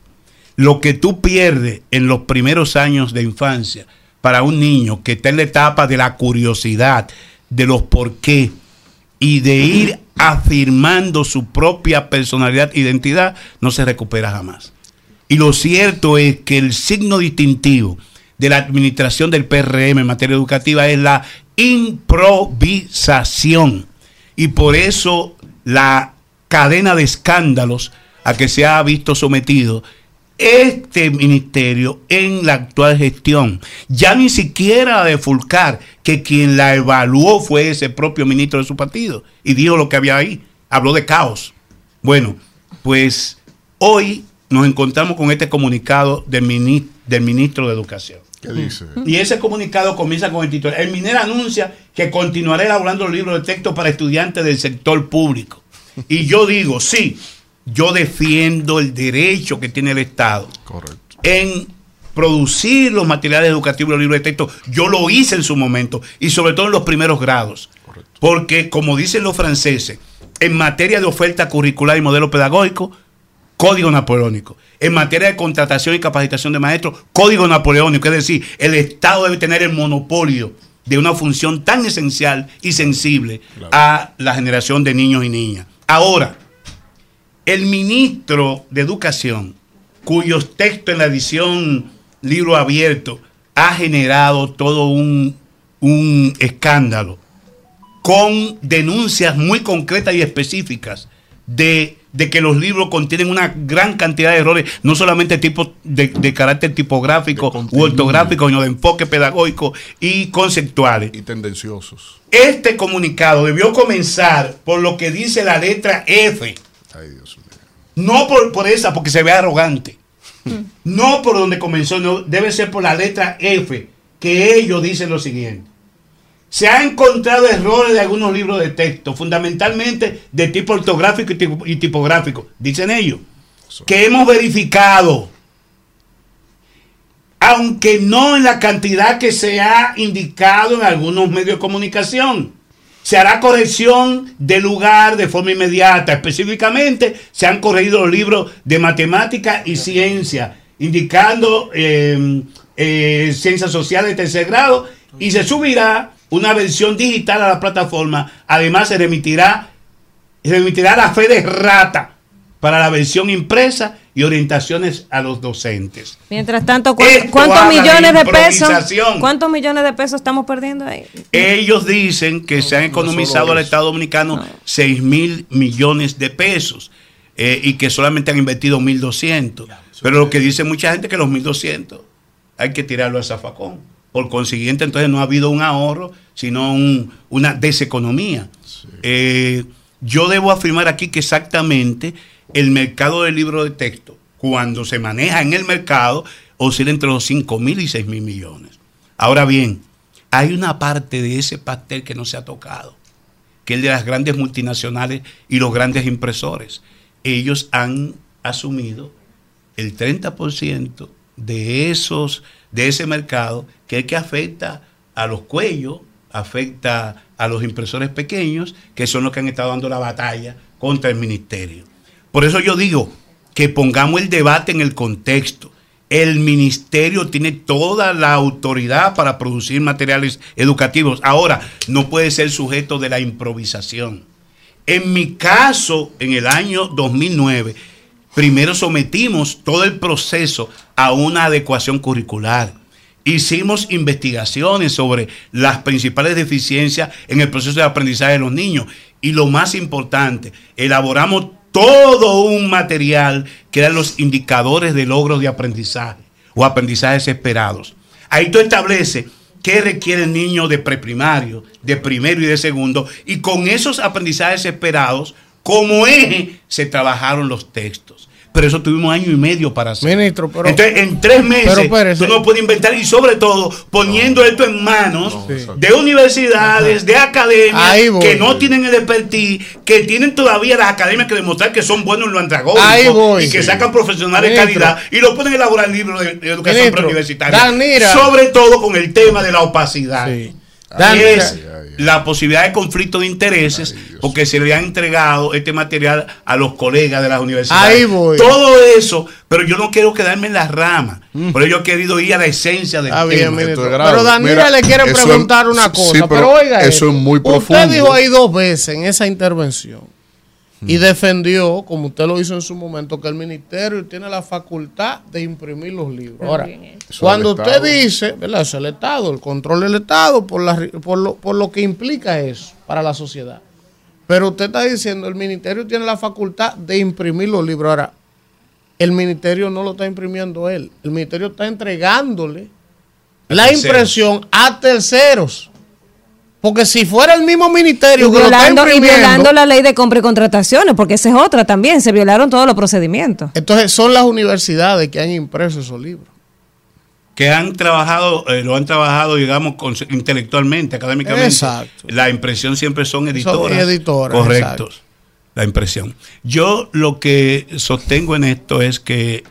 Lo que tú pierdes en los primeros años de infancia para un niño que está en la etapa de la curiosidad, de los por qué y de ir afirmando su propia personalidad, identidad, no se recupera jamás. Y lo cierto es que el signo distintivo de la administración del PRM en materia educativa es la improvisación. Y por eso la cadena de escándalos a que se ha visto sometido este ministerio en la actual gestión. Ya ni siquiera de Fulcar, que quien la evaluó fue ese propio ministro de su partido y dijo lo que había ahí. Habló de caos. Bueno, pues hoy nos encontramos con este comunicado del, mini- del ministro de Educación. ¿Qué dice? Y ese comunicado comienza con el titular. El MINER anuncia que continuará elaborando los libros de texto para estudiantes del sector público. Y yo digo, sí, yo defiendo el derecho que tiene el Estado en producir los materiales educativos, los libros de texto. Yo lo hice en su momento y sobre todo en los primeros grados. Porque, como dicen los franceses, en materia de oferta curricular y modelo pedagógico, código napoleónico. En materia de contratación y capacitación de maestros, código napoleónico. Es decir, el Estado debe tener el monopolio de una función tan esencial y sensible a la generación de niños y niñas. Ahora, el ministro de Educación, cuyos textos en la edición libro abierto ha generado todo un, un escándalo, con denuncias muy concretas y específicas de de que los libros contienen una gran cantidad de errores, no solamente tipo de, de carácter tipográfico u ortográfico, sino de enfoque pedagógico y conceptuales. Y tendenciosos. Este comunicado debió comenzar por lo que dice la letra F. No por, por esa, porque se ve arrogante. No por donde comenzó, no, debe ser por la letra F, que ellos dicen lo siguiente. Se han encontrado errores de algunos libros de texto, fundamentalmente de tipo ortográfico y, tipo- y tipográfico, dicen ellos, que hemos verificado, aunque no en la cantidad que se ha indicado en algunos medios de comunicación. Se hará corrección de lugar de forma inmediata. Específicamente, se han corregido los libros de matemática y ciencia, indicando eh, eh, ciencias sociales de tercer grado, y se subirá una versión digital a la plataforma. Además, se remitirá, se remitirá la fe de rata para la versión impresa y orientaciones a los docentes. Mientras tanto, ¿cu- Esto ¿cuántos de millones de pesos? ¿Cuántos millones de pesos estamos perdiendo ahí? Ellos dicen que se han economizado al. Estado Dominicano 6 mil millones de pesos eh, y que solamente han invertido 1.200. Pero lo que dice mucha gente es que los 1.200 hay que tirarlo al zafacón. Por consiguiente, entonces no ha habido un ahorro, sino un- una deseconomía. Eh, yo debo afirmar aquí que exactamente el mercado del libro de texto, cuando se maneja en el mercado, oscila entre los 5 mil y 6 mil millones. Ahora bien, hay una parte de ese pastel que no se ha tocado, que es el de las grandes multinacionales y los grandes impresores. Ellos han asumido el 30% de esos de ese mercado que es que afecta a los cuellos, afecta a los impresores pequeños, que son los que han estado dando la batalla contra el ministerio. Por eso yo digo que pongamos el debate en el contexto. El ministerio tiene toda la autoridad para producir materiales educativos. Ahora, no puede ser sujeto de la improvisación. En mi caso, en el año 2009, primero sometimos todo el proceso a una adecuación curricular. Hicimos investigaciones sobre las principales deficiencias en el proceso de aprendizaje de los niños. Y lo más importante, elaboramos todo un material que eran los indicadores de logros de aprendizaje o aprendizajes esperados. Ahí tú estableces qué requiere el niño de preprimario, de primero y de segundo, y con esos aprendizajes esperados, como eje, se trabajaron los textos. Pero eso tuvimos año y medio para hacer. Ministro, pero- Entonces, en tres meses, Pero espérese. tú no puedes inventar y sobre todo poniendo esto en manos de universidades, de academias voy. que no tienen el expertise, que tienen todavía las academias que demostrar que son buenos en lo voy. y que Sí. sacan profesionales de calidad y lo pueden elaborar libros de, de educación Ministro, preuniversitaria. Sobre todo con el tema de la opacidad. Es la posibilidad de conflicto de intereses porque se le ha entregado este material a los colegas de las universidades. Ahí voy. Todo eso, pero yo no quiero quedarme en las ramas. Por ello he querido ir a la esencia del bien, tema. ministro. Pero Danira le quiere es- preguntar una sí, cosa. pero pero, oiga, eso esto. es muy Usted profundo. dijo ahí dos veces en esa intervención y defendió, como usted lo hizo en su momento, que el ministerio tiene la facultad de imprimir los libros. Ahora, cuando usted dice, ¿verdad? Es el Estado, el control del Estado por, la, por, lo, por lo que implica eso para la sociedad. Pero usted está diciendo, el ministerio tiene la facultad de imprimir los libros. Ahora, el ministerio no lo está imprimiendo él. El ministerio está entregándole la impresión a terceros. Porque si fuera el mismo Y ministerio que lo está violando, y violando la ley de compra y contrataciones, porque esa es otra también, se violaron todos los procedimientos. entonces son las universidades que han impreso esos libros. que han trabajado, eh, lo han trabajado, digamos, con- intelectualmente, académicamente. Exacto. La impresión siempre son editoras. editoras, Correctos. La impresión. Yo lo que sostengo en esto es que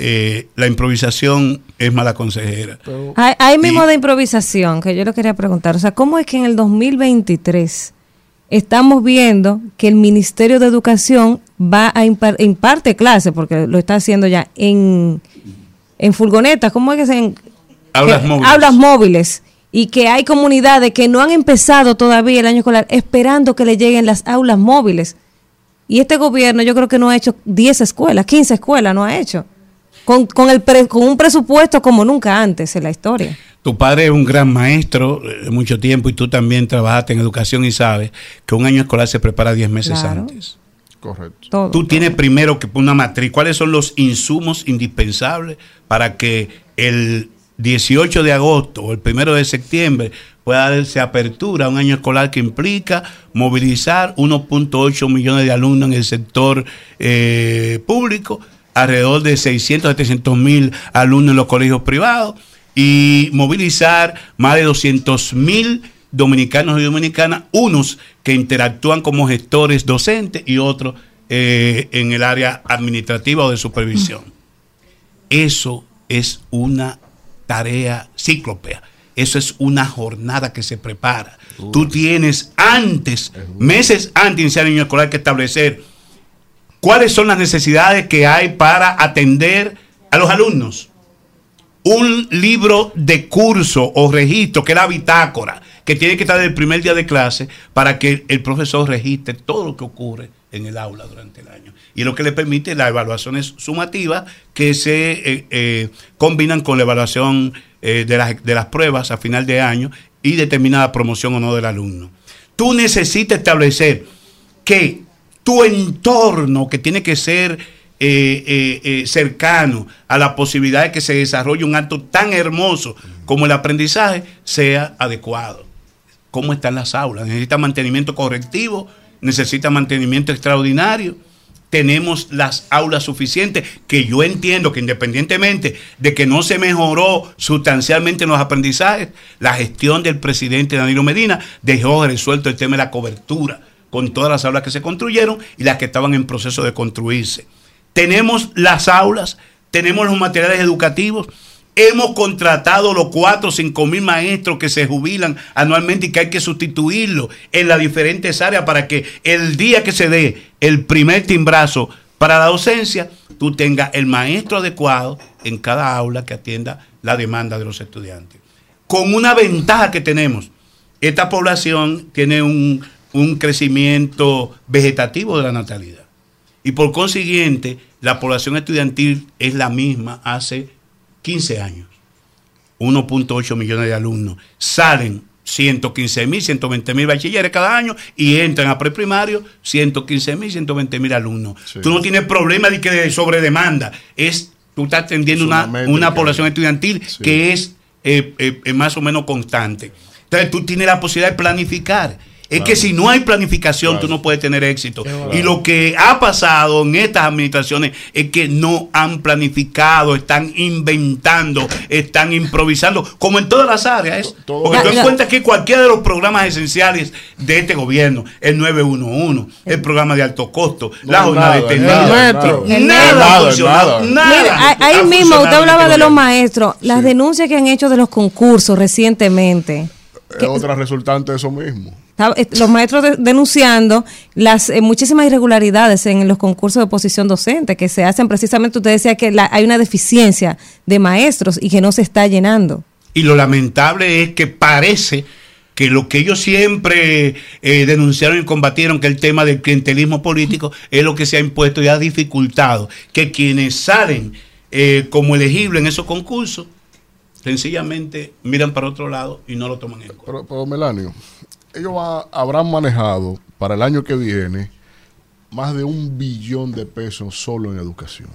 eh, la improvisación es mala consejera. Hay, hay mismo de improvisación, que yo lo quería preguntar. O sea, ¿cómo es que en el 2023 estamos viendo que el Ministerio de Educación va a impar- imparte clases, porque lo está haciendo ya en, en furgonetas, ¿cómo es que se...? en- Aulas que- móviles. Aulas móviles. Y que hay comunidades que no han empezado todavía el año escolar esperando que le lleguen las aulas móviles. Y este gobierno yo creo que no ha hecho 10 escuelas, 15 escuelas no ha hecho. Con, con, el pre- con un presupuesto como nunca antes en la historia. Tu padre es un gran maestro eh, de mucho tiempo y tú también trabajaste en educación y sabes que un año escolar se prepara 10 meses Claro. antes. Correcto. Todo, Tú tienes primero que poner una matriz. ¿Cuáles son los insumos indispensables para que el 18 de agosto o el 1 de septiembre pueda darse apertura a un año escolar que implica movilizar 1.8 millones de alumnos en el sector eh, público, alrededor de 600 700 mil alumnos en los colegios privados y movilizar más de 200 mil dominicanos y dominicanas, unos que interactúan como gestores docentes y otros eh, en el área administrativa o de supervisión. Eso es una tarea cíclopea. Eso es una jornada que se prepara. Tú tienes antes, meses antes de iniciar el año escolar, que establecer cuáles son las necesidades que hay para atender a los alumnos. Un libro de curso o registro, que es la bitácora, que tiene que estar desde el primer día de clase para que el profesor registre todo lo que ocurre en el aula durante el año. Y lo que le permite las evaluaciones sumativas que se eh, eh, combinan con la evaluación eh, de, las, de las pruebas a final de año y determina la promoción o no del alumno. Tú necesitas establecer que tu entorno, que tiene que ser eh, eh, eh, cercano a la posibilidad de que se desarrolle un acto tan hermoso como el aprendizaje, sea adecuado. ¿Cómo están las aulas? Necesita mantenimiento correctivo, necesita mantenimiento extraordinario. Tenemos las aulas suficientes, que yo entiendo que independientemente de que no se mejoró sustancialmente en los aprendizajes, la gestión del presidente Danilo Medina dejó resuelto el tema de la cobertura con todas las aulas que se construyeron y las que estaban en proceso de construirse. Tenemos las aulas, tenemos los materiales educativos, hemos contratado los 4 o 5 mil maestros que se jubilan anualmente y que hay que sustituirlos en las diferentes áreas para que el día que se dé el primer timbrazo para la docencia, tú tengas el maestro adecuado en cada aula que atienda la demanda de los estudiantes. Con una ventaja que tenemos, esta población tiene un, un crecimiento vegetativo de la natalidad. Y por consiguiente, la población estudiantil es la misma hace 15 años. 1.8 millones de alumnos. Salen 115 mil, 120 mil bachilleres cada año y entran a preprimario 115 mil, 120 mil alumnos. Tú no tienes problema de que de sobredemanda. Es, tú estás atendiendo una, una población estudiantil que es eh, eh, eh, más o menos constante. Entonces tú tienes la posibilidad de planificar. Es que si no hay planificación, tú no puedes tener éxito. Y lo que ha pasado en estas administraciones es que no han planificado, están inventando, están improvisando, como en todas las áreas. Porque Ya, te das ya. cuenta que cualquiera de los programas esenciales de este gobierno, el 911, el programa de alto costo, la jornada de nada, ha funcionado, Nada. ahí- mismo usted hablaba de los maestros, las denuncias que han hecho de los concursos recientemente. Es otra resultante de eso mismo. Eh, Los maestros de- denunciando las eh, muchísimas irregularidades en los concursos de posición docente que se hacen precisamente, usted decía que la- hay una deficiencia de maestros y que no se está llenando. Y lo lamentable es que parece que lo que ellos siempre eh, denunciaron y combatieron, que el tema del clientelismo político, es lo que se ha impuesto y ha dificultado que quienes salen eh, como elegibles en esos concursos, sencillamente miran para otro lado y no lo toman en cuenta. Pero, pero, Melanio, ellos va- habrán manejado para el año que viene más de un billón de pesos solo en educación.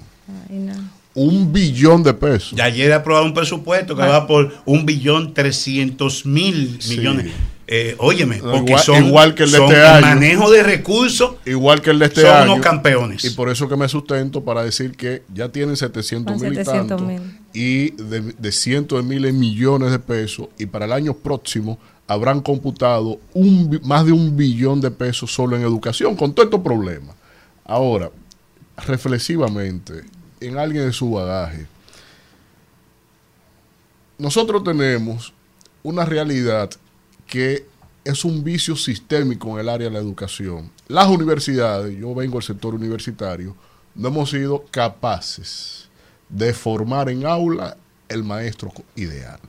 Un billón de pesos. Ya ayer aprobado un presupuesto que va por un billón trescientos mil Sí. millones. Eh, óyeme, porque igual- son, igual que el de son este año. manejo de recursos. Igual que el de este son año. unos campeones. Y por eso que me sustento para decir que ya tienen 700 Van mil y 700 tanto. mil. Y de, de cientos de miles de millones de pesos. Y para el año próximo habrán computado más de un billón de pesos solo en educación, con todos estos problemas. Ahora, reflexivamente, en alguien de su bagaje, nosotros tenemos una realidad que es un vicio sistémico en el área de la educación. Las universidades, yo vengo del sector universitario, no hemos sido capaces de formar en aula el maestro ideal.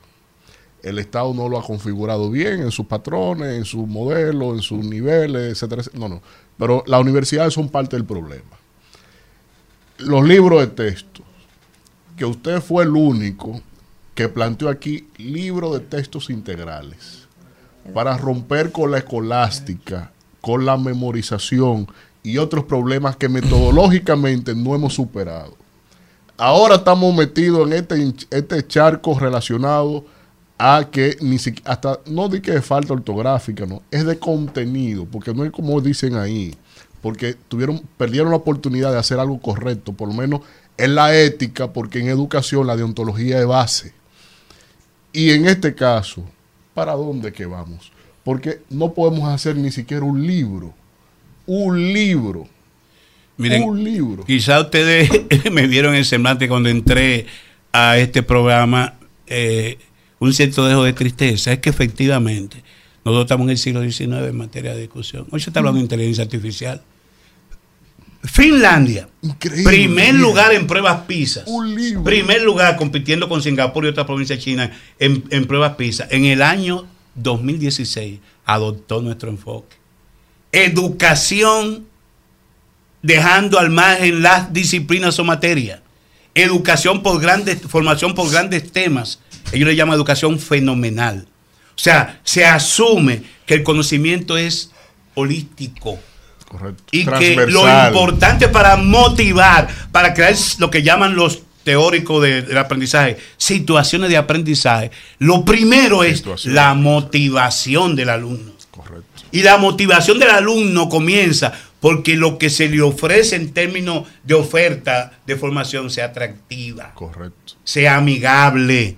El Estado no lo ha configurado bien en sus patrones, en sus modelos, en sus niveles, etcétera. No, no. Pero las universidades son parte del problema. Los libros de texto, que usted fue el único que planteó aquí libros de textos integrales para romper con la escolástica, con la memorización y otros problemas que metodológicamente no hemos superado. Ahora estamos metidos en este, este charco relacionado a que ni siquiera, hasta no di que de falta ortográfica, no, es de contenido, porque no es como dicen ahí, porque tuvieron, perdieron la oportunidad de hacer algo correcto, por lo menos en la ética, porque en educación la deontología es base. Y en este caso, ¿para dónde que vamos? Porque no podemos hacer ni siquiera un libro, un libro. Miren, un libro. Quizá ustedes me vieron el semblante cuando entré a este programa. Eh, un cierto dejo de tristeza es que efectivamente nosotros estamos en el siglo XIX en materia de discusión. Hoy se está hablando de inteligencia artificial. Finlandia, primer lugar en pruebas PISA. Primer lugar compitiendo con Singapur y otra provincia china en, en pruebas PISA. En el año 2016 adoptó nuestro enfoque. Educación dejando al margen las disciplinas o materias. Educación por grandes, formación por grandes temas ellos le llaman educación fenomenal. O sea, se asume que el conocimiento es holístico. Correcto. Y que lo importante para motivar, para crear lo que llaman los teóricos del aprendizaje, situaciones de aprendizaje, lo primero es la motivación del alumno. Correcto. Y la motivación del alumno comienza porque lo que se le ofrece en términos de oferta de formación sea atractiva. Correcto. Sea amigable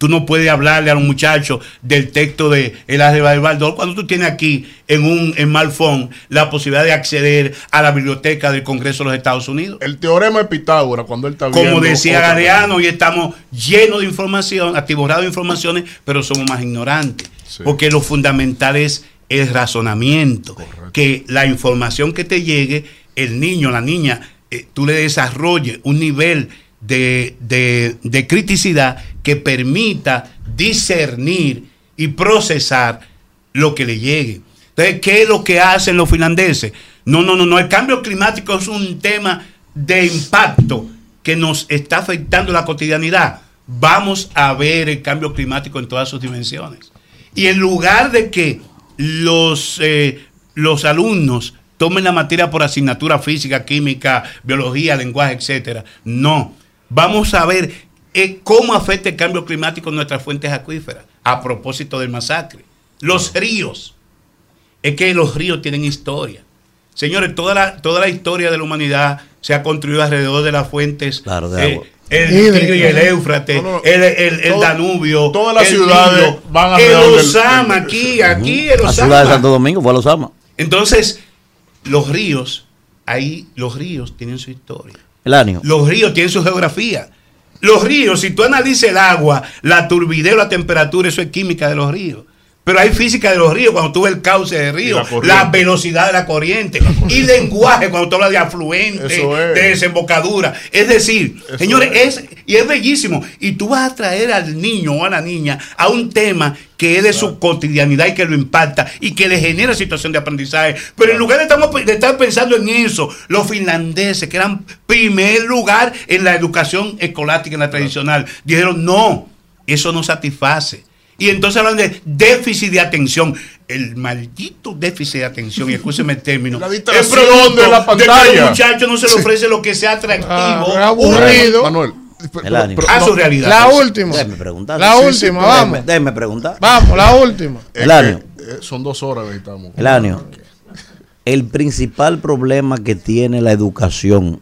Tú no puedes hablarle a un muchacho del texto de El Ángel del Baldor cuando tú tienes aquí en un en Malfón la posibilidad de acceder a la biblioteca del Congreso de los Estados Unidos. El teorema de Pitágoras, cuando él está Como decía Galeano, y estamos llenos de información, atiborrados de informaciones, pero somos más ignorantes. Porque lo fundamental es el razonamiento. Que la información que te llegue, el niño, la niña, eh, tú le desarrolles un nivel de, de, criticidad que permita discernir y procesar lo que le llegue. Entonces, ¿qué es lo que hacen los finlandeses? No, no, no, no. El cambio climático es un tema de impacto que nos está afectando la cotidianidad. Vamos a ver el cambio climático en todas sus dimensiones. Y en lugar de que los, eh, los alumnos tomen la materia por asignatura física, química, biología, lenguaje, etcétera, no vamos a ver cómo afecta el cambio climático en nuestras fuentes acuíferas a propósito del masacre. Los ríos. Es que los ríos tienen historia. Señores, toda la, toda la historia de la humanidad se ha construido alrededor de las fuentes. Eh, el Tigre y el Éufrates, el, Danubio. Todas las ciudades van a El Osama, aquí, aquí, el La ciudad de Santo Domingo fue el Osama. Entonces, los ríos, ahí los ríos tienen su historia. El Los ríos tienen su geografía. Los ríos, si tú analizas el agua, la turbidez, la temperatura, eso es química de los ríos. Pero hay física de los ríos cuando tú ves el cauce de río, la, velocidad de la corriente, y lenguaje cuando tú hablas de afluente, de desembocadura. Es decir, señores, es. y es bellísimo. Y tú vas a traer al niño o a la niña a un tema que es de su cotidianidad y que lo impacta y que le genera situación de aprendizaje. Pero en lugar de, estamos, de estar pensando en eso, los finlandeses, que eran primer lugar en la educación escolástica, en la tradicional, dijeron, no, eso no satisface y entonces hablan de déficit de atención. El maldito déficit de atención, y escúcheme el término, la distracción de la pantalla. De que muchacho no se le ofrece lo que sea atractivo, ah, aburrido. Manuel, a su realidad. La última. Déjeme preguntar. La última, vamos. Déjeme, preguntar. Vamos, la última. El año. Eh, son dos horas necesitamos. El año. El principal problema que tiene la educación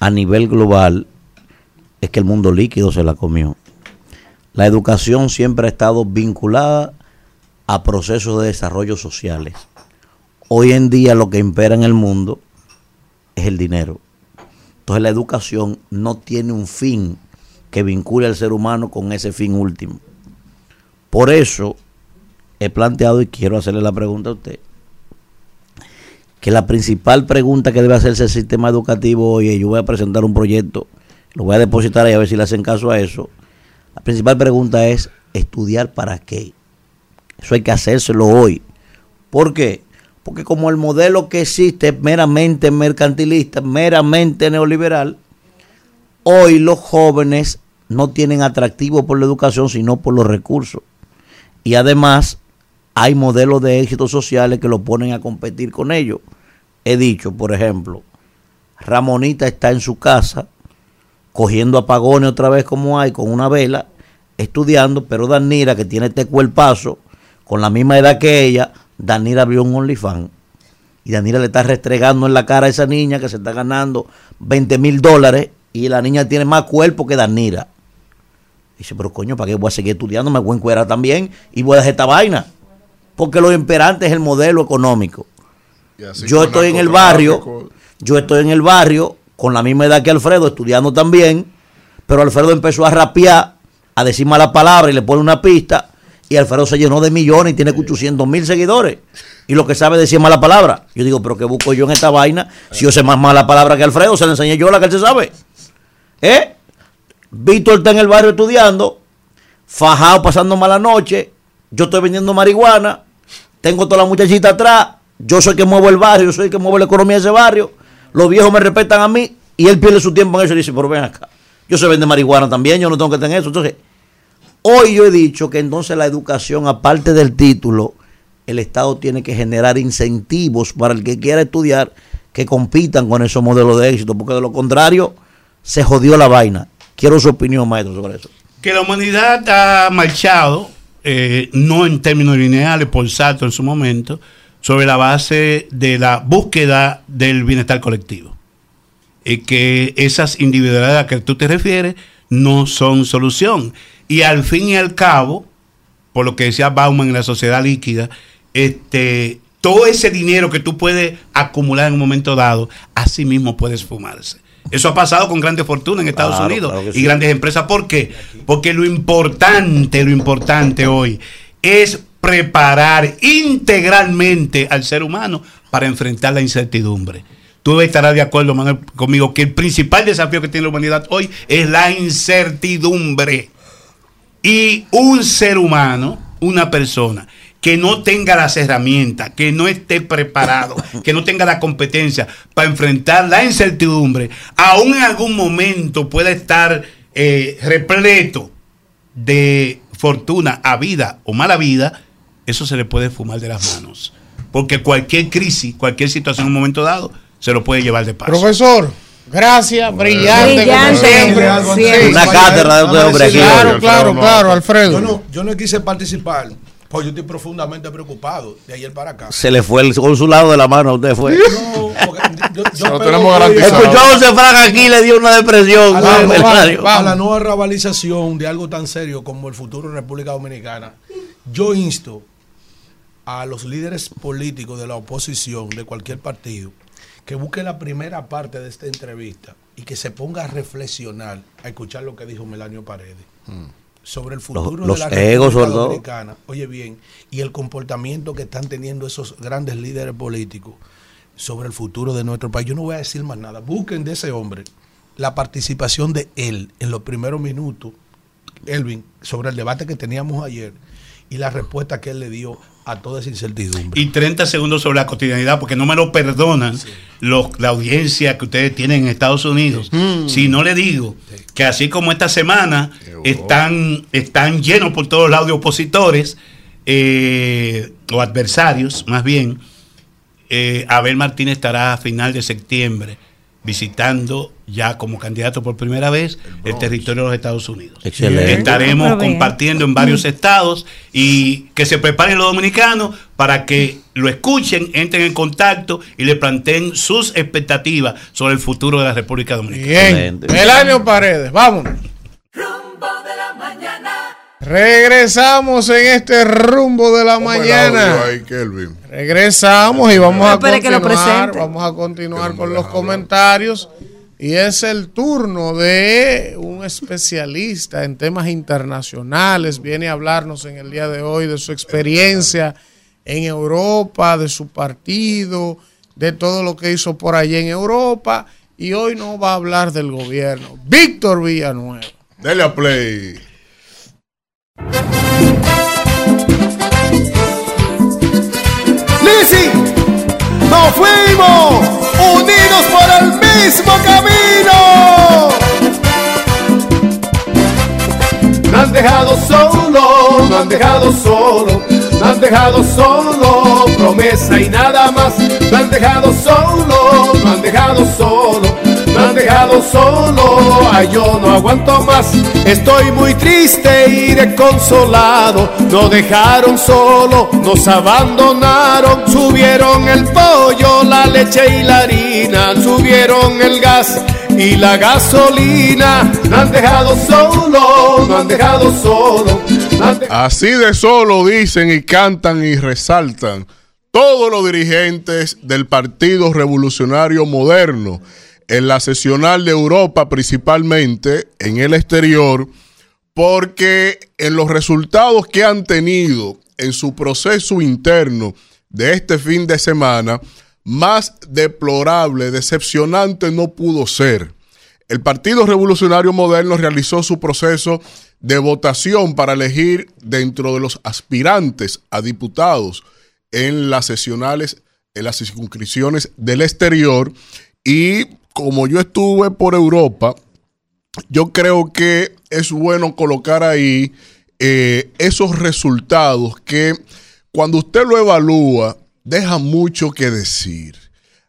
a nivel global es que el mundo líquido se la comió. La educación siempre ha estado vinculada a procesos de desarrollo sociales. Hoy en día lo que impera en el mundo es el dinero. Entonces la educación no tiene un fin que vincule al ser humano con ese fin último. Por eso he planteado y quiero hacerle la pregunta a usted, que la principal pregunta que debe hacerse el sistema educativo hoy, yo voy a presentar un proyecto, lo voy a depositar ahí a ver si le hacen caso a eso, principal pregunta es, ¿estudiar para qué? Eso hay que hacérselo hoy. ¿Por qué? Porque como el modelo que existe es meramente mercantilista, meramente neoliberal, hoy los jóvenes no tienen atractivo por la educación, sino por los recursos. Y además hay modelos de éxito sociales que lo ponen a competir con ellos. he dicho, por ejemplo, Ramonita está en su casa, cogiendo apagones otra vez como hay, con una vela, estudiando, pero Danira, que tiene este cuerpazo, con la misma edad que ella, Danira abrió un OnlyFans. Y Danira le está restregando en la cara a esa niña que se está ganando 20 mil dólares y la niña tiene más cuerpo que Danira. Dice, pero coño, ¿para qué voy a seguir estudiando? Me voy a encuerar también y voy a dejar esta vaina. Porque lo imperante es el modelo económico. Yo estoy en el barrio, yo estoy en el barrio con la misma edad que Alfredo, estudiando también, pero Alfredo empezó a rapear, a decir malas palabras y le pone una pista, y Alfredo se llenó de millones y tiene 800 mil seguidores. Y lo que sabe decir mala palabra. Yo digo, pero ¿qué busco yo en esta vaina? Si yo sé más mala palabra que Alfredo, se le enseñé yo la que él se sabe. ¿Eh? Víctor está en el barrio estudiando, fajado pasando mala noche, yo estoy vendiendo marihuana, tengo toda la muchachita atrás, yo soy el que muevo el barrio, yo soy el que muevo la economía de ese barrio, los viejos me respetan a mí y él pierde su tiempo en eso y dice, pero ven acá, yo sé vender marihuana también, yo no tengo que tener eso. Entonces, hoy yo he dicho que entonces la educación, aparte del título, el Estado tiene que generar incentivos para el que quiera estudiar que compitan con esos modelos de éxito, porque de lo contrario se jodió la vaina. Quiero su opinión, maestro, sobre eso. Que la humanidad ha marchado, eh, no en términos lineales, por salto en su momento, sobre la base de la búsqueda del bienestar colectivo. Y que esas individualidades a que tú te refieres no son solución. Y al fin y al cabo, por lo que decía Bauman en la sociedad líquida, este, todo ese dinero que tú puedes acumular en un momento dado, así mismo puedes fumarse. Eso ha pasado con grandes fortunas en Estados Claro, Unidos claro y sí. grandes empresas. ¿Por qué? Porque lo importante, lo importante hoy es preparar integralmente al ser humano para enfrentar la incertidumbre. Tú estarás de acuerdo, Manuel, conmigo, que el principal desafío que tiene la humanidad hoy es la incertidumbre. Y un ser humano, una persona que no tenga las herramientas, que no esté preparado, que no tenga la competencia para enfrentar la incertidumbre, aún en algún momento pueda estar eh, repleto de fortuna a vida o mala vida, eso se le puede fumar de las manos. Porque cualquier crisis, cualquier situación en un momento dado, se lo puede llevar de paso. Profesor, gracias, brillante, Brillante. como siempre. Siempre. Una cátedra de este hombre aquí. Claro, claro, claro, Alfredo. Yo no, yo no quise participar, pues yo estoy profundamente preocupado de ayer para acá. Se le fue el consulado de la mano a usted fue. Yo lo pego tenemos garantizado. Escuchó a José Frank aquí y le dio una depresión. a la, ¿no? Belisario. a la nueva rabalización de algo tan serio como el futuro de República Dominicana. Yo insto a los líderes políticos de la oposición de cualquier partido que busque la primera parte de esta entrevista y que se ponga a reflexionar, a escuchar lo que dijo Melanio Paredes sobre el futuro los de la egos, República. Dominicana. Oye bien, y el comportamiento que están teniendo esos grandes líderes políticos sobre el futuro de nuestro país. Yo no voy a decir más nada. Busquen de ese hombre la participación de él en los primeros minutos, Elvin, sobre el debate que teníamos ayer y la respuesta que él le dio a toda esa incertidumbre. Y 30 segundos sobre la cotidianidad, porque no me lo perdonan los- la audiencia que ustedes tienen en Estados Unidos. Si no le digo que así como esta semana están, están llenos por todos lados de opositores eh, o adversarios, más bien, eh, Abel Martínez estará a final de septiembre visitando ya como candidato por primera vez el, territorio de los Estados Unidos. Excelente. Estaremos compartiendo en varios estados y que se preparen los dominicanos para que lo escuchen, entren en contacto y le planteen sus expectativas sobre el futuro de la República Dominicana. Bien. Melanio Paredes, vámonos. Regresamos en este rumbo de la mañana. Regresamos y vamos a continuar, vamos a continuar con los comentarios y es el turno de un especialista en temas internacionales. Viene a hablarnos en el día de hoy de su experiencia en Europa, de su partido, de todo lo que hizo por allí en Europa y hoy no va a hablar del gobierno. Víctor Villanueva. Dele a play. Lizzy, nos fuimos unidos por el mismo camino. No han dejado solo, no han dejado solo, no han dejado solo, promesa y nada más. Lo han dejado solo, lo han dejado solo, lo han dejado solo. Ay, yo no aguanto más, estoy muy triste y desconsolado. Nos dejaron solo, nos abandonaron, subieron el pollo, la leche y la harina, subieron el gas y la gasolina. Nos han dejado solo, nos han dejado solo. Así de solo dicen y cantan y resaltan todos los dirigentes del Partido Revolucionario Moderno en la sesional de Europa principalmente, en el exterior, porque en los resultados que han tenido en su proceso interno de este fin de semana, más deplorable, decepcionante no pudo ser. El Partido Revolucionario Moderno realizó su proceso de votación para elegir dentro de los aspirantes a diputados en las sesionales, en las circunscripciones del exterior. Y como yo estuve por Europa, yo creo que es bueno colocar ahí eh, esos resultados que cuando usted lo evalúa, deja mucho que decir.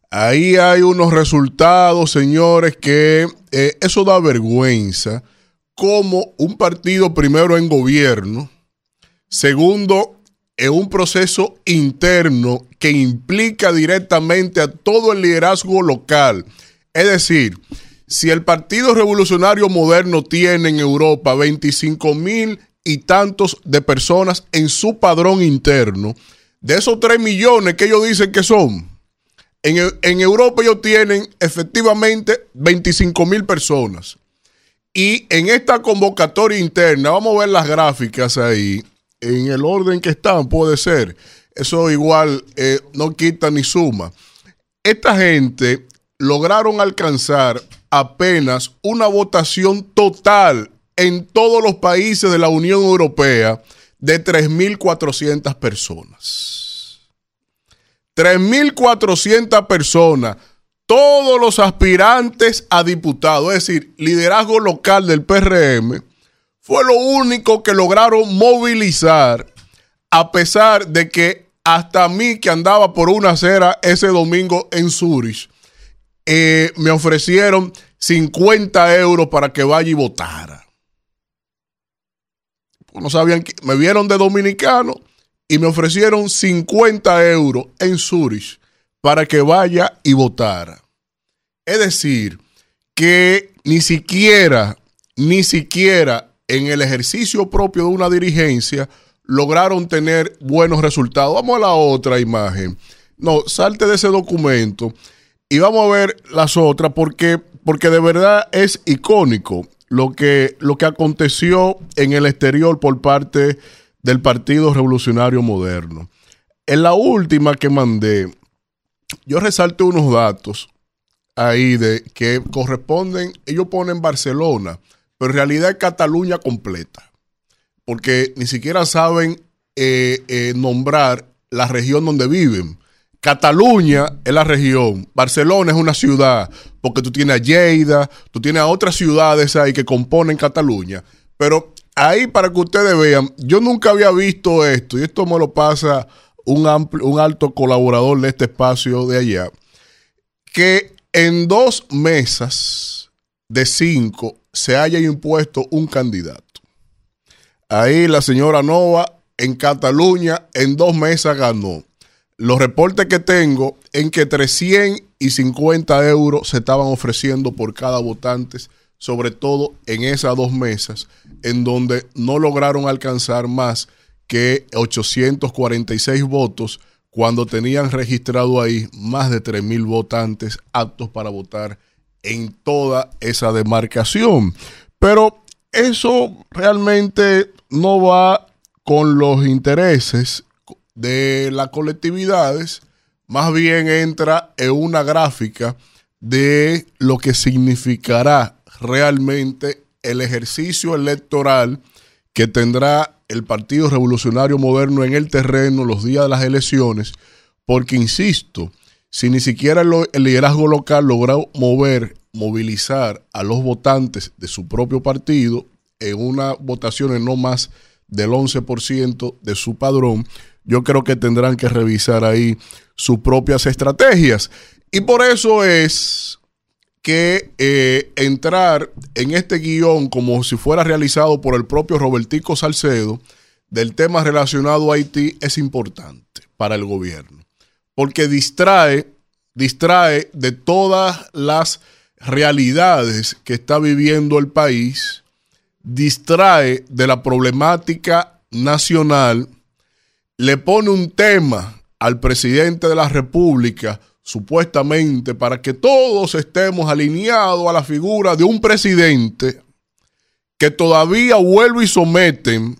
Ahí hay unos resultados, señores, que eh, eso da vergüenza. Como un partido primero en gobierno, segundo en un proceso interno que implica directamente a todo el liderazgo local. Es decir, si el Partido Revolucionario Moderno tiene en Europa 25 mil y tantos de personas en su padrón interno, de esos 3 millones que ellos dicen que son, en, en Europa ellos tienen efectivamente 25 mil personas. Y en esta convocatoria interna, vamos a ver las gráficas ahí, en el orden que están, puede ser. Eso igual eh, no quita ni suma. Esta gente lograron alcanzar apenas una votación total en todos los países de la Unión Europea de 3.400 personas. 3.400 personas, todos los aspirantes a diputados, es decir, liderazgo local del PRM, fue lo único que lograron movilizar, a pesar de que hasta mí que andaba por una acera ese domingo en Zurich, eh, me ofrecieron 50 euros para que vaya y votara. No sabían que me vieron de dominicano y me ofrecieron 50 euros en Zurich para que vaya y votara. Es decir, que ni siquiera, ni siquiera en el ejercicio propio de una dirigencia lograron tener buenos resultados. Vamos a la otra imagen. No, salte de ese documento y vamos a ver las otras porque, porque de verdad es icónico lo que, lo que aconteció en el exterior por parte del Partido Revolucionario Moderno. En la última que mandé, yo resalté unos datos ahí de que corresponden, ellos ponen Barcelona, pero en realidad es Cataluña completa, porque ni siquiera saben eh, eh, nombrar la región donde viven. Cataluña es la región, Barcelona es una ciudad, porque tú tienes a Lleida, tú tienes a otras ciudades ahí que componen Cataluña, pero ahí para que ustedes vean, yo nunca había visto esto, y esto me lo pasa un, amplio, un alto colaborador de este espacio de allá, que en dos mesas de cinco se haya impuesto un candidato. Ahí la señora Nova en Cataluña en dos mesas ganó. Los reportes que tengo en que 350 euros se estaban ofreciendo por cada votante, sobre todo en esas dos mesas, en donde no lograron alcanzar más que 846 votos cuando tenían registrado ahí más de 3.000 votantes aptos para votar en toda esa demarcación. Pero eso realmente no va con los intereses de las colectividades, más bien entra en una gráfica de lo que significará realmente el ejercicio electoral que tendrá el Partido Revolucionario Moderno en el terreno los días de las elecciones, porque, insisto, si ni siquiera el liderazgo local logró mover, movilizar a los votantes de su propio partido en una votación en no más del 11% de su padrón, yo creo que tendrán que revisar ahí sus propias estrategias. Y por eso es que eh, entrar en este guion como si fuera realizado por el propio Robertico Salcedo del tema relacionado a Haití es importante para el gobierno, porque distrae, distrae de todas las realidades que está viviendo el país, distrae de la problemática nacional, le pone un tema al presidente de la República supuestamente para que todos estemos alineados a la figura de un presidente que todavía vuelve y someten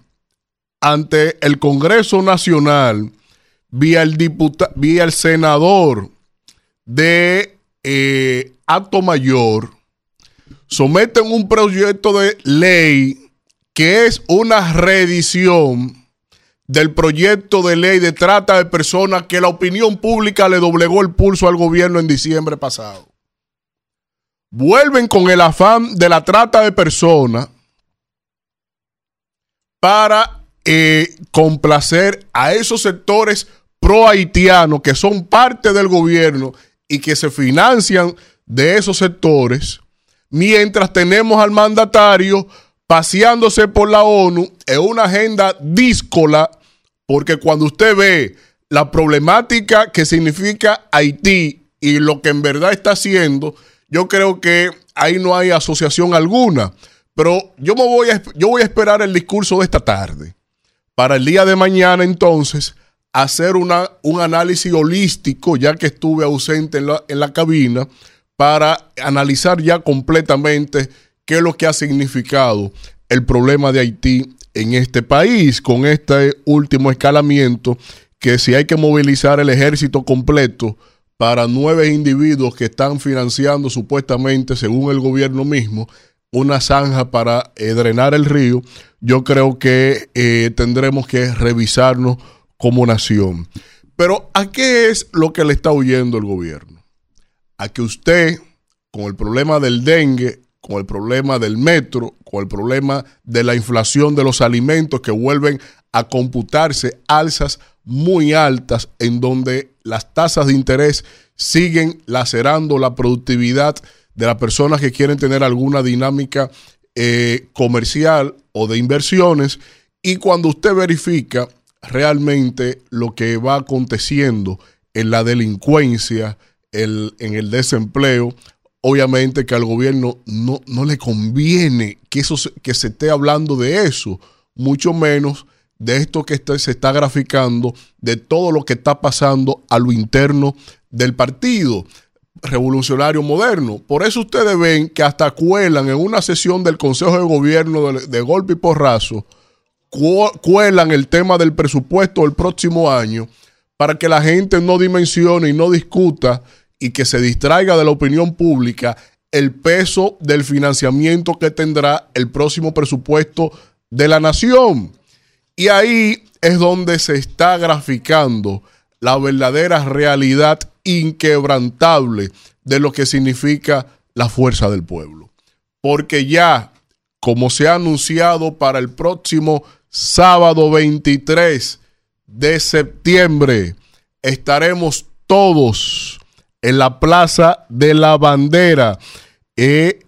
ante el Congreso Nacional vía el, vía el senador de eh, Acto Mayor, someten un proyecto de ley que es una reedición del proyecto de ley de trata de personas que la opinión pública le doblegó el pulso al gobierno en diciembre pasado. Vuelven con el afán de la trata de personas para eh, complacer a esos sectores pro haitianos que son parte del gobierno y que se financian de esos sectores, mientras tenemos al mandatario paseándose por la ONU en una agenda díscola, porque cuando usted ve la problemática que significa Haití y lo que en verdad está haciendo, yo creo que ahí no hay asociación alguna. Pero yo, me voy, a, yo voy a esperar el discurso de esta tarde para el día de mañana entonces hacer una, un análisis holístico, ya que estuve ausente en la, en la cabina, para analizar ya completamente qué es lo que ha significado el problema de Haití en este país con este último escalamiento que si hay que movilizar el ejército completo para nueve individuos que están financiando supuestamente, según el gobierno mismo, una zanja para eh, drenar el río, yo creo que eh, tendremos que revisarnos como nación. Pero ¿a qué es lo que le está huyendo el gobierno? A que usted, con el problema del dengue, con el problema del metro, con el problema de la inflación de los alimentos que vuelven a computarse alzas muy altas en donde las tasas de interés siguen lacerando la productividad de las personas que quieren tener alguna dinámica eh, comercial o de inversiones. Y cuando usted verifica realmente lo que va aconteciendo en la delincuencia, en el desempleo, obviamente que al gobierno no, no le conviene que, eso, que se esté hablando de eso, mucho menos de esto que se está graficando, de todo lo que está pasando a lo interno del partido revolucionario moderno. Por eso ustedes ven que hasta cuelan en una sesión del Consejo de Gobierno de, de golpe y porrazo, cuelan el tema del presupuesto del próximo año para que la gente no dimensione y no discuta y que se distraiga de la opinión pública el peso del financiamiento que tendrá el próximo presupuesto de la nación. Y ahí es donde se está graficando la verdadera realidad inquebrantable de lo que significa la fuerza del pueblo. Porque ya, como se ha anunciado para el próximo sábado 23 de septiembre, estaremos todos en la Plaza de la Bandera eh,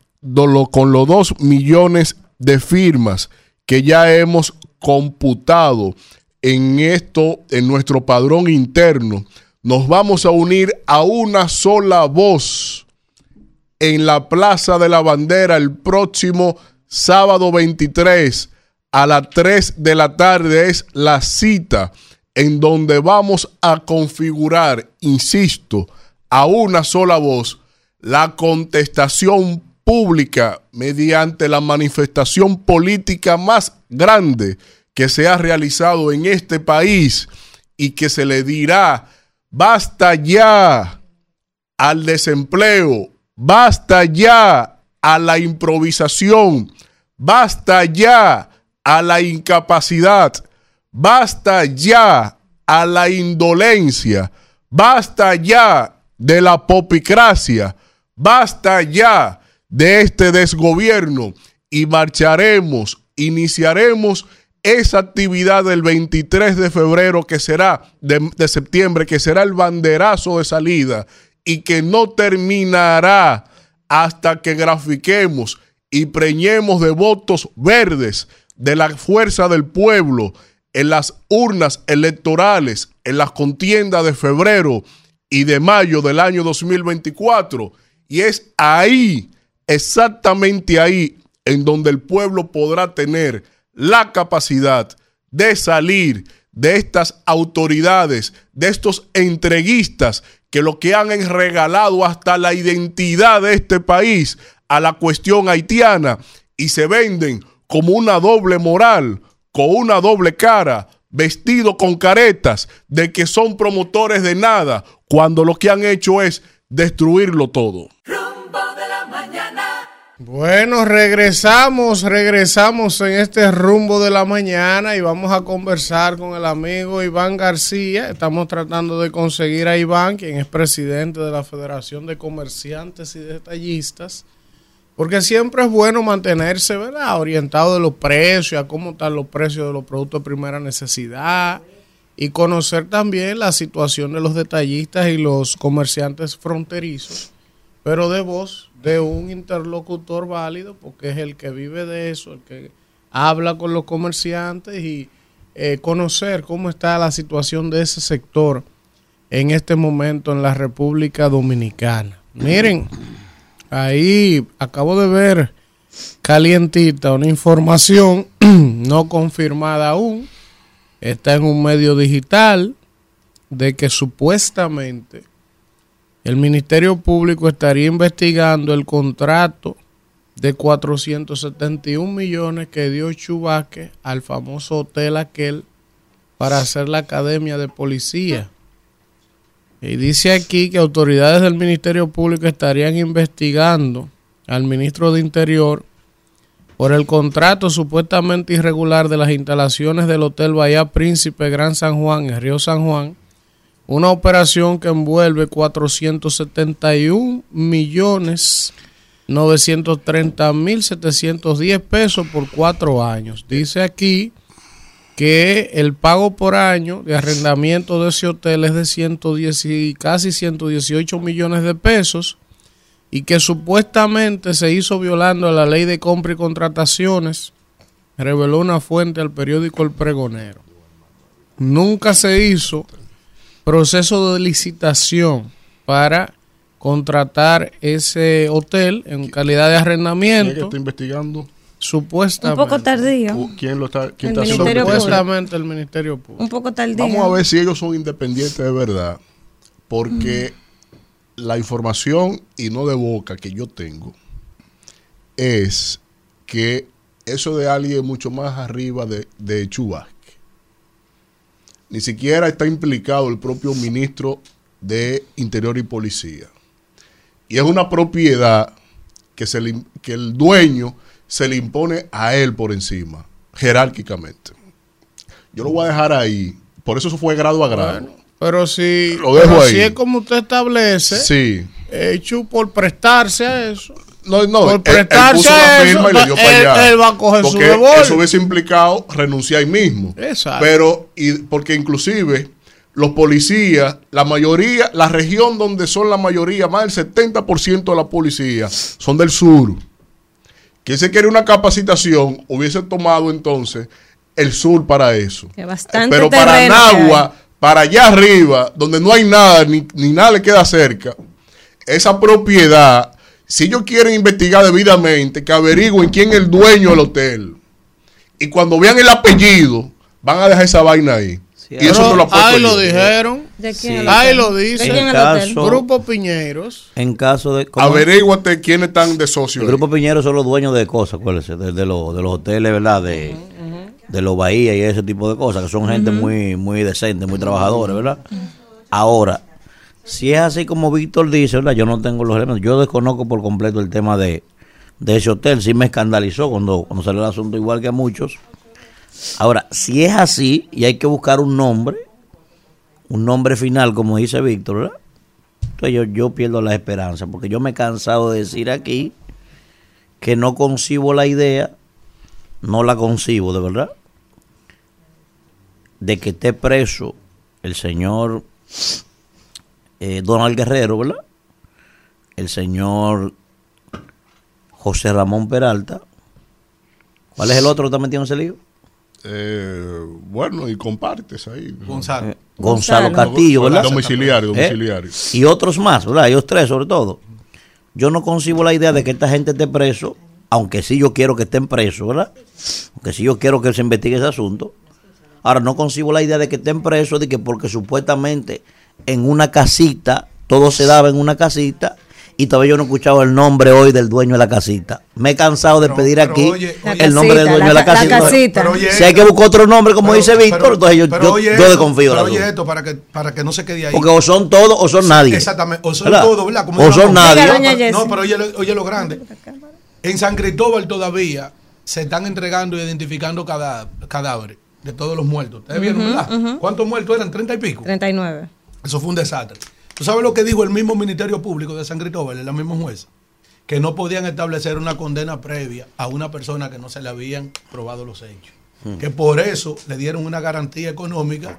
con los dos millones de firmas que ya hemos computado en esto, en nuestro padrón interno. Nos vamos a unir a una sola voz en la Plaza de la Bandera el próximo sábado 23 a las 3 de la tarde es la cita en donde vamos a configurar, insisto, a una sola voz la contestación pública mediante la manifestación política más grande que se ha realizado en este país y que se le dirá, basta ya al desempleo, basta ya a la improvisación, basta ya a la incapacidad, basta ya a la indolencia, basta ya de la popicracia, basta ya de este desgobierno y marcharemos, iniciaremos esa actividad del 23 de febrero, que será de, de septiembre, que será el banderazo de salida y que no terminará hasta que grafiquemos y preñemos de votos verdes de la fuerza del pueblo en las urnas electorales, en las contiendas de febrero y de mayo del año 2024. Y es ahí, exactamente ahí, en donde el pueblo podrá tener la capacidad de salir de estas autoridades, de estos entreguistas que lo que han es regalado hasta la identidad de este país a la cuestión haitiana y se venden como una doble moral, con una doble cara, vestido con caretas de que son promotores de nada, cuando lo que han hecho es destruirlo todo. Bueno, regresamos, regresamos en este rumbo de la mañana y vamos a conversar con el amigo Iván García. Estamos tratando de conseguir a Iván, quien es presidente de la Federación de Comerciantes y Detallistas, porque siempre es bueno mantenerse, ¿verdad? Orientado de los precios, a cómo están los precios de los productos de primera necesidad y conocer también la situación de los detallistas y los comerciantes fronterizos, pero de voz de un interlocutor válido, porque es el que vive de eso, el que habla con los comerciantes y eh, conocer cómo está la situación de ese sector en este momento en la República Dominicana. Miren, ahí acabo de ver calientita una información no confirmada aún, está en un medio digital de que supuestamente el Ministerio Público estaría investigando el contrato de 471 millones que dio Chubaque al famoso hotel aquel para hacer la academia de policía. Y dice aquí que autoridades del Ministerio Público estarían investigando al ministro de Interior por el contrato supuestamente irregular de las instalaciones del Hotel Bahía Príncipe Gran San Juan en Río San Juan una operación que envuelve 471 millones 930 mil 710 pesos por cuatro años. Dice aquí que el pago por año de arrendamiento de ese hotel es de 110 y casi 118 millones de pesos y que supuestamente se hizo violando la ley de compra y contrataciones, reveló una fuente al periódico El Pregonero. Nunca se hizo proceso de licitación para contratar ese hotel en calidad de arrendamiento. ¿Quién está investigando? Supuestamente. Un poco tardío. ¿Quién lo está, quién El está haciendo Ministerio? Supuestamente el Ministerio Público. Un poco tardío. Vamos a ver si ellos son independientes de verdad, porque la información y no de boca que yo tengo es que eso de alguien mucho más arriba de, de Chubasque. Ni siquiera está implicado el propio ministro de Interior y Policía. Y es una propiedad que, se que el dueño se le impone a él por encima, jerárquicamente. Yo lo voy a dejar ahí. Por eso eso fue grado a grado. Pero si, Lo dejo pero ahí. si es como usted establece, Sí. hecho por prestarse a eso. No, no, por él- él prestarse puso la a eso, firma y le dio él, para allá. él va a coger su porque revólver. eso hubiese implicado renunciar ahí mismo. Exacto. Pero, y porque inclusive los policías, la mayoría, la región donde son la mayoría, más del 70% de la policía, son del sur. Que se quiere una capacitación, hubiese tomado entonces el sur para eso. Que bastante Pero para Nagua, para allá arriba, donde no hay nada, ni, ni nada le queda cerca, esa propiedad, si ellos quieren investigar debidamente, que averigüen quién es el dueño del hotel. Y cuando vean el apellido, van a dejar esa vaina ahí. y eso no lo apuesto ahí yo. lo dijeron. ¿De quién Ahí lo ¿De dice. quién el caso- Grupo Piñeros. En caso de. Averíguate quiénes están de socios. El Grupo Piñero son los dueños de cosas, acuérdense, de, de los, de los hoteles, ¿verdad? De, de los bahías y ese tipo de cosas, que son gente muy, muy decente, muy trabajadores, ¿verdad? Ahora, si es así como Víctor dice, ¿verdad? Yo no tengo los elementos, yo desconozco por completo el tema de, de ese hotel, sí me escandalizó cuando, cuando salió el asunto, igual que a muchos. Ahora, si es así y hay que buscar un nombre, un nombre final, como dice Víctor, ¿verdad? Entonces yo, yo pierdo la esperanza, porque yo me he cansado de decir aquí que no concibo la idea, no la concibo de verdad, de que esté preso el señor eh, Donald Guerrero, ¿verdad? El señor José Ramón Peralta. ¿Cuál es el otro que está metido en ese lío? Eh, bueno, y compartes ahí. Gonzalo. Eh, Gonzalo Castillo, ¿verdad? Domiciliario, ¿Eh? domiciliario. Y otros más, ¿verdad? Ellos tres sobre todo. Yo no concibo la idea de que esta gente esté preso, aunque sí yo quiero que estén presos, ¿verdad? Aunque sí yo quiero que se investigue ese asunto. Ahora, no concibo la idea de que estén presos, de que porque supuestamente en una casita, todo se daba en una casita, y todavía yo no he escuchado el nombre hoy del dueño de la casita. Me he cansado de pedir aquí oye, oye. el nombre del dueño de la la ca- la casita. casita. Pero oye si hay que buscar otro nombre, como Pero- dice Víctor, pero- entonces yo, pero yo, oye yo desconfío. pero oye esto para que, para que no se quede ahí. Porque o son todos o son nadie. Exactamente, o son ¿Verdad? todos, ¿verdad? Como O son nadie. No, pero- Jessie. No, pero oye, oye lo grande. En San Cristóbal todavía se están entregando y identificando cadá- cadáveres de todos los muertos. ¿Ustedes vieron, verdad? ¿Cuántos muertos eran? ¿30 y pico? 39. Eso fue un desastre. ¿Tú sabes lo que dijo el mismo Ministerio Público de San Cristóbal, la misma jueza? Que no podían establecer una condena previa a una persona que no se le habían probado los hechos. Que por eso le dieron una garantía económica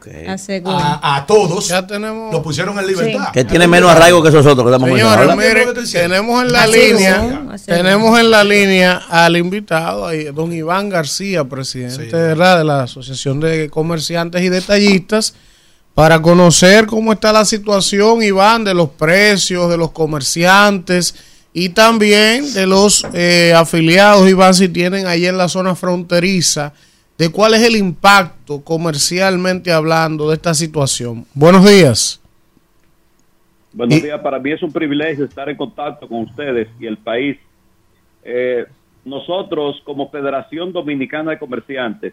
a, a todos. Ya tenemos. Lo pusieron en libertad. Que tiene menos arraigo que esos otros que estamos Señores, mire, tenemos en la Así línea, tenemos en la línea al invitado, don Iván García, presidente de la Asociación de Comerciantes y Detallistas, para conocer cómo está la situación, Iván, de los precios, de los comerciantes y también de los eh, afiliados, Iván, si tienen ahí en la zona fronteriza, de cuál es el impacto comercialmente hablando de esta situación. Buenos días. Buenos Y- días, para mí es un privilegio estar en contacto con ustedes y el país. Eh, nosotros, como Federación Dominicana de Comerciantes,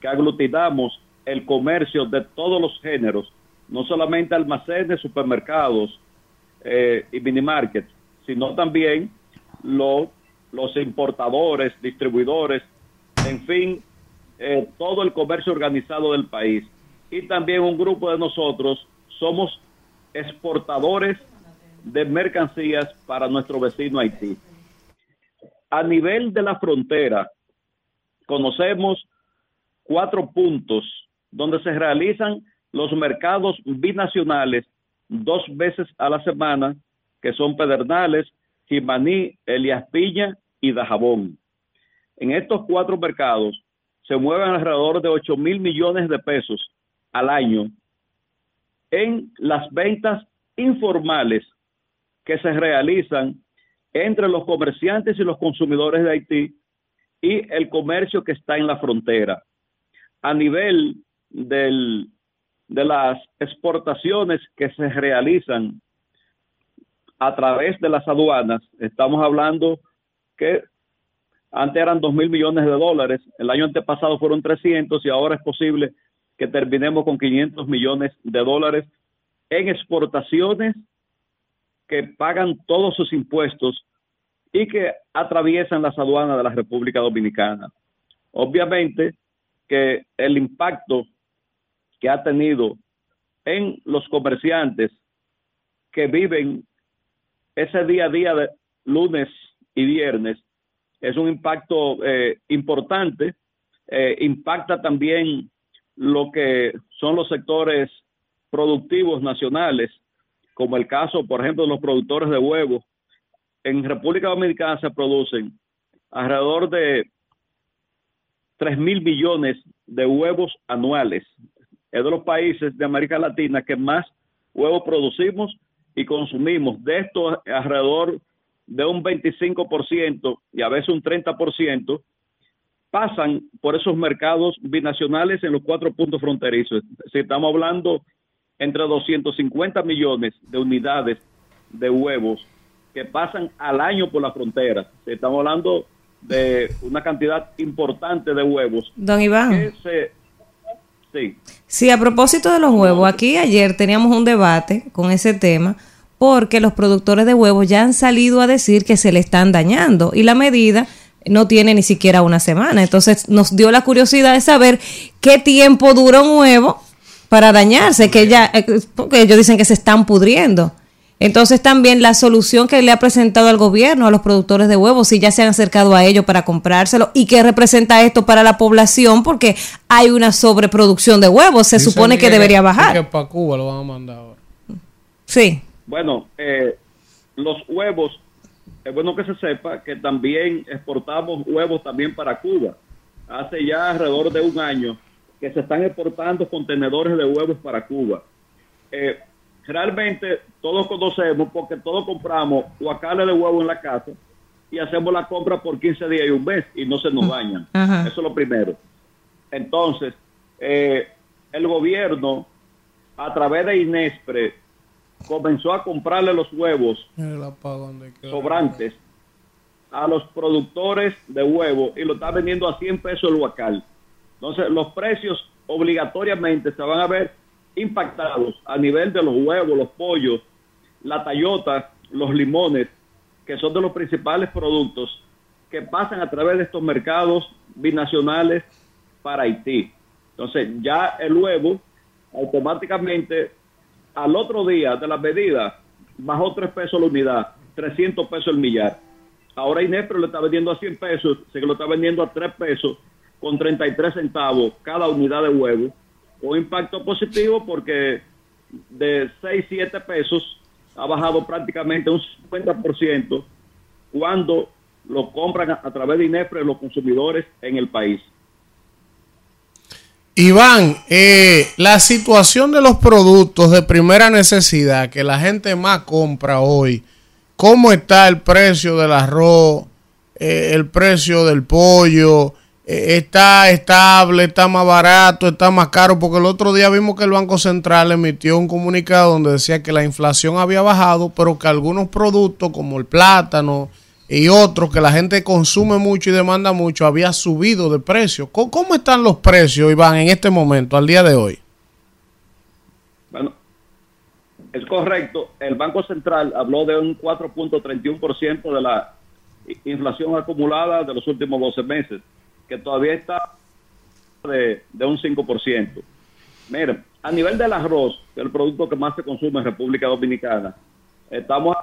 que aglutinamos el comercio de todos los géneros, no solamente almacenes, supermercados eh, y minimarkets, sino también lo- los importadores, distribuidores, en fin, eh, todo el comercio organizado del país. Y también un grupo de nosotros somos exportadores de mercancías para nuestro vecino Haití. A nivel de la frontera, conocemos cuatro puntos donde se realizan los mercados binacionales dos veces a la semana, que son Pedernales, Jimaní, Elias Piña y Dajabón. En estos cuatro mercados se mueven alrededor de 8 mil millones de pesos al año en las ventas informales que se realizan entre los comerciantes y los consumidores de Haití y el comercio que está en la frontera. A nivel de las exportaciones que se realizan a través de las aduanas, estamos hablando que antes eran 2 mil millones de dólares, el año antepasado fueron 300 y ahora es posible que terminemos con 500 millones de dólares en exportaciones que pagan todos sus impuestos y que atraviesan las aduanas de la República Dominicana. Obviamente que el impacto que ha tenido en los comerciantes que viven ese día a día de lunes y viernes es un impacto eh, importante, eh, impacta también lo que son los sectores productivos nacionales, como el caso, por ejemplo, de los productores de huevos. En República Dominicana se producen alrededor de 3 mil millones de huevos anuales. Es de los países de América Latina que más huevos producimos y consumimos. De esto, alrededor de un 25% y a veces un 30% pasan por esos mercados binacionales en los cuatro puntos fronterizos. Si estamos hablando entre 250 millones de unidades de huevos que pasan al año por la frontera. Estamos hablando de una cantidad importante de huevos. Don Iván. se- sí. Sí, a propósito de los huevos, aquí ayer teníamos un debate con ese tema porque los productores de huevos ya han salido a decir que se le están dañando y la medida no tiene ni siquiera una semana. Entonces nos dio la curiosidad de saber qué tiempo dura un huevo para dañarse, que ya, eh, porque ellos dicen que se están pudriendo. Entonces también la solución que le ha presentado al gobierno a los productores de huevos, si ya se han acercado a ellos para comprárselo y qué representa esto para la población, porque hay una sobreproducción de huevos, se Dicen supone que, debería bajar. Que para Cuba lo van a mandar ahora. Sí. Bueno, eh, los huevos, es bueno que se sepa que también exportamos huevos también para Cuba. Hace ya alrededor de un año que se están exportando contenedores de huevos para Cuba. Eh, realmente todos conocemos porque todos compramos guacales de huevo en la casa y hacemos la compra por 15 días y un mes y no se nos dañan. Ajá. Eso es lo primero. Entonces, eh, el gobierno, a través de Inespre, comenzó a comprarle los huevos sobrantes a los productores de huevo y lo está vendiendo a 100 pesos el huacal. Entonces, los precios obligatoriamente se van a ver impactados a nivel de los huevos, los pollos, la tallota, los limones, que son de los principales productos que pasan a través de estos mercados binacionales para Haití. Entonces, ya el huevo automáticamente al otro día de la medida bajó 3 pesos la unidad, 300 pesos el millar. Ahora Inespre lo está vendiendo a 100 pesos, se lo está vendiendo a 3 pesos con 33 centavos cada unidad de huevo. Un impacto positivo porque de 6, 7 pesos ha bajado prácticamente un 50% cuando lo compran a, través de Inespre los consumidores en el país. Iván, eh, la situación de los productos de primera necesidad que la gente más compra hoy, ¿cómo está el precio del arroz, eh, el precio del pollo? Eh, ¿Está estable, está más barato, está más caro? Porque el otro día vimos que el Banco Central emitió un comunicado donde decía que la inflación había bajado, pero que algunos productos como el plátano, y otros que la gente consume mucho y demanda mucho, había subido de precio. ¿Cómo, están los precios, Iván, en este momento, al día de hoy? Bueno, es correcto. El Banco Central habló de un 4.31% de la inflación acumulada de los últimos 12 meses, que todavía está de, de un 5%. Miren, a nivel del arroz, el producto que más se consume en República Dominicana, estamos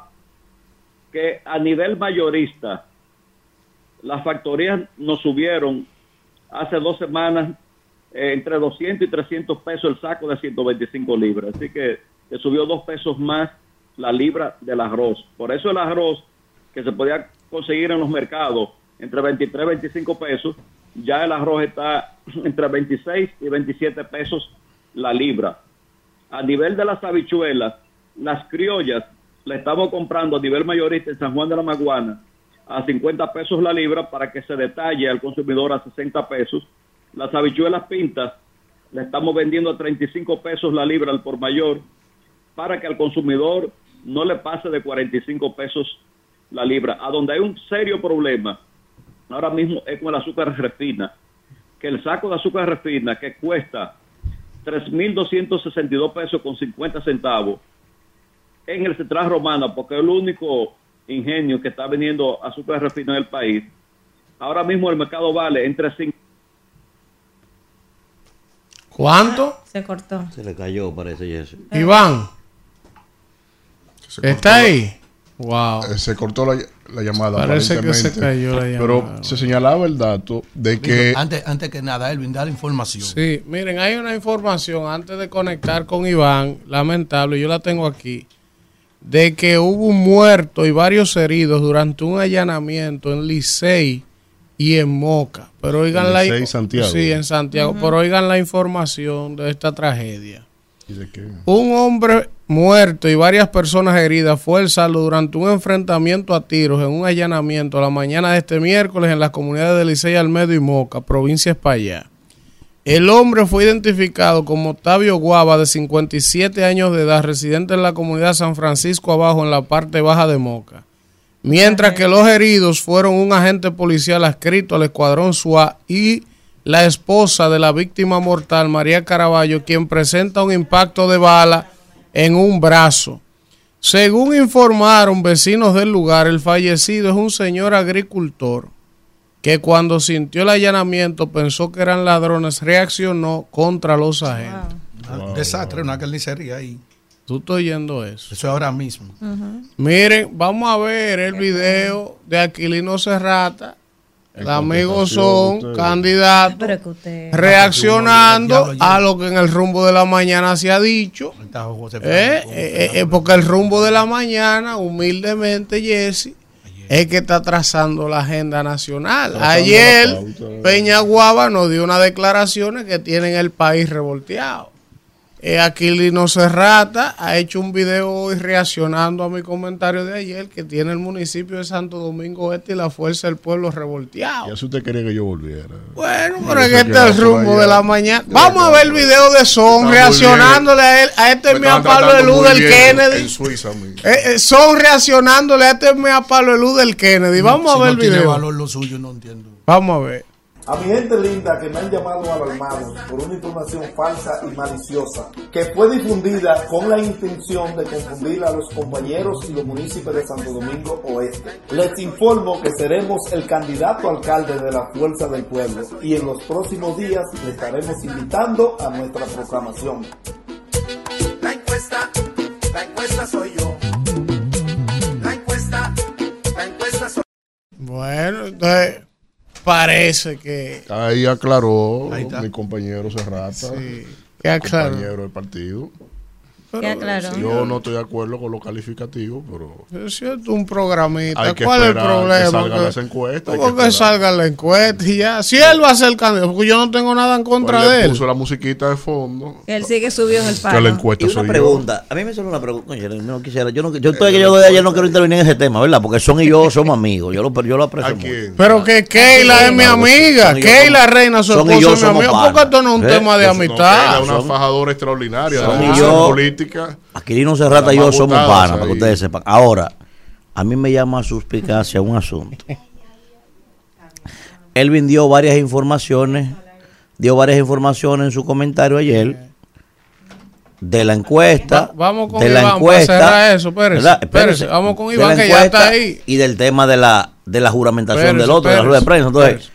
que a nivel mayorista, las factorías nos subieron hace dos semanas eh, entre 200 y 300 pesos el saco de 125 libras. Así que, que subió dos pesos más la libra del arroz. Por eso el arroz que se podía conseguir en los mercados entre 23 y 25 pesos, ya el arroz está entre 26 y 27 pesos la libra. A nivel de las habichuelas, las criollas la estamos comprando a nivel mayorista en San Juan de la Maguana a 50 pesos la libra para que se detalle al consumidor a 60 pesos. Las habichuelas pintas la estamos vendiendo a 35 pesos la libra al por mayor para que al consumidor no le pase de 45 pesos la libra. A donde hay un serio problema ahora mismo es con el azúcar refina, que el saco de azúcar refina que cuesta 3.262 pesos con 50 centavos en el Central Romana, porque es el único ingenio que está vendiendo azúcar refina en el país. Ahora mismo el mercado vale entre 5 ¿Cuánto? Se cortó. Se le cayó, parece, Jesse. Iván. ¿Está ahí? Wow. Eh, Se cortó la, la llamada. Parece que se aparentemente. cayó la Pero llamada. se señalaba el dato de que. Antes, antes que nada, Elvin, da la información. Sí, miren, hay una información antes de conectar con Iván, lamentable, yo la tengo aquí, de que hubo un muerto y varios heridos durante un allanamiento en Licey y en Moca. Pero oigan En la Licey, Santiago. Sí, en Santiago, pero oigan la información de esta tragedia. ¿De qué? Un hombre muerto y varias personas heridas fue el saldo durante un enfrentamiento a tiros en un allanamiento a la mañana de este miércoles en las comunidades de Licey, Almedo y Moca, provincia de España. El hombre fue identificado como Octavio Guava, de 57 años de edad, residente en la comunidad San Francisco Abajo, en la parte baja de Moca. Mientras que los heridos fueron un agente policial adscrito al escuadrón SWAT y la esposa de la víctima mortal, María Caraballo, quien presenta un impacto de bala en un brazo. Según informaron vecinos del lugar, el fallecido es un señor agricultor que cuando sintió el allanamiento pensó que eran ladrones, reaccionó contra los agentes. Ah, Desastre, una carnicería ahí. Tú estás oyendo eso. Eso es ahora mismo. Miren, vamos a ver el video de Aquilino Serrata. El amigo son candidatos reaccionando a lo que en el rumbo de la mañana se ha dicho. Eh, eh, eh, porque el rumbo de la mañana, humildemente, Jesse, es que está trazando la agenda nacional. Trazando Ayer. Peña Guava nos dio unas declaraciones que tienen el país revolteado. Eh, Aquilino Serrata ha hecho un video hoy reaccionando a mi comentario de ayer que tiene el municipio de Santo Domingo Este y la Fuerza del Pueblo revolteado. Y así usted quería que yo volviera. Bueno, pero es que este es el rumbo allá. de la mañana. Vamos a ver el video de Son reaccionándole a él, a este Me mea Pablo de tratando luz muy del bien Kennedy. En Suiza. Eh, eh, son reaccionándole a este mea Pablo de luz del Kennedy. Vamos Si a ver no el tiene video. valor lo suyo, no entiendo. Vamos a ver. A mi gente linda que me han llamado alarmados por una información falsa y maliciosa que fue difundida con la intención de confundir a los compañeros y los municipios de Santo Domingo Oeste. Les informo que seremos el candidato alcalde de la Fuerza del Pueblo y en los próximos días le estaremos invitando a nuestra proclamación. La encuesta, la encuesta soy yo. La encuesta, la encuesta soy Bueno, entonces parece que Ahí aclaró Ahí mi compañero Serrata. Sí, ¿qué aclaró? Compañero del partido. ¿Qué aclaró? Yo no estoy de acuerdo con los calificativos, pero. Es cierto, un programita. Hay que ¿Cuál es el esperar que problema? salgan Que- las encuestas, ¿Cómo que que, salga la encuesta y ya? Si él va a ser candidato, porque yo no tengo nada en contra Pues le de él. puso la musiquita de fondo. Él sigue subido en el Que palo. la encuesta Y una soy pregunta, a mí me sale una pregunta, yo no quisiera, yo no, yo estoy que yo de ayer no quiero intervenir en ese tema, ¿verdad? Porque Son y yo somos amigos, yo lo, yo lo aprecio mucho. Pero que Keila es mi amiga. Keila Reina, su Son y esposa yo es mi somos amiga. Porque esto no es un ¿Eh? tema de amistad. Era una fajadora extraordinaria Son y yo- política. Aquilino Serrata y yo somos panas, para que ustedes sepan. Ahora, a mí me llama suspicacia un asunto. Elvin dio varias informaciones, dio varias informaciones en su comentario ayer de la encuesta, Va- vamos con de la Iván para encuesta, cerrar eso, espérese, espérese, vamos con de Iván, la que ya está encuesta ahí. y del tema de la de la juramentación Espérese, del otro, de la rueda de prensa. Entonces,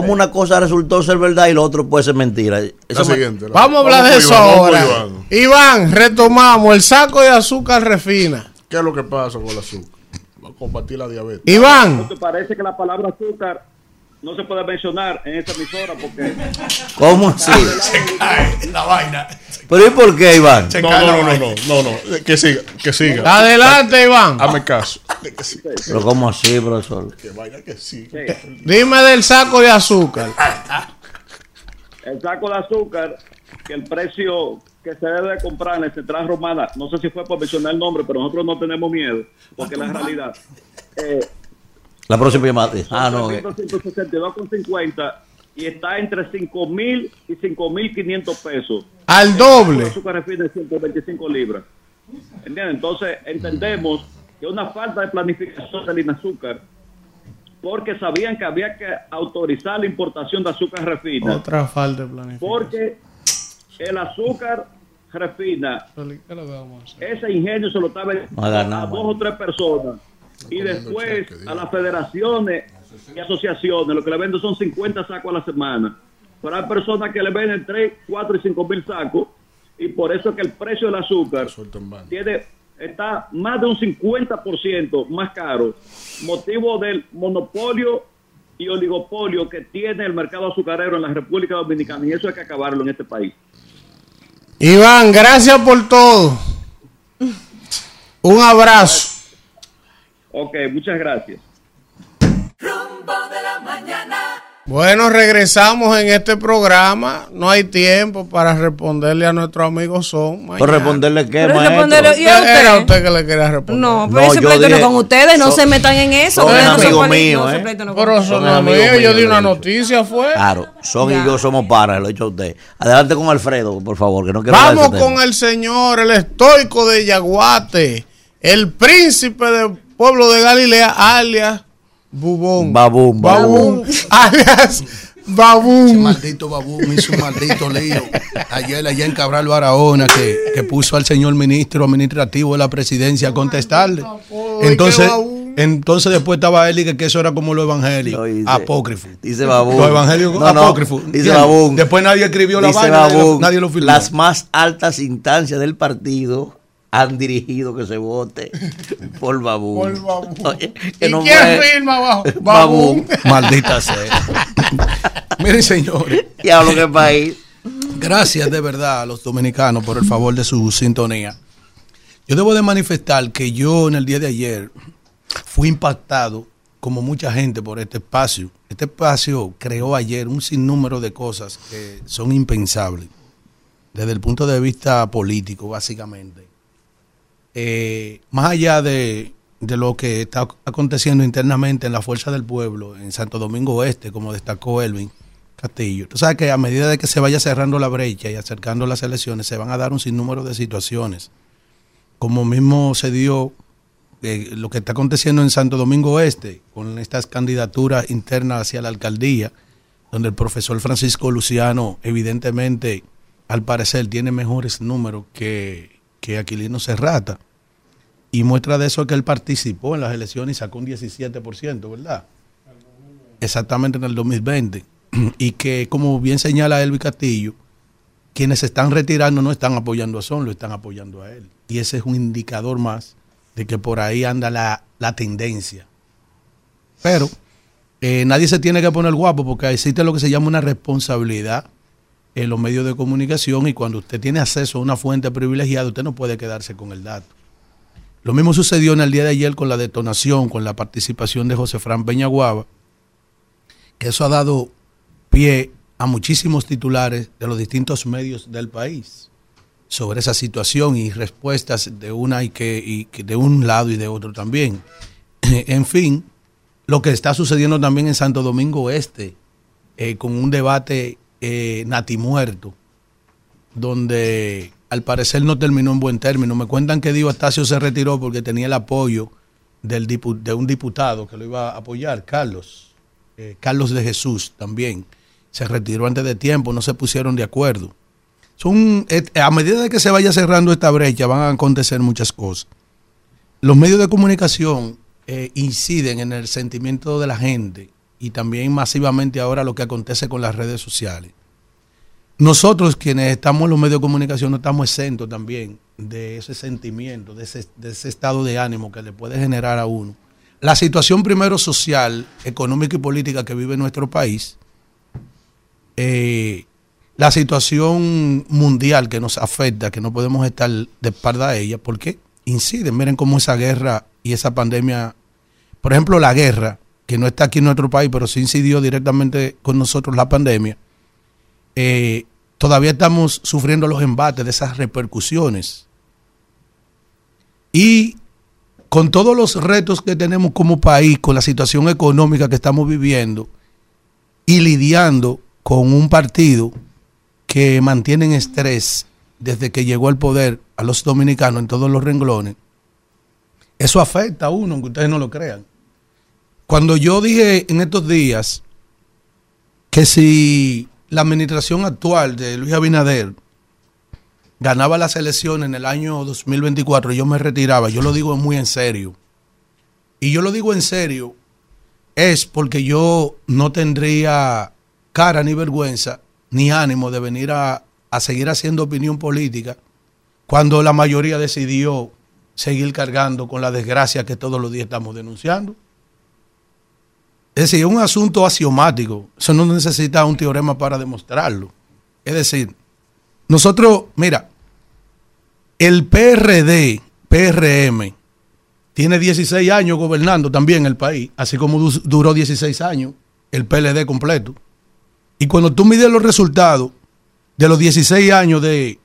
¿cómo una cosa resultó ser verdad y lo otro puede ser mentira? Eso me- Vamos a hablar de eso ahora. Iván, retomamos el saco de azúcar refina. ¿Qué es lo que pasa con el azúcar? Va a combatir la diabetes. Iván. ¿No te parece que la palabra azúcar no se puede mencionar en esta emisora? Porque ¿Cómo así? la vaina. Pero ¿y por qué, Iván? No, no, no, no, no, no, no, que siga, que siga. Adelante, Iván. Hazme caso. Pero ¿cómo así, profesor? Que vaya que siga. Dime del saco de azúcar. el saco de azúcar, que el precio que se debe de comprar en el Central Romana, no sé si fue por mencionar el nombre, pero nosotros no tenemos miedo, porque la realidad. Eh, La próxima llamada. Ah, no. eh. 162,50 y está entre 5 mil y 5 mil 500 pesos. Al doble. El azúcar refina de 125 libras. ¿Entiendes? Entonces entendemos que una falta de planificación del INAZúcar, porque sabían que había que autorizar la importación de azúcar refina, Otra falta de planificación. porque el azúcar refina, ese ingenio se lo estaba a dos o tres personas y después a las federaciones y asociaciones lo que le venden son 50 sacos a la semana pero hay personas que le venden 3, 4 y 5 mil sacos y por eso es que el precio del azúcar tiene está más de un 50% más caro motivo del monopolio y oligopolio que tiene el mercado azucarero en la República Dominicana y eso hay que acabarlo en este país Iván, gracias por todo. Un abrazo. Ok, muchas gracias rumbo de la mañana. Bueno, regresamos en este programa. No hay tiempo para responderle a nuestro amigo Son. ¿Por responderle qué, Pero maestro? responderle- ¿y a usted? Era usted que le quería responder. No, pero No, ese yo pleito no con ustedes, no son- se metan en eso. son no amigos míos, ¿eh? no Pero Son no amigos. Yo di una noticia, fue. Claro, Son Ya. y yo somos panas, lo he dicho a usted. Adelante con Alfredo, por favor, que no quiero de Vamos tema. con el señor, el estoico de Yaguate, el príncipe del pueblo de Galilea, alias Bubón. Babún, babún. Babún. alias Ese Babún. maldito babú me hizo un maldito lío. Ayer allá en Cabral Barahona que, que puso al señor ministro administrativo de la presidencia a contestarle. Entonces, entonces después estaba él y que, que eso era como lo evangélico. No, dice- apócrifo. Dice Babún. Lo evangélico No, no, apócrifo. dice. Babún. Después nadie escribió la Dice vaina, nadie lo- Babún, nadie lo firmó. Las más altas instancias del partido han dirigido que se vote por Babú. Por Babú. Oye, ¿Y que no quién firma abajo? Babú. Maldita sea. Miren, señores. Diablo, qué país. Gracias de verdad a los dominicanos por el favor de su sintonía. Yo debo de manifestar que yo en el día de ayer fui impactado, como mucha gente, por este espacio. Este espacio creó ayer un sinnúmero de cosas que son impensables, desde el punto de vista político, básicamente. Eh, más allá de, de lo que está aconteciendo internamente en la Fuerza del Pueblo, en Santo Domingo Oeste, como destacó Elvin Castillo. Tú sabes que a medida de que se vaya cerrando la brecha y acercando las elecciones, se van a dar un sinnúmero de situaciones. Como mismo se dio eh, lo que está aconteciendo en Santo Domingo Oeste, con estas candidaturas internas hacia la alcaldía, donde el profesor Francisco Luciano, evidentemente, al parecer, tiene mejores números que, que Aquilino Serrata. Y muestra de eso es que él participó en las elecciones y sacó un 17%, ¿verdad? Exactamente en el 2020. Y que, como bien señala Elvi Castillo, quienes se están retirando no están apoyando a Son, lo están apoyando a él. Y ese es un indicador más de que por ahí anda la, la tendencia. Pero eh, nadie se tiene que poner guapo porque existe lo que se llama una responsabilidad en los medios de comunicación y cuando usted tiene acceso a una fuente privilegiada, usted no puede quedarse con el dato. Lo mismo sucedió en el día de ayer con la detonación, con la participación de José Fran Peñaguaba, que eso ha dado pie a muchísimos titulares de los distintos medios del país sobre esa situación y respuestas de una y que, y de un lado y de otro también. En fin, lo que está sucediendo también en Santo Domingo Este, con un debate eh, natimuerto, donde al parecer no terminó en buen término. Me cuentan que Dio Astacio se retiró porque tenía el apoyo del de un diputado que lo iba a apoyar, Carlos, eh, Carlos de Jesús también. Se retiró antes de tiempo, no se pusieron de acuerdo. Son, a medida de que se vaya cerrando esta brecha, van a acontecer muchas cosas. Los medios de comunicación eh, inciden en el sentimiento de la gente y también masivamente ahora lo que acontece con las redes sociales. Nosotros quienes estamos en los medios de comunicación no estamos exentos también de ese sentimiento, de ese, estado de ánimo que le puede generar a uno. La situación primero social, económica y política que vive nuestro país, eh, la situación mundial que nos afecta, que no podemos estar de espalda a ella, porque inciden, miren cómo esa guerra y esa pandemia, por ejemplo, la guerra, que no está aquí en nuestro país, pero sí incidió directamente con nosotros la pandemia, eh, todavía estamos sufriendo los embates de esas repercusiones. Y con todos los retos que tenemos como país, con la situación económica que estamos viviendo y lidiando con un partido que mantiene en estrés desde que llegó al poder a los dominicanos en todos los renglones, eso afecta a uno, aunque ustedes no lo crean. Cuando yo dije en estos días que si la administración actual de Luis Abinader ganaba las elecciones en el año 2024 y yo me retiraba, yo lo digo muy en serio. Y yo lo digo en serio es porque yo no tendría cara ni vergüenza ni ánimo de venir a, a seguir haciendo opinión política cuando la mayoría decidió seguir cargando con la desgracia que todos los días estamos denunciando. Es decir, un asunto axiomático. Eso no necesita un teorema para demostrarlo. Es decir, nosotros, mira, el PRD, PRM, tiene 16 años gobernando también el país, así como du- duró 16 años el PLD completo. Y cuando tú mides los resultados de los 16 años de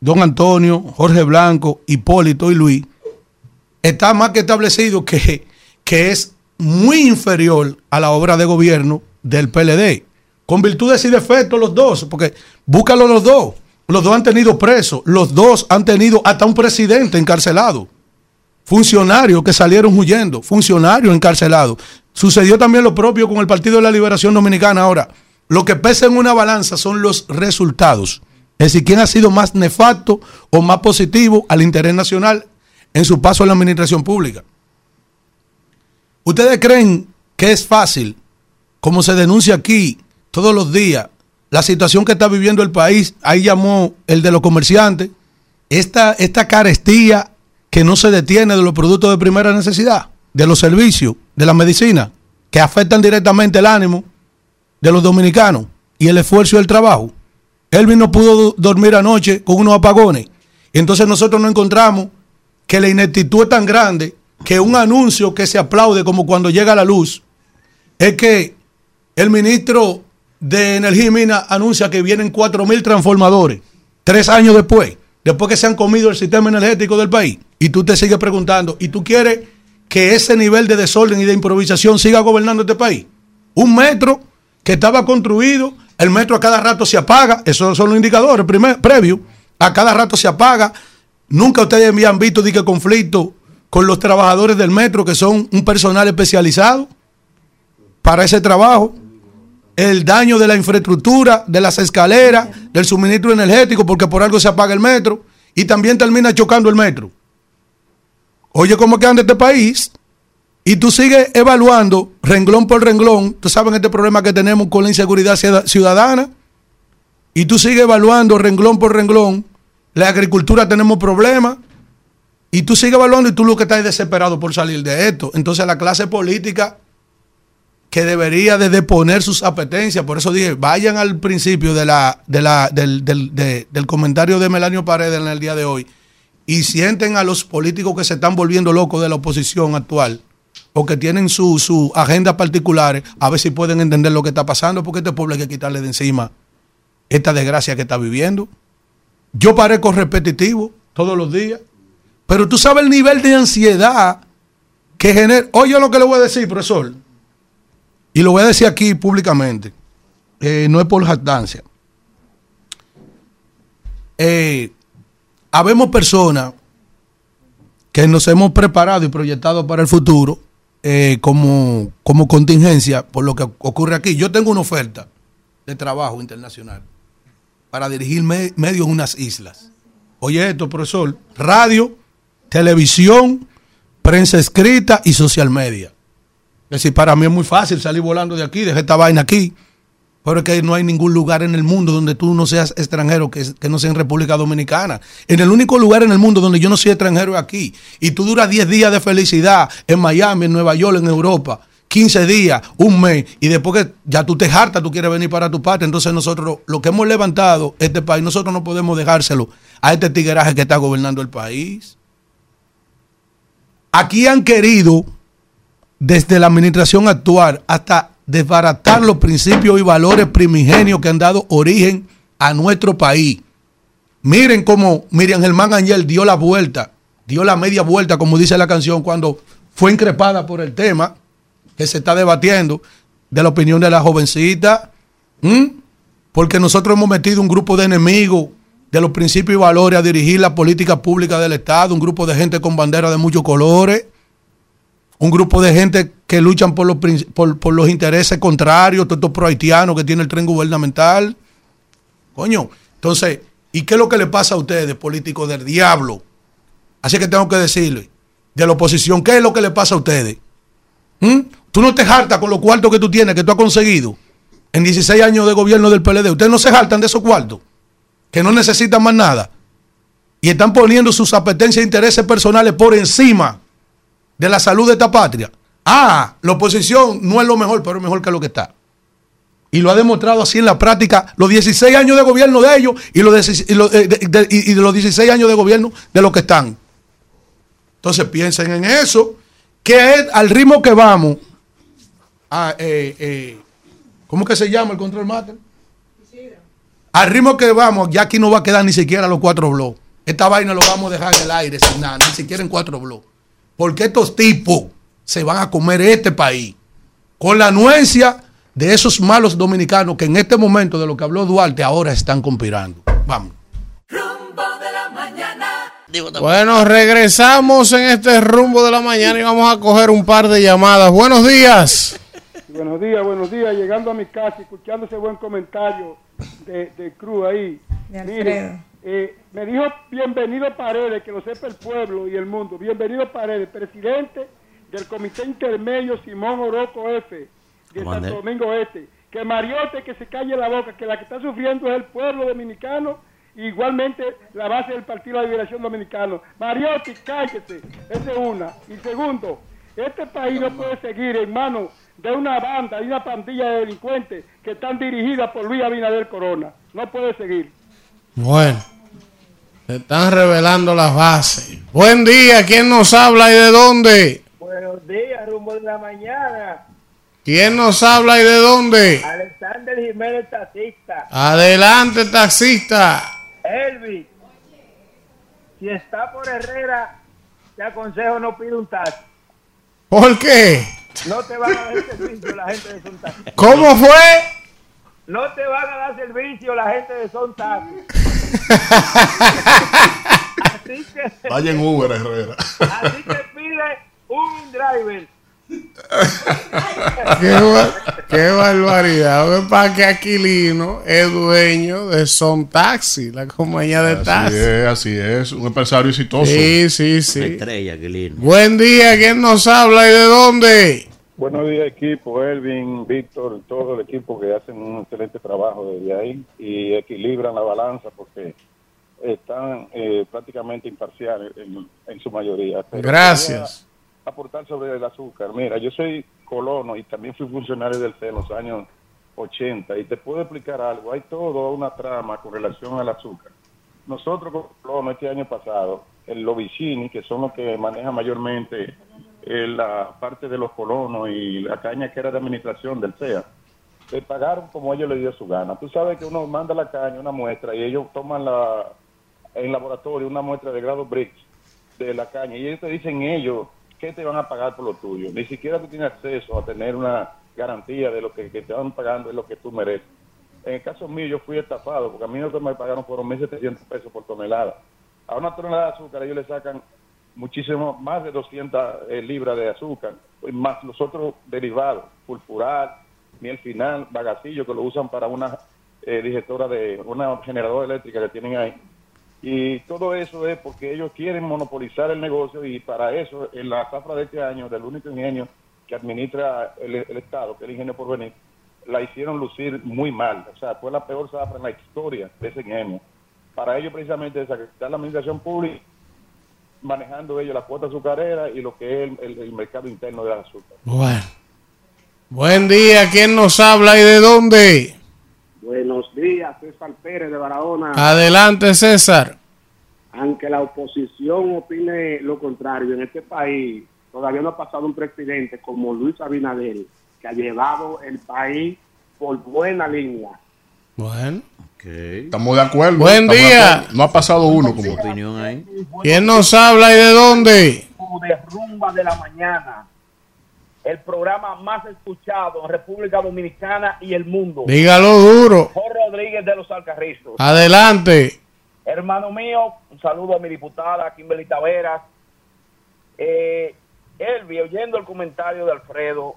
Don Antonio, Jorge Blanco, Hipólito y Luis, está más que establecido que, que es muy inferior a la obra de gobierno del PLD. Con virtudes y defectos los dos, porque búscalo los dos. Los dos han tenido presos, los dos han tenido hasta un presidente encarcelado. Funcionarios que salieron huyendo, funcionarios encarcelados. Sucedió también lo propio con el Partido de la Liberación Dominicana. Ahora, lo que pesa en una balanza son los resultados. Es decir, quién ha sido más nefasto o más positivo al interés nacional en su paso a la administración pública. ¿Ustedes creen que es fácil, como se denuncia aquí todos los días, la situación que está viviendo el país? Ahí llamó el de los comerciantes. Esta, esta carestía que no se detiene de los productos de primera necesidad, de los servicios, de la medicina, que afectan directamente el ánimo de los dominicanos y el esfuerzo y el trabajo. Elvin no pudo dormir anoche con unos apagones. Entonces nosotros nos encontramos que la ineptitud es tan grande que un anuncio que se aplaude como cuando llega la luz es que el ministro de Energía y Minas anuncia que vienen 4 mil transformadores tres años después, después que se han comido el sistema energético del país. Y tú te sigues preguntando, ¿y tú quieres que ese nivel de desorden y de improvisación siga gobernando este país? Un metro que estaba construido, el metro a cada rato se apaga, esos son los indicadores previos, a cada rato se apaga. Nunca ustedes habían visto de conflicto con los trabajadores del metro, que son un personal especializado para ese trabajo. El daño de la infraestructura, de las escaleras, del suministro energético, porque por algo se apaga el metro y también termina chocando el metro. Oye, ¿cómo que anda este país? Y tú sigues evaluando renglón por renglón, tú sabes este problema que tenemos con la inseguridad ciudadana, y tú sigues evaluando renglón por renglón, la agricultura tenemos problemas, y tú sigues evaluando y tú lo que estás desesperado por salir de esto. Entonces la clase política que debería de deponer sus apetencias, por eso dije, vayan al principio de del, del, del comentario de Melanio Paredes en el día de hoy y sienten a los políticos que se están volviendo locos de la oposición actual o que tienen sus su agendas particulares, a ver si pueden entender lo que está pasando, porque este pueblo hay que quitarle de encima esta desgracia que está viviendo. Yo parezco repetitivo todos los días, pero tú sabes el nivel de ansiedad que genera. Oye, lo que le voy a decir, profesor, y lo voy a decir aquí públicamente, eh, no es por jactancia. Eh, habemos personas que nos hemos preparado y proyectado para el futuro eh, como, como contingencia por lo que ocurre aquí. Yo tengo una oferta de trabajo internacional para dirigir medios en unas islas. Oye esto, profesor, radio, televisión, prensa escrita y social media. Es decir, para mí es muy fácil salir volando de aquí, dejar esta vaina aquí. Pero es que no hay ningún lugar en el mundo donde tú no seas extranjero que, que, no sea en República Dominicana. En el único lugar en el mundo donde yo no soy extranjero es aquí. Y tú duras 10 días de felicidad en Miami, en Nueva York, en Europa. 15 días, un mes, y después que ya tú te hartas, tú quieres venir para tu parte. Entonces nosotros, lo que hemos levantado este país, nosotros no podemos dejárselo a este tigueraje que está gobernando el país. Aquí han querido, desde la administración actual hasta desbaratar los principios y valores primigenios que han dado origen a nuestro país. Miren cómo Miriam Germán Ángel dio la vuelta, dio la media vuelta, como dice la canción, cuando fue increpada por el tema que se está debatiendo de la opinión de la jovencita, porque nosotros hemos metido un grupo de enemigos de los principios y valores a dirigir la política pública del Estado, un grupo de gente con bandera de muchos colores, un grupo de gente que luchan por los, por, los intereses contrarios, todos estos pro-haitianos que tiene el tren gubernamental. Coño, entonces, ¿y qué es lo que le pasa a ustedes, políticos del diablo? Así que tengo que decirle, de la oposición, ¿qué es lo que le pasa a ustedes? ¿Mm? Tú no te hartas con los cuartos que tú tienes, que tú has conseguido en 16 años de gobierno del PLD. Ustedes no se hartan de esos cuartos, que no necesitan más nada. Y están poniendo sus apetencias e intereses personales por encima de la salud de esta patria. Ah, la oposición no es lo mejor, pero es mejor que lo que está. Y lo ha demostrado así en la práctica los 16 años de gobierno de ellos y los, de, de los 16 años de gobierno de los que están. Entonces piensen en eso, que es al ritmo que vamos, Ah, eh, eh, ¿Cómo que se llama el control master? Al ritmo que vamos, ya aquí no va a quedar ni siquiera los cuatro blogs. Esta vaina lo vamos a dejar en el aire sin nada, ni siquiera en cuatro blogs. Porque estos tipos se van a comer este país con la anuencia de esos malos dominicanos que en este momento de lo que habló Duarte ahora están conspirando. Vamos. Bueno, regresamos en este rumbo de la mañana y vamos a coger un par de llamadas. Buenos días. Buenos días, buenos días. Llegando a mi casa, escuchando ese buen comentario de, de Cruz ahí. Mire, eh, me dijo bienvenido Paredes, que lo sepa el pueblo y el mundo. Bienvenido Paredes, presidente del Comité Intermedio Simón Oroco F, de Santo Domingo Este. Que Mariote, que se calle la boca, que la que está sufriendo es el pueblo dominicano igualmente la base del Partido de la Liberación Dominicano. Mariotti, cállese, esa es una. Y segundo, este país no puede seguir en manos de una banda, de una pandilla de delincuentes que están dirigidas por Luis Abinader Corona. No puede seguir. Bueno, se están revelando las bases. Buen día, ¿quién nos habla y de dónde? Buenos días, rumbo de la mañana. ¿Quién nos habla y de dónde? Alexander Jiménez Taxista. Adelante, taxista. Elvis, si está por Herrera, te aconsejo no pide un taxi. ¿Por qué? No te van a dar servicio la gente de Son Taxi. ¿Cómo fue? No te van a dar servicio la gente de Son Taxi. así que, Vaya en Uber, Herrera. así que pide un driver. Qué, ba- qué barbaridad. Lo que Aquilino es dueño de Son Taxi, la compañía de Así taxi. es, así es. Un empresario exitoso. Sí, sí, sí. Estrella, qué lindo. Buen día, ¿quién nos habla y de dónde? Buenos días equipo, Elvin, Víctor, todo el equipo que hacen un excelente trabajo desde ahí y equilibran la balanza porque están eh, prácticamente imparciales en, en su mayoría. Pero Gracias. Aportar sobre el azúcar. Mira, yo soy colono y también fui funcionario del CE en los años 80 y te puedo explicar algo. Hay toda una trama con relación al azúcar. Nosotros como colono este año pasado, el Lobicini, que son los que manejan mayormente eh, la parte de los colonos y la caña que era de administración del CEA, le pagaron como ellos le dio su gana. Tú sabes que uno manda la caña, una muestra, y ellos toman la en laboratorio una muestra de grado BRICS de la caña, y ellos te dicen ellos qué te van a pagar por lo tuyo. Ni siquiera tú tienes acceso a tener una garantía de lo que, te van pagando es lo que tú mereces. En el caso mío, yo fui estafado, porque a mí lo que me pagaron fueron 1.700 pesos por tonelada. A una tonelada de azúcar ellos le sacan muchísimo más de 200 eh, libras de azúcar, más los otros derivados, pulpural, miel final, bagacillo, que lo usan para una eh, digestora de una generadora eléctrica que tienen ahí. Y todo eso es porque ellos quieren monopolizar el negocio y para eso, en la zafra de este año, del único ingenio que administra el, Estado, que es el ingenio por venir, la hicieron lucir muy mal. O sea, fue la peor zafra en la historia de ese ingenio. Para ellos precisamente desacreditar la administración pública, manejando ellos la cuota azucarera y lo que es el, el- el mercado interno del azúcar. Bueno. Buen día, ¿quién nos habla y de dónde? Buenos días, César Pérez de Barahona. Adelante, César. Aunque la oposición opine lo contrario, en este país todavía no ha pasado un presidente como Luis Abinader, que ha llevado el país por buena línea. Bueno. Estamos de acuerdo. Buen estamos día. acuerdo. No ha pasado uno como opinión ahí. ¿Quién nos habla y de dónde? de Rumba de la Mañana, el programa más escuchado en República Dominicana y el mundo. Dígalo duro. Jorge Rodríguez de los Alcarrizos. Adelante. Hermano mío, un saludo a mi diputada Kimberly Taveras. Eh, Elvi, oyendo el comentario de Alfredo,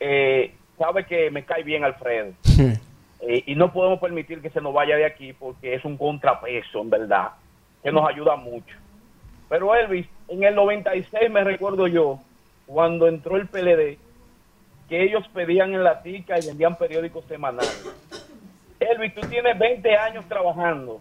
eh, sabe que me cae bien Alfredo. Eh, y no podemos permitir que se nos vaya de aquí porque es un contrapeso, en verdad, que nos ayuda mucho. Pero Elvis, en el 96 me recuerdo yo, cuando entró el PLD, que ellos pedían en la tica y vendían periódicos semanales. Elvis, tú tienes 20 años trabajando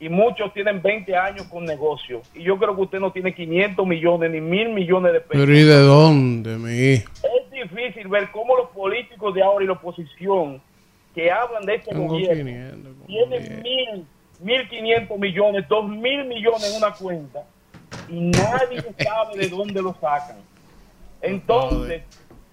y muchos tienen 20 años con negocio. Y yo creo que usted no tiene 500 millones ni mil millones de pesos. Pero ¿y de dónde, mi? Es difícil ver cómo los políticos de ahora y la oposición que hablan de este Tengo gobierno 500, tienen mil, mil quinientos millones, dos mil millones en una cuenta y nadie sabe de dónde lo sacan. Entonces,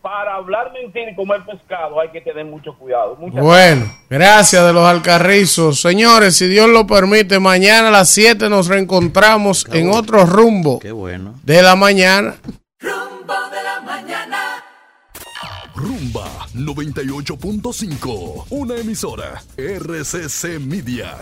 para hablar mentira y comer pescado hay que tener mucho cuidado. Muchas Bueno, gracias de los alcarrizos. Señores, si Dios lo permite, mañana a las 7 nos reencontramos en otro rumbo Qué bueno. de la mañana. Rumbo de la mañana. Rumba 98.5, una emisora RCC Media.